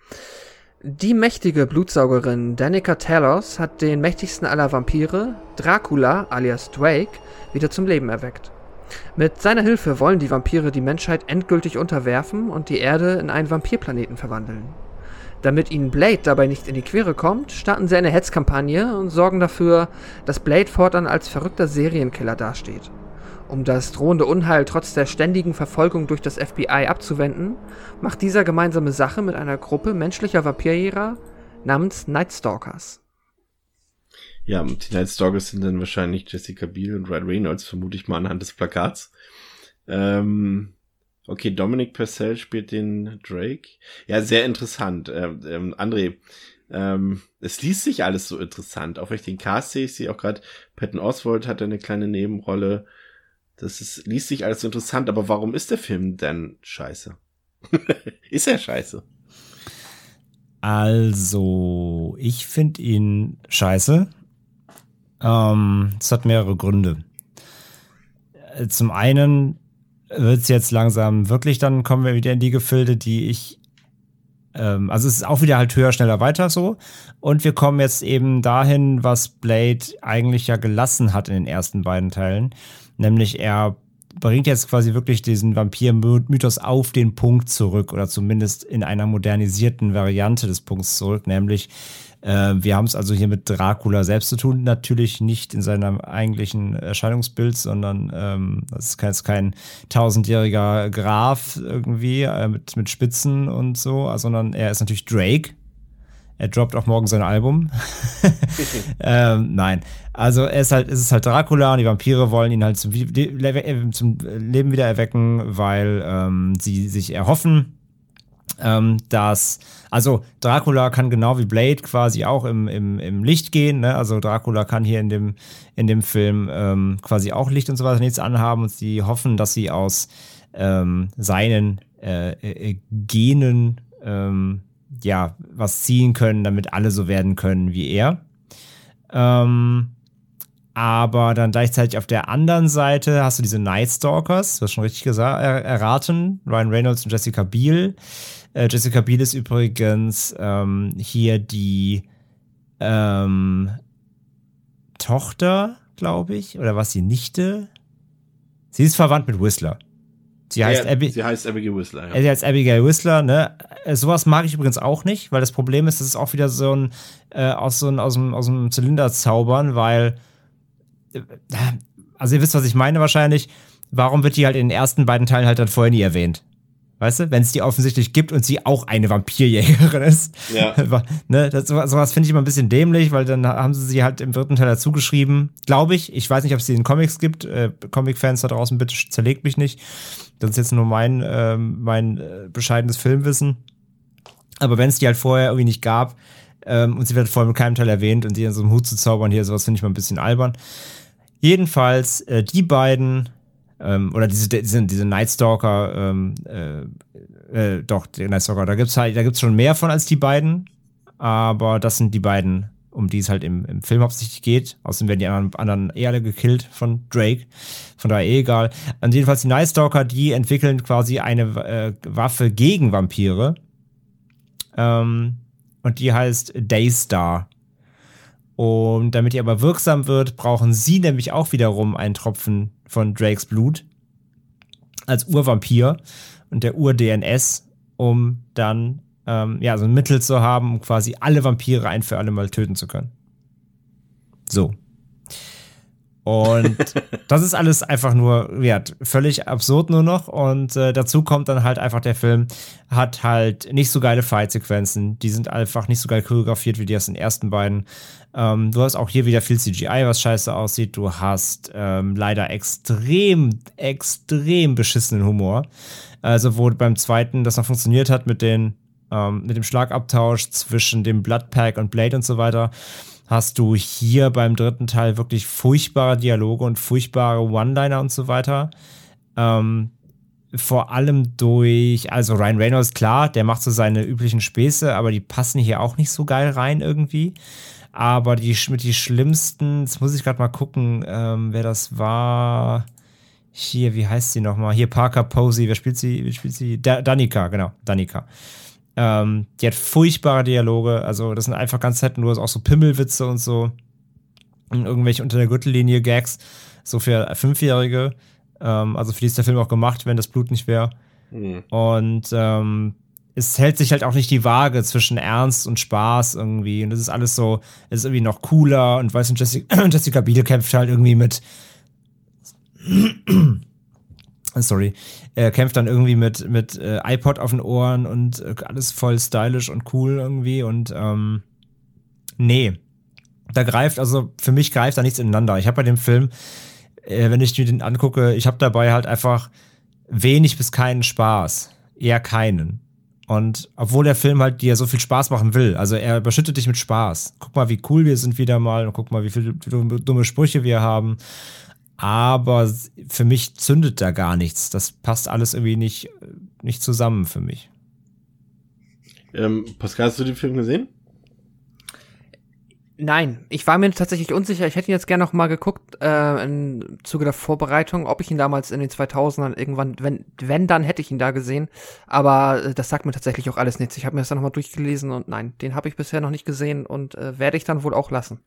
Die mächtige Blutsaugerin Danica Talos hat den mächtigsten aller Vampire, Dracula alias Drake, wieder zum Leben erweckt. Mit seiner Hilfe wollen die Vampire die Menschheit endgültig unterwerfen und die Erde in einen Vampirplaneten verwandeln. Damit ihnen Blade dabei nicht in die Quere kommt, starten sie eine Hetzkampagne und sorgen dafür, dass Blade fortan als verrückter Serienkiller dasteht. Um das drohende Unheil trotz der ständigen Verfolgung durch das FBI abzuwenden, macht dieser gemeinsame Sache mit einer Gruppe menschlicher Vampirjäger namens Nightstalkers. Ja, die Night Stalkers sind dann wahrscheinlich Jessica Biel und Ryan Reynolds, vermute ich mal anhand des Plakats. Ähm, okay, Dominic Purcell spielt den Drake. Ja, sehr interessant. Ähm, ähm, André, ähm, es liest sich alles so interessant. Auch wenn ich den Cast sehe, ich sehe auch gerade, Patton Oswald hat eine kleine Nebenrolle. Das ist, liest sich alles so interessant, aber warum ist der Film denn scheiße? ist er scheiße? Also, ich finde ihn scheiße. Ähm, es hat mehrere Gründe. Äh, Zum einen wird es jetzt langsam wirklich, dann kommen wir wieder in die Gefilde, die ich. Ähm, also, es ist auch wieder halt höher, schneller, weiter so. Und wir kommen jetzt eben dahin, was Blade eigentlich ja gelassen hat in den ersten beiden Teilen. Nämlich er bringt jetzt quasi wirklich diesen Vampir-Mythos auf den Punkt zurück oder zumindest in einer modernisierten Variante des Punkts zurück, nämlich äh, wir haben es also hier mit Dracula selbst zu tun, natürlich nicht in seinem eigentlichen Erscheinungsbild, sondern ähm, das ist kein, kein tausendjähriger Graf irgendwie äh, mit, mit Spitzen und so, sondern er ist natürlich Drake. Er droppt auch morgen sein Album. ähm, nein. Also er ist halt, es ist halt Dracula und die Vampire wollen ihn halt zum, zum Leben wieder erwecken, weil ähm, sie sich erhoffen, ähm, dass, also Dracula kann genau wie Blade quasi auch im, im, im Licht gehen, ne? Also Dracula kann hier in dem, in dem Film ähm, quasi auch Licht und so weiter nichts anhaben und sie hoffen, dass sie aus ähm, seinen äh, äh, Genen ähm, ja was ziehen können, damit alle so werden können wie er. Ähm, aber dann gleichzeitig auf der anderen Seite hast du diese Night Stalkers, du hast schon richtig gesagt, er erraten, Ryan Reynolds und Jessica Biel. Äh, Jessica Biel ist übrigens ähm, hier die ähm, Tochter, glaube ich, oder was die Nichte? Sie ist verwandt mit Whistler. Sie heißt, ja, Abby, sie heißt Abigail Whistler. Ja. sie heißt Abigail Whistler, ne? Äh, Sowas mag ich übrigens auch nicht, weil das Problem ist, das ist auch wieder so ein äh, aus so ein, aus dem, aus dem Zylinder zaubern, weil äh, also ihr wisst, was ich meine wahrscheinlich. Warum wird die halt in den ersten beiden Teilen halt dann vorher nie erwähnt? Weißt du, wenn es die offensichtlich gibt und sie auch eine Vampirjägerin ist. Ja. ne, das, sowas finde ich immer ein bisschen dämlich, weil dann haben sie sie halt im dritten Teil dazu geschrieben. Glaube ich. Ich weiß nicht, ob es die in Comics gibt. Äh, Comic-Fans da draußen, bitte zerlegt mich nicht. Das ist jetzt nur mein, ähm, mein äh, bescheidenes Filmwissen. Aber wenn es die halt vorher irgendwie nicht gab ähm, und sie wird vorher mit keinem Teil erwähnt und sie in so einem Hut zu zaubern hier, sowas finde ich mal ein bisschen albern. Jedenfalls, äh, die beiden ähm, oder diese, diese, diese Night Stalker, ähm, äh, äh, doch, die Night Stalker, da gibt's halt, da gibt's schon mehr von als die beiden, aber das sind die beiden, um die es halt im, im Film hauptsächlich geht. Außerdem werden die anderen, anderen eh alle gekillt von Drake, von daher eh egal. Und jedenfalls die Night Stalker, die entwickeln quasi eine äh, Waffe gegen Vampire. Ähm, und die heißt Daystar. Und damit die aber wirksam wird, brauchen sie nämlich auch wiederum einen Tropfen von Drakes Blut als Urvampir und der Ur-DNS, um dann ähm, ja, so ein Mittel zu haben, um quasi alle Vampire ein für alle Mal töten zu können. So. Und das ist alles einfach nur, ja, völlig absurd nur noch. Und äh, dazu kommt dann halt einfach, der Film hat halt nicht so geile Fight-Sequenzen. Die sind einfach nicht so geil choreografiert wie die aus den ersten beiden. Ähm, du hast auch hier wieder viel CGI, was scheiße aussieht. Du hast ähm, leider extrem, extrem beschissenen Humor. Also, wo beim zweiten das noch funktioniert hat mit den, ähm, mit dem Schlagabtausch zwischen dem Bloodpack und Blade und so weiter hast du hier beim dritten Teil wirklich furchtbare Dialoge und furchtbare One-Liner und so weiter. Ähm, vor allem durch, also Ryan Reynolds, klar, der macht so seine üblichen Späße, aber die passen hier auch nicht so geil rein irgendwie. Aber die mit die schlimmsten, jetzt muss ich gerade mal gucken, ähm, wer das war. Hier, wie heißt sie nochmal? Hier Parker Posey, wer spielt sie? Wer spielt sie? Da Danica, genau, Danica. Ähm, die hat furchtbare Dialoge, also das sind einfach ganz Zeit nur auch so Pimmelwitze und so. Und irgendwelche unter der Gürtellinie Gags, so für Fünfjährige. Ähm, also für die ist der Film auch gemacht, wenn das Blut nicht wäre. Mhm. Und ähm, es hält sich halt auch nicht die Waage zwischen Ernst und Spaß irgendwie. Und das ist alles so, es ist irgendwie noch cooler. Und weißt du, Jessica, Jessica Biel kämpft halt irgendwie mit. sorry, er kämpft dann irgendwie mit, mit äh, iPod auf den Ohren und äh, alles voll stylisch und cool irgendwie und ähm, nee, da greift, also für mich greift da nichts ineinander. Ich habe bei dem Film, äh, wenn ich mir den angucke, ich habe dabei halt einfach wenig bis keinen Spaß, eher keinen. Und obwohl der Film halt dir so viel Spaß machen will, also er überschüttet dich mit Spaß. Guck mal, wie cool wir sind wieder mal und guck mal, wie viele dumme Sprüche wir haben aber für mich zündet da gar nichts. Das passt alles irgendwie nicht, nicht zusammen für mich. Ähm, Pascal, hast du den Film gesehen? Nein, ich war mir tatsächlich unsicher. Ich hätte ihn jetzt gerne noch mal geguckt äh, im Zuge der Vorbereitung, ob ich ihn damals in den 2000ern irgendwann, wenn, wenn dann hätte ich ihn da gesehen. Aber äh, das sagt mir tatsächlich auch alles nichts. Ich habe mir das dann noch mal durchgelesen und nein, den habe ich bisher noch nicht gesehen und äh, werde ich dann wohl auch lassen.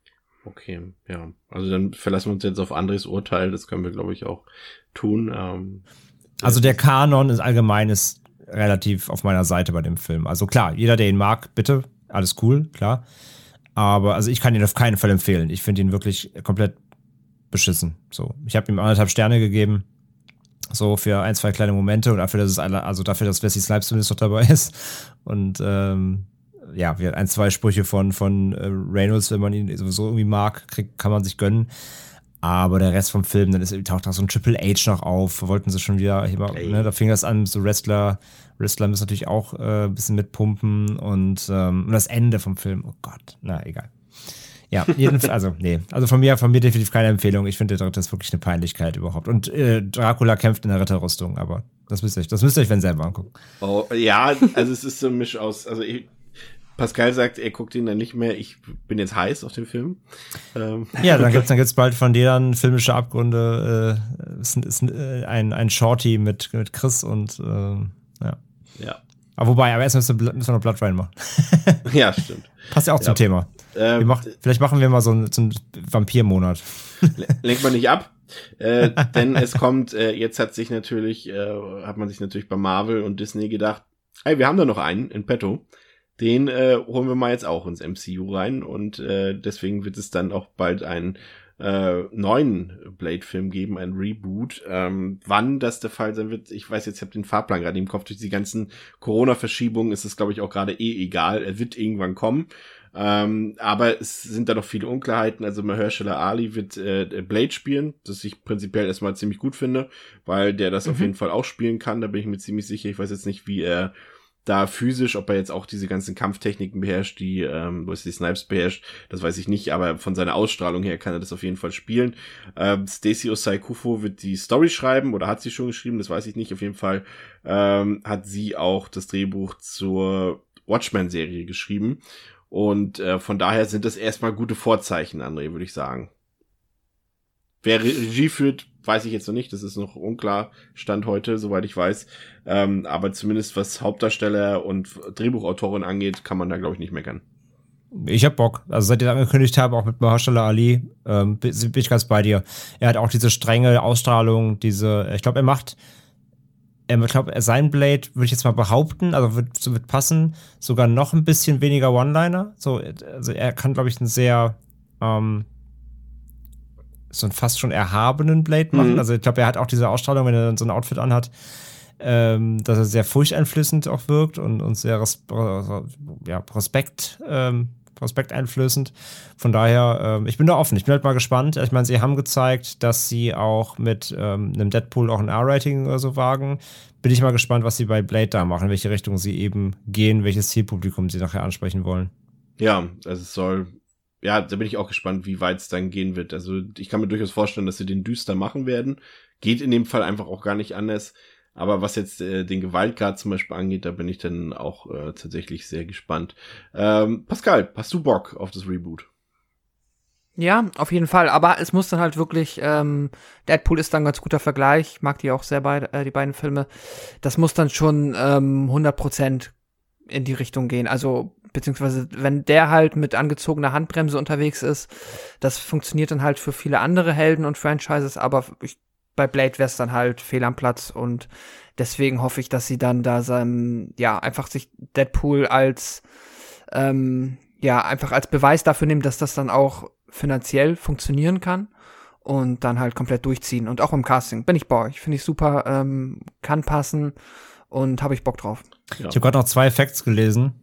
Okay, ja. Also dann verlassen wir uns jetzt auf Andres Urteil. Das können wir, glaube ich, auch tun. Ähm, also der Kanon ist allgemein ist relativ auf meiner Seite bei dem Film. Also klar, jeder, der ihn mag, bitte, alles cool, klar. Aber also ich kann ihn auf keinen Fall empfehlen. Ich finde ihn wirklich komplett beschissen. So, ich habe ihm anderthalb Sterne gegeben. So für ein, zwei kleine Momente und dafür, dass es alle, also dafür, dass Wesley Snipes zumindest noch dabei ist. Und ähm, ja, ein, zwei Sprüche von, von äh, Reynolds, wenn man ihn sowieso irgendwie mag, kriegt, kann man sich gönnen. Aber der Rest vom Film, dann ist, taucht auch so ein Triple H noch auf. Wollten sie schon wieder, ne, da fing das an, so Wrestler, Wrestler müssen natürlich auch äh, ein bisschen mitpumpen und, ähm, und das Ende vom Film, oh Gott, na egal. Ja, jedenfalls, also, nee. Also von mir, von mir definitiv keine Empfehlung. Ich finde, der dritte ist wirklich eine Peinlichkeit überhaupt. Und äh, Dracula kämpft in der Ritterrüstung, aber das müsst ihr euch, das müsst ihr euch, wenn selber angucken. Oh, ja, also es ist so ein Misch aus, also ich, Pascal sagt, er guckt ihn dann nicht mehr. Ich bin jetzt heiß auf den Film. Ähm. Ja, dann gibt's dann gibt's bald von dir dann filmische Abgründe. Äh, ist, ist äh, ein, ein Shorty mit, mit Chris und äh, ja. Ja. Aber wobei, aber erst müssen wir, noch Blood Ryan machen. ja, stimmt. Passt ja auch ja. zum Thema. Ähm, machen, vielleicht machen wir mal so einen, so einen Vampirmonat. Lenkt man nicht ab. äh, denn es kommt, äh, jetzt hat sich natürlich, äh, hat man sich natürlich bei Marvel und Disney gedacht, hey, wir haben da noch einen in petto. Den äh, holen wir mal jetzt auch ins MCU rein und äh, deswegen wird es dann auch bald einen äh, neuen Blade-Film geben, ein Reboot. Ähm, wann das der Fall sein wird, ich weiß jetzt, ich habe den Fahrplan gerade im Kopf. Durch die ganzen Corona-Verschiebungen ist es, glaube ich, auch gerade eh egal. Er wird irgendwann kommen. Ähm, aber es sind da noch viele Unklarheiten. Also Mahershala Ali wird äh, Blade spielen, das ich prinzipiell erstmal ziemlich gut finde, weil der das mhm. auf jeden Fall auch spielen kann. Da bin ich mir ziemlich sicher. Ich weiß jetzt nicht, wie er da physisch, ob er jetzt auch diese ganzen Kampftechniken beherrscht, die ähm, die Snipes beherrscht, das weiß ich nicht, aber von seiner Ausstrahlung her kann er das auf jeden Fall spielen. Ähm, Stacey Osai Kufo wird die Story schreiben oder hat sie schon geschrieben, das weiß ich nicht. Auf jeden Fall ähm, hat sie auch das Drehbuch zur Watchmen-Serie geschrieben. Und äh, von daher sind das erstmal gute Vorzeichen, André, würde ich sagen. Wer Regie führt, weiß ich jetzt noch nicht. Das ist noch unklar, Stand heute, soweit ich weiß. Ähm, aber zumindest was Hauptdarsteller und Drehbuchautorin angeht, kann man da, glaube ich, nicht meckern. Ich hab Bock. Also seit ich angekündigt habe, auch mit Mahershala Ali, ähm, bin ich ganz bei dir. Er hat auch diese strenge Ausstrahlung, diese, ich glaube, er macht, ich glaube, sein Blade, würde ich jetzt mal behaupten, also wird, wird passen, sogar noch ein bisschen weniger One-Liner. So, also er kann, glaube ich, ein sehr, ähm, so einen fast schon erhabenen Blade machen. Mhm. Also ich glaube, er hat auch diese Ausstrahlung, wenn er dann so ein Outfit anhat, ähm, dass er sehr furchteinflößend auch wirkt und, und sehr res ja, Respekt, ähm, respekteinflößend. Von daher, ähm, ich bin da offen. Ich bin halt mal gespannt. Ich meine, sie haben gezeigt, dass sie auch mit ähm, einem Deadpool auch ein R-Rating oder so wagen. Bin ich mal gespannt, was sie bei Blade da machen, in welche Richtung sie eben gehen, welches Zielpublikum sie nachher ansprechen wollen. Ja, also es soll ja, da bin ich auch gespannt, wie weit es dann gehen wird. Also ich kann mir durchaus vorstellen, dass sie den düster machen werden. Geht in dem Fall einfach auch gar nicht anders. Aber was jetzt äh, den Gewaltgrad zum Beispiel angeht, da bin ich dann auch äh, tatsächlich sehr gespannt. Ähm, Pascal, hast du Bock auf das Reboot? Ja, auf jeden Fall. Aber es muss dann halt wirklich, ähm, Deadpool ist dann ein ganz guter Vergleich. Ich mag die auch sehr beide, äh, die beiden Filme. Das muss dann schon ähm, 100% in die Richtung gehen. Also beziehungsweise wenn der halt mit angezogener Handbremse unterwegs ist, das funktioniert dann halt für viele andere Helden und Franchises, aber ich, bei Blade wäre es dann halt fehl am Platz und deswegen hoffe ich, dass sie dann da sein, ja, einfach sich Deadpool als, ähm, ja, einfach als Beweis dafür nehmen, dass das dann auch finanziell funktionieren kann und dann halt komplett durchziehen und auch im Casting bin ich boah, ich finde ich super, ähm, kann passen und habe ich Bock drauf. Ja. Ich habe gerade noch zwei Facts gelesen.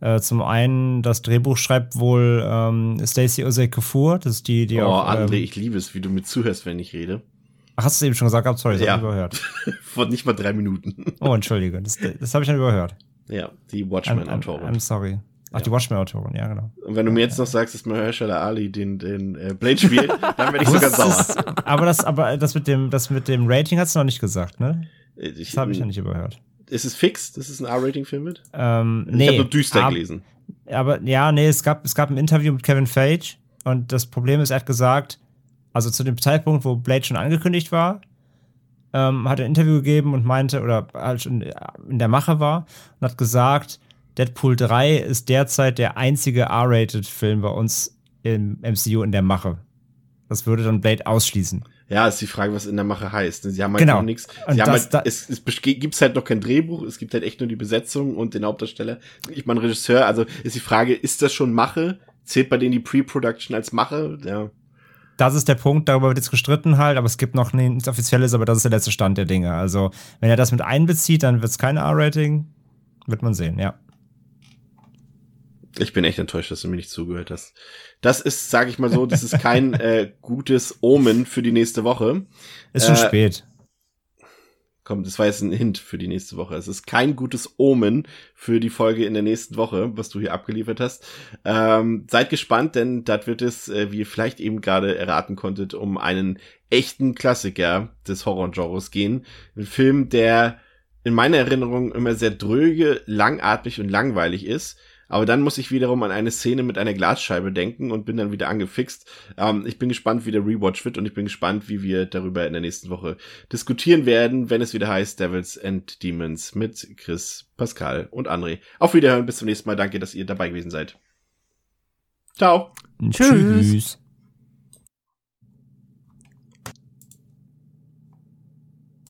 Äh, zum einen, das Drehbuch schreibt wohl ähm, Stacey Osei Kafur, das ist die, die oh, auch. André, ähm, ich liebe es, wie du mir zuhörst, wenn ich rede. Ach, hast du es eben schon gesagt? Hab, sorry, das ja. hab ich überhört. Vor nicht mal drei Minuten. oh, entschuldige, das, das habe ich dann überhört. Ja, die Watchmen-Autorin. I'm, I'm, I'm, sorry. Ach, ja. die Watchmen-Autorin, ja, genau. Und wenn du mir jetzt noch sagst, dass Mahershala Ali den, den äh, Blade spielt, dann werde ich sogar sauer. Aber das, aber das mit dem, das mit dem Rating hast du noch nicht gesagt, ne? Ich, das habe ich ja nicht überhört. Ist es fix, dass es ein R-Rating-Film wird? Ähm, nee. Ich habe nur düster ab, gelesen. Aber ja, nee, es gab, es gab ein Interview mit Kevin Feige und das Problem ist, er hat gesagt, also zu dem Zeitpunkt, wo Blade schon angekündigt war, ähm, hat er ein Interview gegeben und meinte, oder halt schon in der Mache war und hat gesagt, Deadpool 3 ist derzeit der einzige R-Rated-Film bei uns im MCU in der Mache. Das würde dann Blade ausschließen. Ja, ist die Frage, was in der Mache heißt. Sie haben halt genau. noch nichts. Sie haben halt, es, es gibt halt noch kein Drehbuch, es gibt halt echt nur die Besetzung und den Hauptdarsteller. Ich meine, Regisseur, also ist die Frage, ist das schon Mache? Zählt bei denen die Pre-Production als Mache? Ja. Das ist der Punkt, darüber wird jetzt gestritten halt, aber es gibt noch nichts Offizielles, aber das ist der letzte Stand der Dinge. Also, wenn er das mit einbezieht, dann wird es kein R-Rating. Wird man sehen, ja. Ich bin echt enttäuscht, dass du mir nicht zugehört hast. Das ist, sag ich mal so, das ist kein äh, gutes Omen für die nächste Woche. Ist schon äh, spät. kommt. Das war jetzt ein Hint für die nächste Woche. Es ist kein gutes Omen für die Folge in der nächsten Woche, was du hier abgeliefert hast. Ähm, seid gespannt, denn das wird es, äh, wie ihr vielleicht eben gerade erraten konntet, um einen echten Klassiker des Horrorgenres gehen. Ein Film, der in meiner Erinnerung immer sehr dröge, langatmig und langweilig ist aber dann muss ich wiederum an eine Szene mit einer Glasscheibe denken und bin dann wieder angefixt. Ähm, ich bin gespannt, wie der Rewatch wird und ich bin gespannt, wie wir darüber in der nächsten Woche diskutieren werden, wenn es wieder heißt Devils and Demons mit Chris, Pascal und André. Auf Wiederhören, bis zum nächsten Mal. Danke, dass ihr dabei gewesen seid. Ciao. Tschüss. Tschüss.